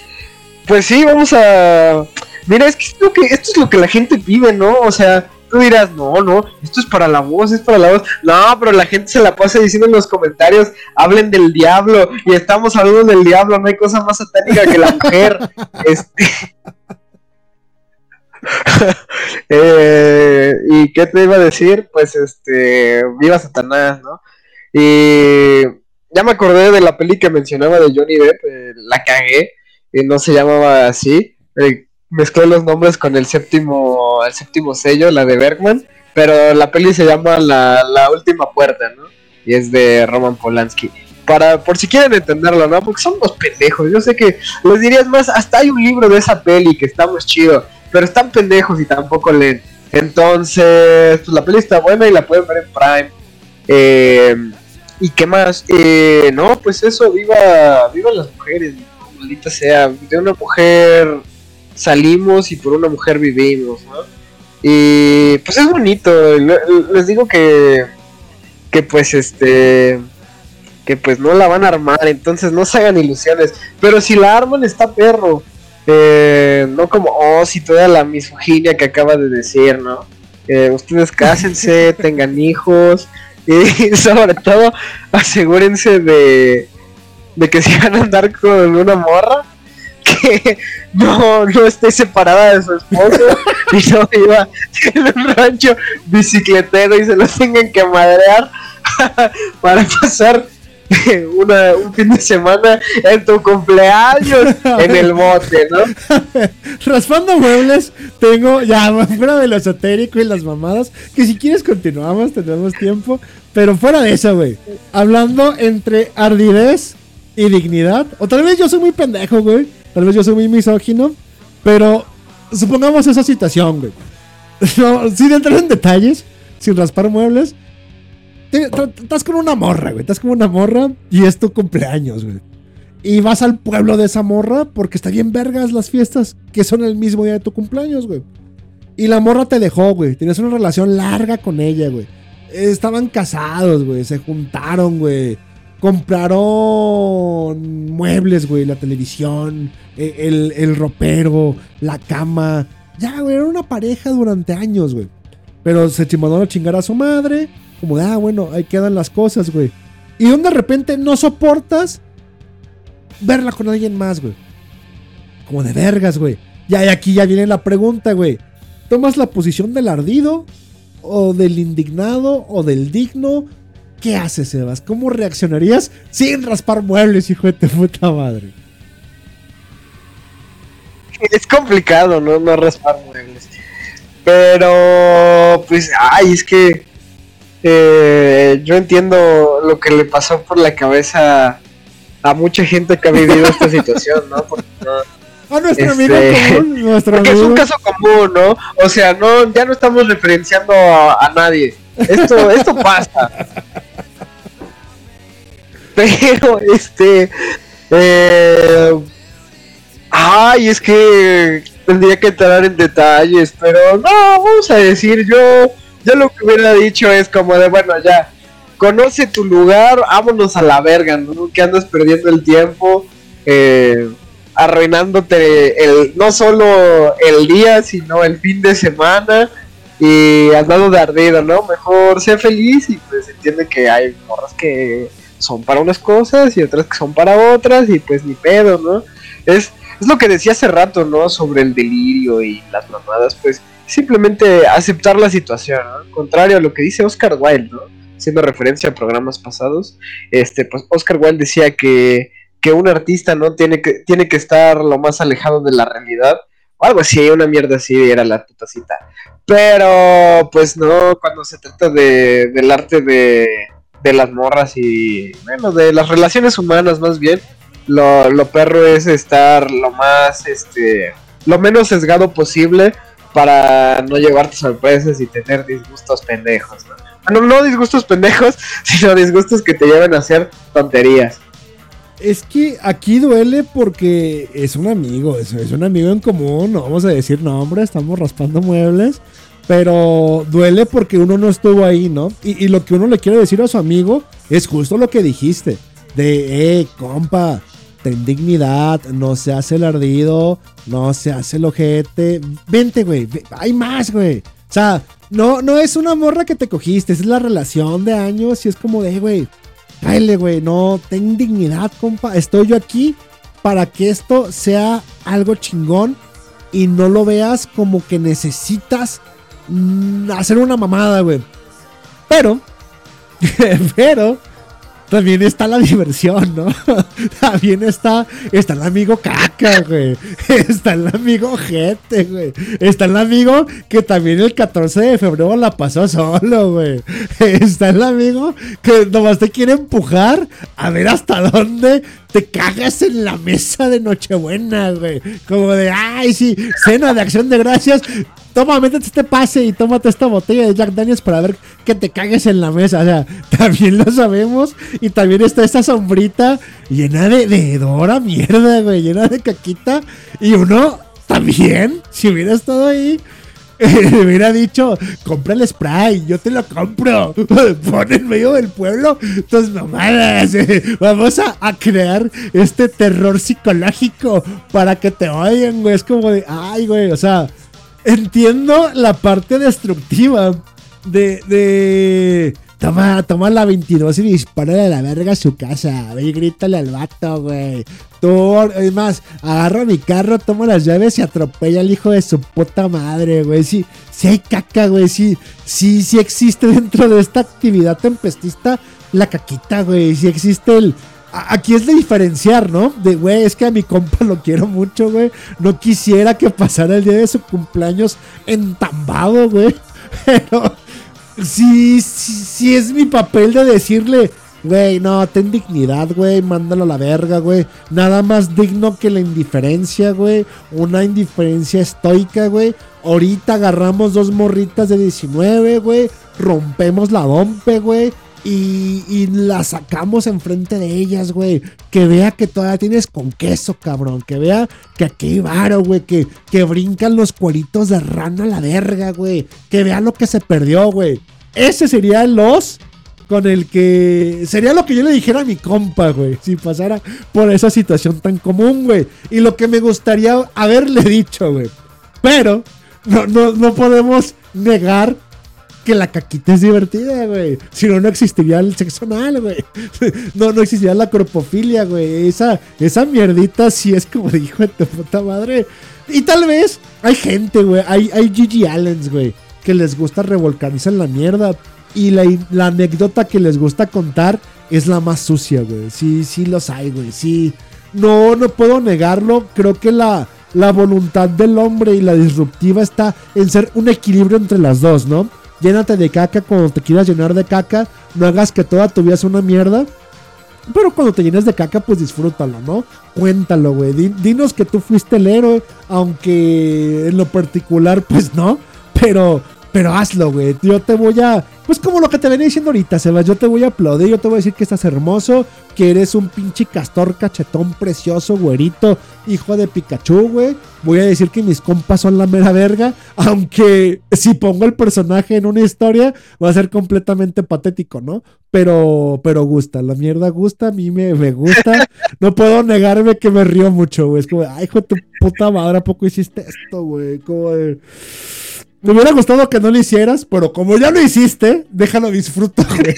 pues sí, vamos a. Mira, es que, es lo que esto es lo que la gente pide, ¿no? O sea, tú dirás, no, no, esto es para la voz, es para la voz. No, pero la gente se la pasa diciendo en los comentarios, hablen del diablo y estamos hablando del diablo, no hay cosa más satánica que la mujer. *laughs* este. *laughs* Eh, ¿Y qué te iba a decir? Pues este, viva Satanás, ¿no? Y ya me acordé de la peli que mencionaba de Johnny Depp, eh, la cagué, y no se llamaba así. eh, mezclé los nombres con el séptimo, el séptimo sello, la de Bergman, pero la peli se llama La, la Última Puerta, ¿no? Y es de Roman Polanski. Para, por si quieren entenderlo, ¿no? Porque son unos pendejos. Yo sé que les dirías más, hasta hay un libro de esa peli que está muy chido, pero están pendejos y tampoco leen. Entonces, pues la peli está buena y la pueden ver en Prime. Eh, ¿Y qué más? Eh, no, pues eso, viva, viva las mujeres, maldita sea. De una mujer salimos y por una mujer vivimos, ¿no? Y pues es bonito. le- Les digo que, que pues este, que pues no la van a armar, entonces no se hagan ilusiones. Pero si la arman está perro. Eh, no como, oh, si toda la misoginia que acaba de decir, ¿no? Eh, ustedes cásense, *laughs* tengan hijos y *laughs* sobre todo asegúrense de, de que si van a andar con una morra, que *laughs* no, no esté separada de su esposo *laughs* y no iba en un rancho bicicletero y se los tengan que madrear *laughs* para pasar una, un fin de semana en tu cumpleaños en el bote, ¿no? Raspando muebles, tengo ya fuera de lo esotérico y las mamadas, que si quieres continuamos, tenemos tiempo, pero fuera de eso, güey. Hablando entre ardidez y dignidad, o tal vez yo soy muy pendejo, güey, tal vez yo soy muy misógino, pero supongamos esa situación, güey. *laughs* Sin entrar en detalles, sin raspar muebles, estás con una morra, güey. Estás con una morra y es tu cumpleaños, güey. Y vas al pueblo de esa morra porque está bien vergas las fiestas que son el mismo día de tu cumpleaños, güey. Y la morra te dejó, güey. Tienes una relación larga con ella, güey. Estaban casados, güey. Se juntaron, güey. Compraron muebles, güey. La televisión, e- el, el ropero, la cama. Ya, güey. Era una pareja durante años, güey. Pero se chimanó a chingar a su madre. Como de, ah, bueno, ahí quedan las cosas, güey. Y de repente no soportas verla con alguien más, güey. Como de vergas, güey. Ya, y aquí ya viene la pregunta, güey. ¿Tomas la posición del ardido? ¿O del indignado? ¿O del digno? ¿Qué haces, Sebas? ¿Cómo reaccionarías sin raspar muebles, hijo de tu puta madre? Es complicado, ¿no? No raspar muebles. Pero, pues, ay, es que eh, yo entiendo lo que le pasó por la cabeza a mucha gente que ha vivido esta *laughs* situación, ¿no? Porque, no- A nuestro Este, amigo común, *laughs* nuestro porque es un amigo. caso común, ¿no? O sea, no, ya no estamos referenciando a, a nadie. Esto, esto pasa. Pero, *laughs* este. eh, ay, es que tendría que entrar en detalles, pero no, vamos a decir, yo, yo lo que hubiera dicho es como de, bueno, ya, conoce tu lugar, vámonos a la verga, ¿no? Que andas perdiendo el tiempo, eh, arruinándote el, no solo el día, sino el fin de semana y andando de ardido, ¿no? Mejor sé feliz y pues entiende que hay morras que son para unas cosas y otras que son para otras y pues ni pedo, ¿no? Es, es lo que decía hace rato, ¿no? Sobre el delirio y las mamadas, pues simplemente aceptar la situación, ¿no? Contrario a lo que dice Oscar Wilde, ¿no? Haciendo referencia a programas pasados, este, pues Oscar Wilde decía que, que un artista, ¿no? Tiene que, tiene que estar lo más alejado de la realidad, o algo así, una mierda así era la puta cita. Pero, pues no, cuando se trata de, del arte de, de las morras y, bueno, de las relaciones humanas más bien, lo, lo perro es estar lo más, este, lo menos sesgado posible para no llevarte sorpresas y tener disgustos pendejos, ¿no? Bueno, no disgustos pendejos, *laughs* sino disgustos que te lleven a hacer tonterías. Es que aquí duele porque es un amigo, es, es un amigo en común, no vamos a decir nombre, estamos raspando muebles, pero duele porque uno no estuvo ahí, ¿no? Y, lo que uno le quiere decir a su amigo es justo lo que dijiste, de, eh, compa, ten dignidad, no se hace el ardido, no se hace el ojete, vente, güey, hay más, güey. O sea, no, no es una morra que te cogiste, es la relación de años y es como de, güey, Cáele, güey, no, ten dignidad, compa. Estoy yo aquí para que esto sea algo chingón y no lo veas como que necesitas hacer una mamada, güey. Pero, *laughs* pero, también está la diversión, ¿no? *laughs* también está, está el amigo caca, güey. *laughs* Está el amigo gente, güey. Está el amigo que también el 14 de febrero la pasó solo, güey. Está el amigo que nomás te quiere empujar a ver hasta dónde te cagas en la mesa de Nochebuena, güey. Como de, ay, sí, cena de acción de gracias. Toma, métete este pase y tómate esta botella de Jack Daniels para ver que te cagues en la mesa. O sea, *laughs* también lo sabemos. Y también está esta sombrita llena de, de hedor mierda, güey. Llena de caquita. Y uno también, si hubiera estado ahí, *laughs* me hubiera dicho, compra el spray, yo te lo compro. *laughs* Pon en medio del pueblo tus mamadas. *laughs* Vamos a, a crear este terror psicológico para que te odien, güey. Es como de, ay, güey, o sea, entiendo la parte destructiva de, de Toma, toma la 22 y dispara a la verga a su casa. Ve y grítale al vato, güey. Es más, agarra mi carro, toma las llaves y atropella al hijo de su puta madre, güey. Sí, sí hay caca, güey. Sí, sí, sí existe dentro de esta actividad tempestista la caquita, güey. Sí existe el. Aquí es de diferenciar, ¿no? De, güey, es que a mi compa lo quiero mucho, güey. No quisiera que pasara el día de su cumpleaños entambado, güey. *laughs* Pero sí, sí, sí es mi papel de decirle, güey, no, ten dignidad, güey, mándalo a la verga, güey. Nada más digno que la indiferencia, güey. Una indiferencia estoica, güey. Ahorita agarramos dos morritas de 19, güey. Rompemos la dompe, güey. Y, y, la sacamos enfrente de ellas, güey. Que vea que todavía tienes con queso, cabrón. Que vea que aquí varo, güey. Que, que brincan los cueritos de rana a la verga, güey. Que vea lo que se perdió, güey. Ese sería los con el que sería lo que yo le dijera a mi compa, güey, si pasara por esa situación tan común, güey. Y lo que me gustaría haberle dicho, güey. Pero no, no, no podemos negar que la caquita es divertida, güey. Si no, no existiría el sexo anal, güey. *laughs* No, no existiría la cropofilia, güey. Esa, esa mierdita sí es como dijo tu puta madre. Y tal vez hay gente, güey. Hay, hay Gigi Allens, güey. Que les gusta revolcarse en la mierda. Y la, la, anécdota que les gusta contar es la más sucia, güey. Sí, sí los hay, güey. Sí. No, no puedo negarlo. Creo que la, la voluntad del hombre y la disruptiva está en ser un equilibrio entre las dos, ¿no? Llénate de caca cuando te quieras llenar de caca. No hagas que toda tu vida sea una mierda. Pero cuando te llenes de caca, pues disfrútalo, ¿no? Cuéntalo, güey. Dinos que tú fuiste el héroe. Aunque en lo particular, pues no. Pero, pero hazlo, güey. Yo te voy a. Pues como lo que te venía diciendo ahorita, Sebas. Yo te voy a aplaudir. Yo te voy a decir que estás hermoso. Que eres un pinche castor cachetón precioso, güerito. Hijo de Pikachu, güey. Voy a decir que mis compas son la mera verga. Aunque si pongo el personaje en una historia, va a ser completamente patético, ¿no? Pero, pero gusta. La mierda gusta. A mí me, me gusta. *laughs* No puedo negarme que me río mucho, güey. Es como, ay, hijo de tu puta madre, ¿a poco hiciste esto, güey? Como de. Me hubiera gustado que no lo hicieras, pero como ya lo hiciste, déjalo disfrutar. *laughs*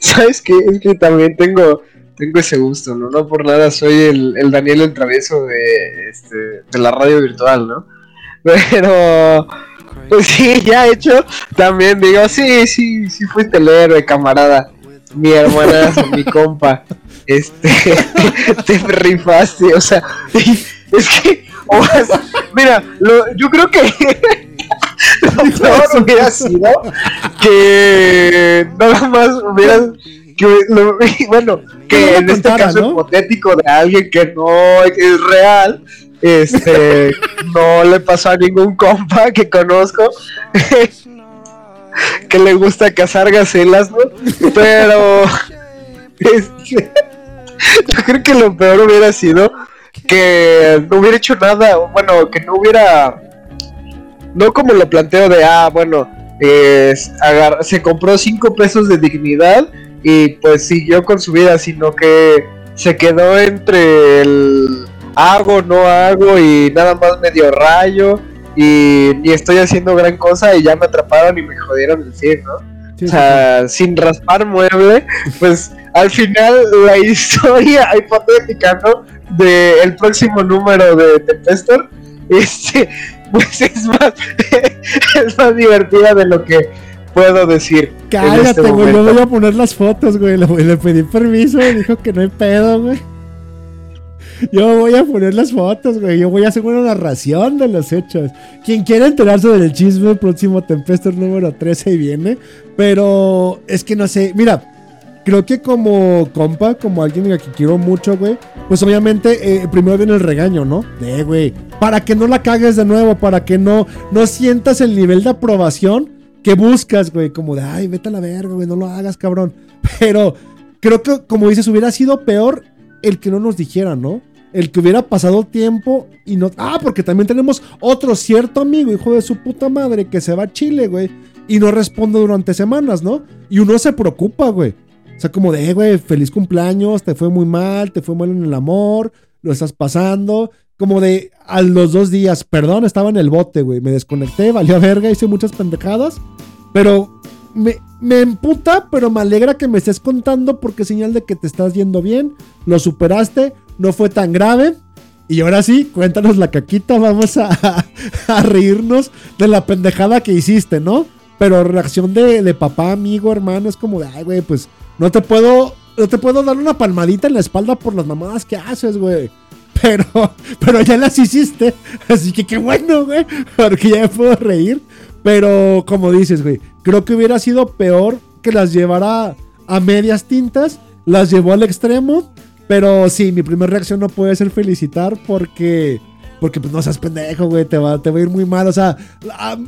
¿Sabes qué? Es que también tengo, tengo ese gusto, ¿no? No por nada soy el, el Daniel el travieso de, este, de la radio virtual, ¿no? *laughs* Pero, pues sí, ya hecho, también digo, sí, sí, sí fuiste el héroe, camarada. Mi hermana, *laughs* mi compa. Este, te, te rifaste, o sea, es que mira, lo, yo creo que *laughs* lo peor hubiera sido que nada más hubieras que lo, *laughs* bueno que en este caso ¿no? hipotético de alguien que no es real este *laughs* no le pasó a ningún compa que conozco que le gusta cazar gacelas no pero este, yo creo que lo peor hubiera sido que no hubiera hecho nada, bueno, que no hubiera, no como lo planteo de, ah, bueno, se compró cinco pesos de dignidad y pues siguió con su vida, sino que se quedó entre el hago, no hago y nada más medio rayo y, y estoy haciendo gran cosa y ya me atraparon y me jodieron el fin, ¿no? Sí, o sea, sí. sin raspar mueble, pues al final la historia *laughs* hipotética, ¿no? De el próximo número de Tempestor, este, pues es más, *laughs* es más divertida de lo que puedo decir. Cállate, este güey, yo voy a poner las fotos, güey. Le, le pedí permiso y dijo que no hay pedo, güey. Yo voy a poner las fotos, güey. Yo voy a hacer una narración de los hechos. Quien quiera enterarse del chisme, el próximo Tempestor número 13 viene. Pero es que no sé. Mira, creo que como compa, como alguien a quien quiero mucho, güey. Pues obviamente, eh, primero viene el regaño, ¿no? De, güey. Para que no la cagues de nuevo, para que no, no sientas el nivel de aprobación que buscas, güey. Como de, ay, vete a la verga, güey, no lo hagas, cabrón. Pero creo que, como dices, hubiera sido peor el que no nos dijeran, ¿no? el que hubiera pasado tiempo y no. Ah, porque también tenemos otro cierto amigo, hijo de su puta madre, que se va a Chile, güey. Y no responde durante semanas, ¿no? Y uno se preocupa, güey. O sea, como de, "Eh, güey, feliz cumpleaños, te fue muy mal, te fue mal en el amor, lo estás pasando. Como de, a los dos días, perdón, estaba en el bote, güey. Me desconecté, valió a verga, hice muchas pendejadas. Pero me, me emputa, pero me alegra que me estés contando porque es señal de que te estás yendo bien, lo superaste, no fue tan grave. Y ahora sí, cuéntanos la caquita, vamos a, *laughs* a reírnos de la pendejada que hiciste, ¿no? Pero reacción de, de papá, amigo, hermano, es como de, ay, güey, pues no te puedo, no te puedo dar una palmadita en la espalda por las mamadas que haces, güey. Pero, *laughs* pero ya las hiciste. Así que qué bueno, güey. Porque ya me puedo reír. Pero como dices, güey, creo que hubiera sido peor que las llevara a medias tintas. Las llevó al extremo. Pero sí, mi primera reacción no puede ser felicitar porque... Porque pues no seas pendejo, güey, te va, te va a ir muy mal. O sea,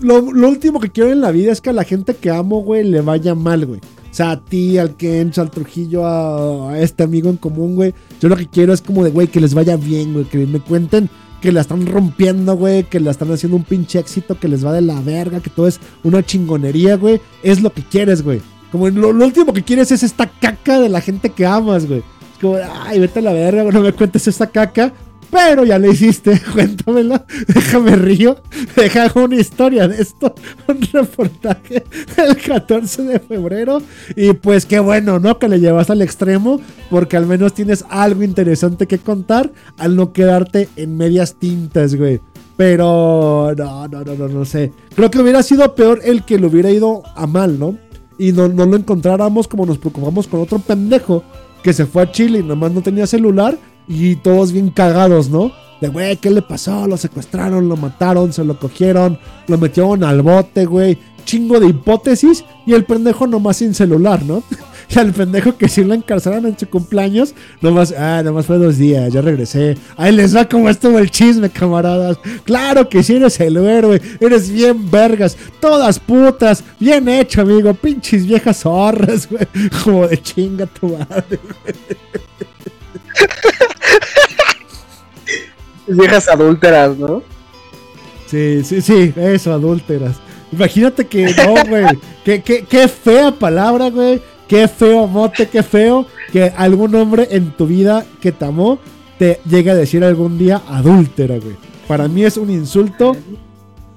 lo, lo último que quiero en la vida es que a la gente que amo, güey, le vaya mal, güey. O sea, a ti, al Kench, al Trujillo, a, este amigo en común, güey. Yo lo que quiero es como de, güey, que les vaya bien, güey. Que me cuenten que la están rompiendo, güey. Que la están haciendo un pinche éxito, que les va de la verga, que todo es una chingonería, güey. Es lo que quieres, güey. Como lo, último que quieres es esta caca de la gente que amas, güey. Es como, ay, vete a la verga, no me cuentes esta caca. Pero ya lo hiciste, *laughs* cuéntamela, déjame río, deja una historia de esto, un reportaje el 14 de febrero y pues qué bueno, ¿no? Que le llevas al extremo porque al menos tienes algo interesante que contar al no quedarte en medias tintas, güey. Pero no, no, no, no, no sé. Creo que hubiera sido peor el que lo hubiera ido a mal, ¿no? Y no, no lo encontráramos como nos preocupamos con otro pendejo que se fue a Chile y nomás no tenía celular y todos bien cagados, ¿no? De, güey, ¿qué le pasó? Lo secuestraron, lo mataron, se lo cogieron, lo metieron al bote, güey. Chingo de hipótesis y el pendejo nomás sin celular, ¿no? *laughs* Y al pendejo que sí lo encarcelaron en su cumpleaños, nomás, ah, nomás fue dos días, ya regresé. Ahí les va como estuvo el chisme, camaradas. Claro que sí eres el héroe, eres bien vergas, todas putas, bien hecho, amigo, pinches viejas zorras, güey. *laughs* Como de chinga tu madre. Viejas adúlteras, ¿no? Sí, sí, sí, eso, adúlteras. Imagínate que no, *laughs* güey. qué, qué, qué fea palabra, güey. Qué feo mote, qué feo que algún hombre en tu vida que te amó te llegue a decir algún día adúltera, güey. Para mí es un insulto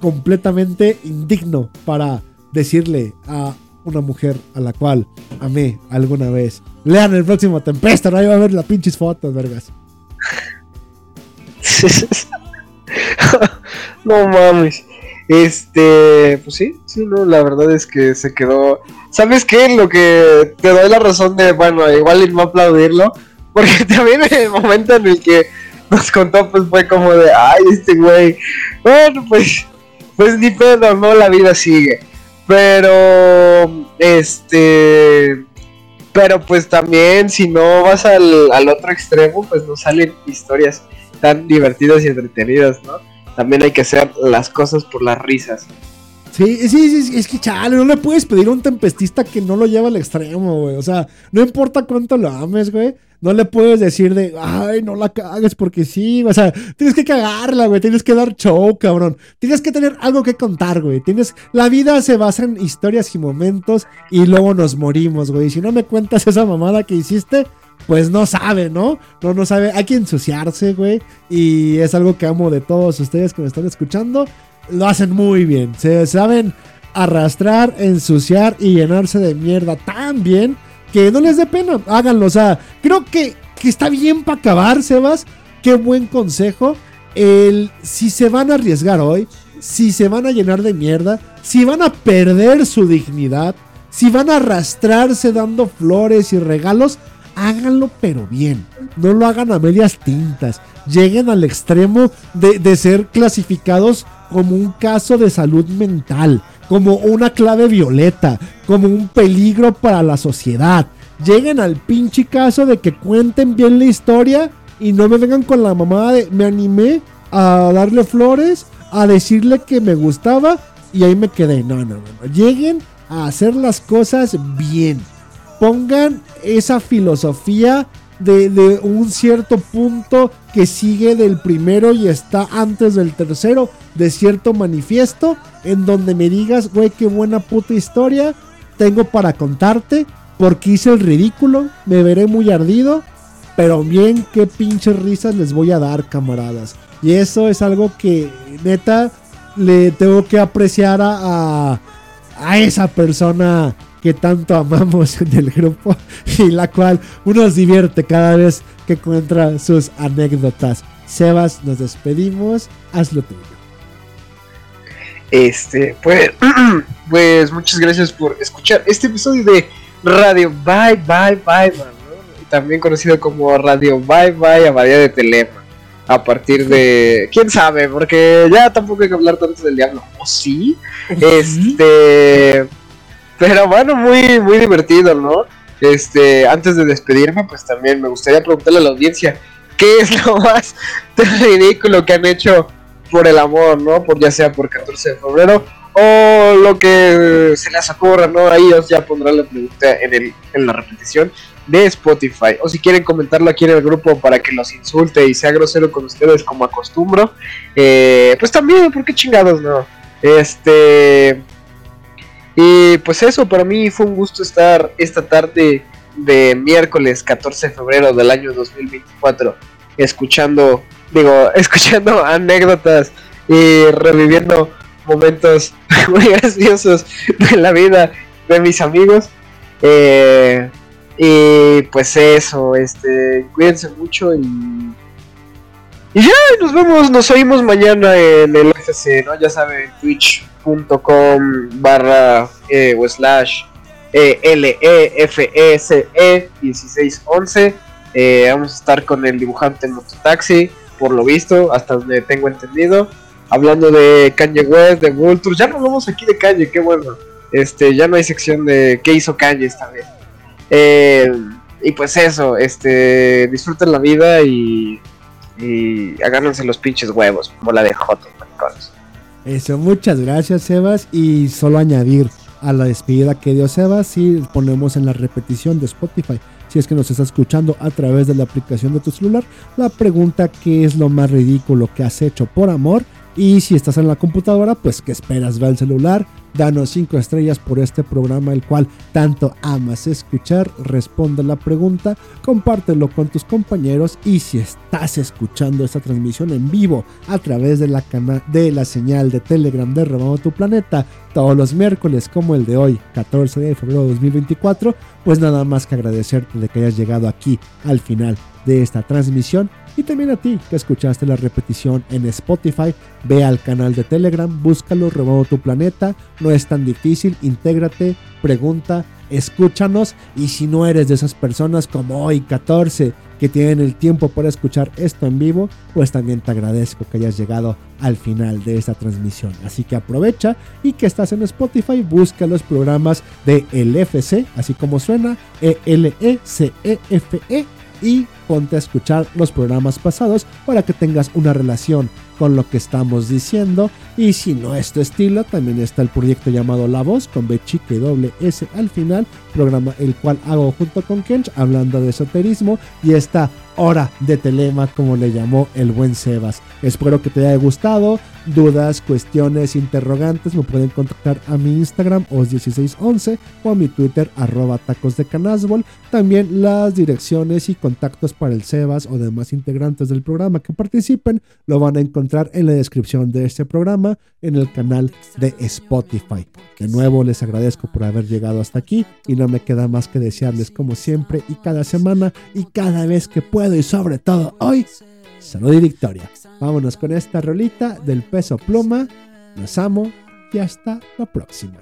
completamente indigno para decirle a una mujer a la cual amé alguna vez. Lean el próximo Tempesta, no ahí va a ver las pinches fotos, vergas. *laughs* no mames. Este, pues sí, sí, no, la verdad es que se quedó. ¿Sabes qué? Lo que te doy la razón de, bueno, igual no aplaudirlo, porque *laughs* también en el momento en el que nos contó, pues fue como de, ay, este güey, bueno, pues, pues ni pedo, no, la vida sigue. Pero, este, pero pues también si no vas al, al otro extremo, pues no salen historias tan divertidas y entretenidas, ¿no? También hay que hacer las cosas por las risas. Sí, sí, sí, es que chale, no le puedes pedir a un tempestista que no lo lleva al extremo, güey. O sea, no importa cuánto lo ames, güey. No le puedes decir de, ay, no la cagues porque sí. O sea, tienes que cagarla, güey. Tienes que dar show, cabrón. Tienes que tener algo que contar, güey. Tienes, la vida se basa en historias y momentos y luego nos morimos, güey. Si no me cuentas esa mamada que hiciste, pues no sabe, ¿no? No, no sabe. Hay que ensuciarse, güey. Y es algo que amo de todos ustedes que me están escuchando. Lo hacen muy bien. Se saben arrastrar, ensuciar y llenarse de mierda tan bien que no les dé pena. Háganlo. O sea, creo que, que está bien para acabar, Sebas. Qué buen consejo. El, si se van a arriesgar hoy, si se van a llenar de mierda, si van a perder su dignidad, si van a arrastrarse dando flores y regalos, háganlo pero bien. No lo hagan a medias tintas. Lleguen al extremo de, de, ser clasificados como un caso de salud mental, como una clave violeta, como un peligro para la sociedad. Lleguen al pinche caso de que cuenten bien la historia y no me vengan con la mamada de me animé a darle flores, a decirle que me gustaba y ahí me quedé. No, no, no. Lleguen a hacer las cosas bien pongan esa filosofía de, de un cierto punto que sigue del primero y está antes del tercero, de cierto manifiesto, en donde me digas, güey, qué buena puta historia tengo para contarte, porque hice el ridículo, me veré muy ardido, pero bien, qué pinches risas les voy a dar, camaradas. Y eso es algo que, neta, le tengo que apreciar a, a, a esa persona que tanto amamos *laughs* en el grupo y la cual uno se divierte cada vez que encuentra sus anécdotas. Sebas, nos despedimos, hazlo tuyo. Este, pues, *clears throat* pues muchas gracias por escuchar este episodio de Radio Bye Bye Bye, también conocido como Radio Bye Bye Abadía de Telema. A partir de. quién sabe, porque ya tampoco hay que hablar tanto del diablo. ¿O sí? Este. Pero bueno, muy, muy divertido, ¿no? Este, antes de despedirme, pues también me gustaría preguntarle a la audiencia qué es lo más *laughs* ridículo que han hecho por el amor, ¿no? Por ya sea por 14 de febrero o lo que se les ocurra, ¿no? Ahí os ya pondrán la pregunta en, el, en la repetición de Spotify. O si quieren comentarlo aquí en el grupo para que los insulte y sea grosero con ustedes como acostumbro, eh, pues también, ¿por qué chingados no? Este. Y pues eso, para mí fue un gusto estar esta tarde de miércoles 14 de febrero del año 2024 escuchando, digo, *laughs* escuchando anécdotas y reviviendo momentos *laughs* muy graciosos de la vida de mis amigos. Eh, y pues eso, este, cuídense mucho y y ya, nos vemos, nos oímos mañana en el FC, ¿no? Ya saben, twitch.com barra eh, o slash eh, L-E-F-E-S-E 1611. Eh, vamos a estar con el dibujante Mototaxi, por lo visto, hasta donde tengo entendido. Hablando de Kanye West, de Vulture. Ya no hablamos aquí de Kanye, qué bueno. Este, ya no hay sección de qué hizo Kanye esta vez. Eh, y pues eso, este, disfruten la vida y agárrense los pinches huevos, bola de jotos, maricones. Eso, muchas gracias, Sebas. Y solo añadir a la despedida que dio Sebas, si ponemos en la repetición de Spotify, si es que nos está escuchando a través de la aplicación de tu celular, la pregunta: ¿qué es lo más ridículo que has hecho por amor? Y si estás en la computadora, pues ¿qué esperas? Ve al celular, danos 5 estrellas por este programa el cual tanto amas escuchar, responde la pregunta, compártelo con tus compañeros. Y si estás escuchando esta transmisión en vivo a través de la, de la señal de Telegram de Robando tu Planeta todos los miércoles como el de hoy, 14 de febrero de 2024, pues nada más que agradecerte de que hayas llegado aquí al final de esta transmisión y también a ti que escuchaste la repetición en Spotify, ve al canal de Telegram, búscalo, Remodo tu Planeta, no es tan difícil, intégrate, pregunta, escúchanos y si no eres de esas personas como hoy 14 que tienen el tiempo para escuchar esto en vivo, pues también te agradezco que hayas llegado al final de esta transmisión. Así que aprovecha y que estás en Spotify, busca los programas de el FC, así como suena, E E-L-E-C-E-F-E y ponte a escuchar los programas pasados para que tengas una relación con lo que estamos diciendo. Y si no es tu estilo, también está el proyecto llamado La Voz con B chica y doble S al final, programa el cual hago junto con Kench hablando de esoterismo y esta hora de telema como le llamó el buen Sebas. Espero que te haya gustado. Dudas, cuestiones, interrogantes me pueden contactar a mi Instagram os1611 o a mi Twitter arroba tacos de canasbol. También las direcciones y contactos para el Sebas o demás integrantes del programa que participen lo van a encontrar en la descripción de este programa en el canal de Spotify. De nuevo les agradezco por haber llegado hasta aquí y no me queda más que desearles como siempre y cada semana y cada vez que y sobre todo hoy, salud y victoria. Vámonos con esta rolita del peso pluma. Los amo y hasta la próxima.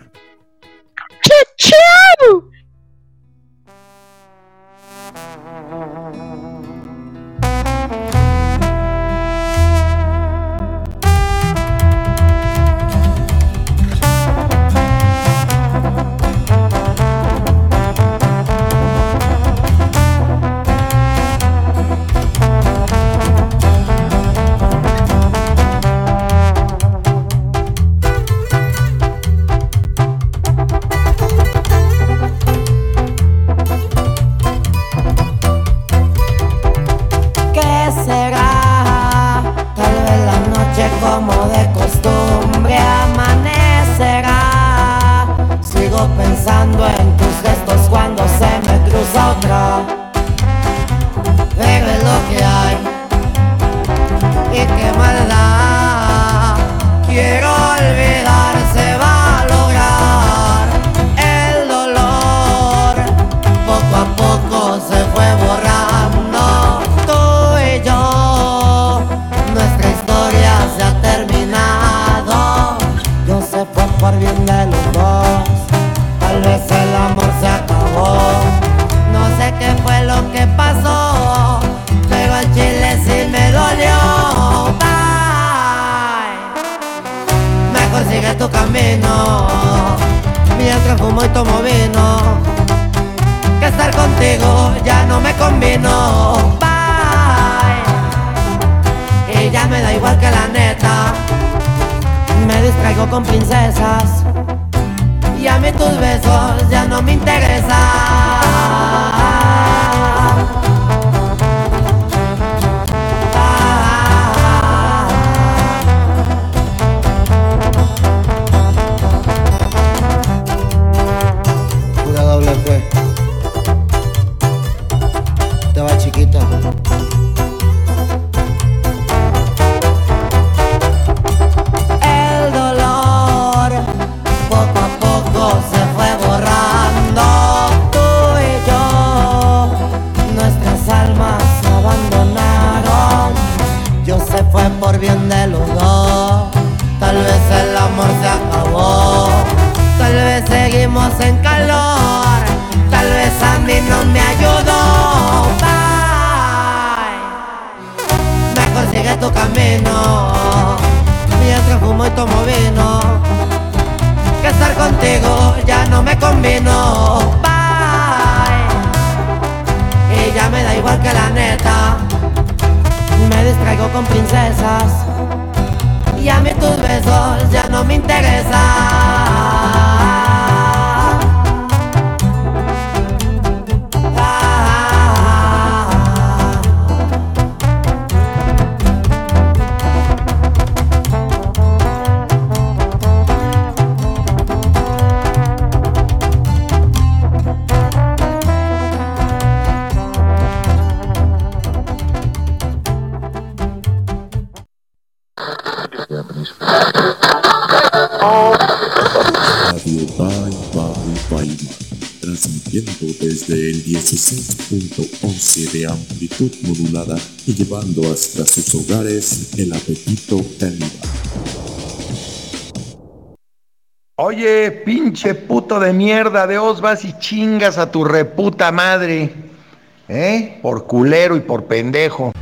hasta sus hogares el apetito caníbal. Oye, pinche puto de mierda, de os vas y chingas a tu reputa madre, ¿eh? Por culero y por pendejo.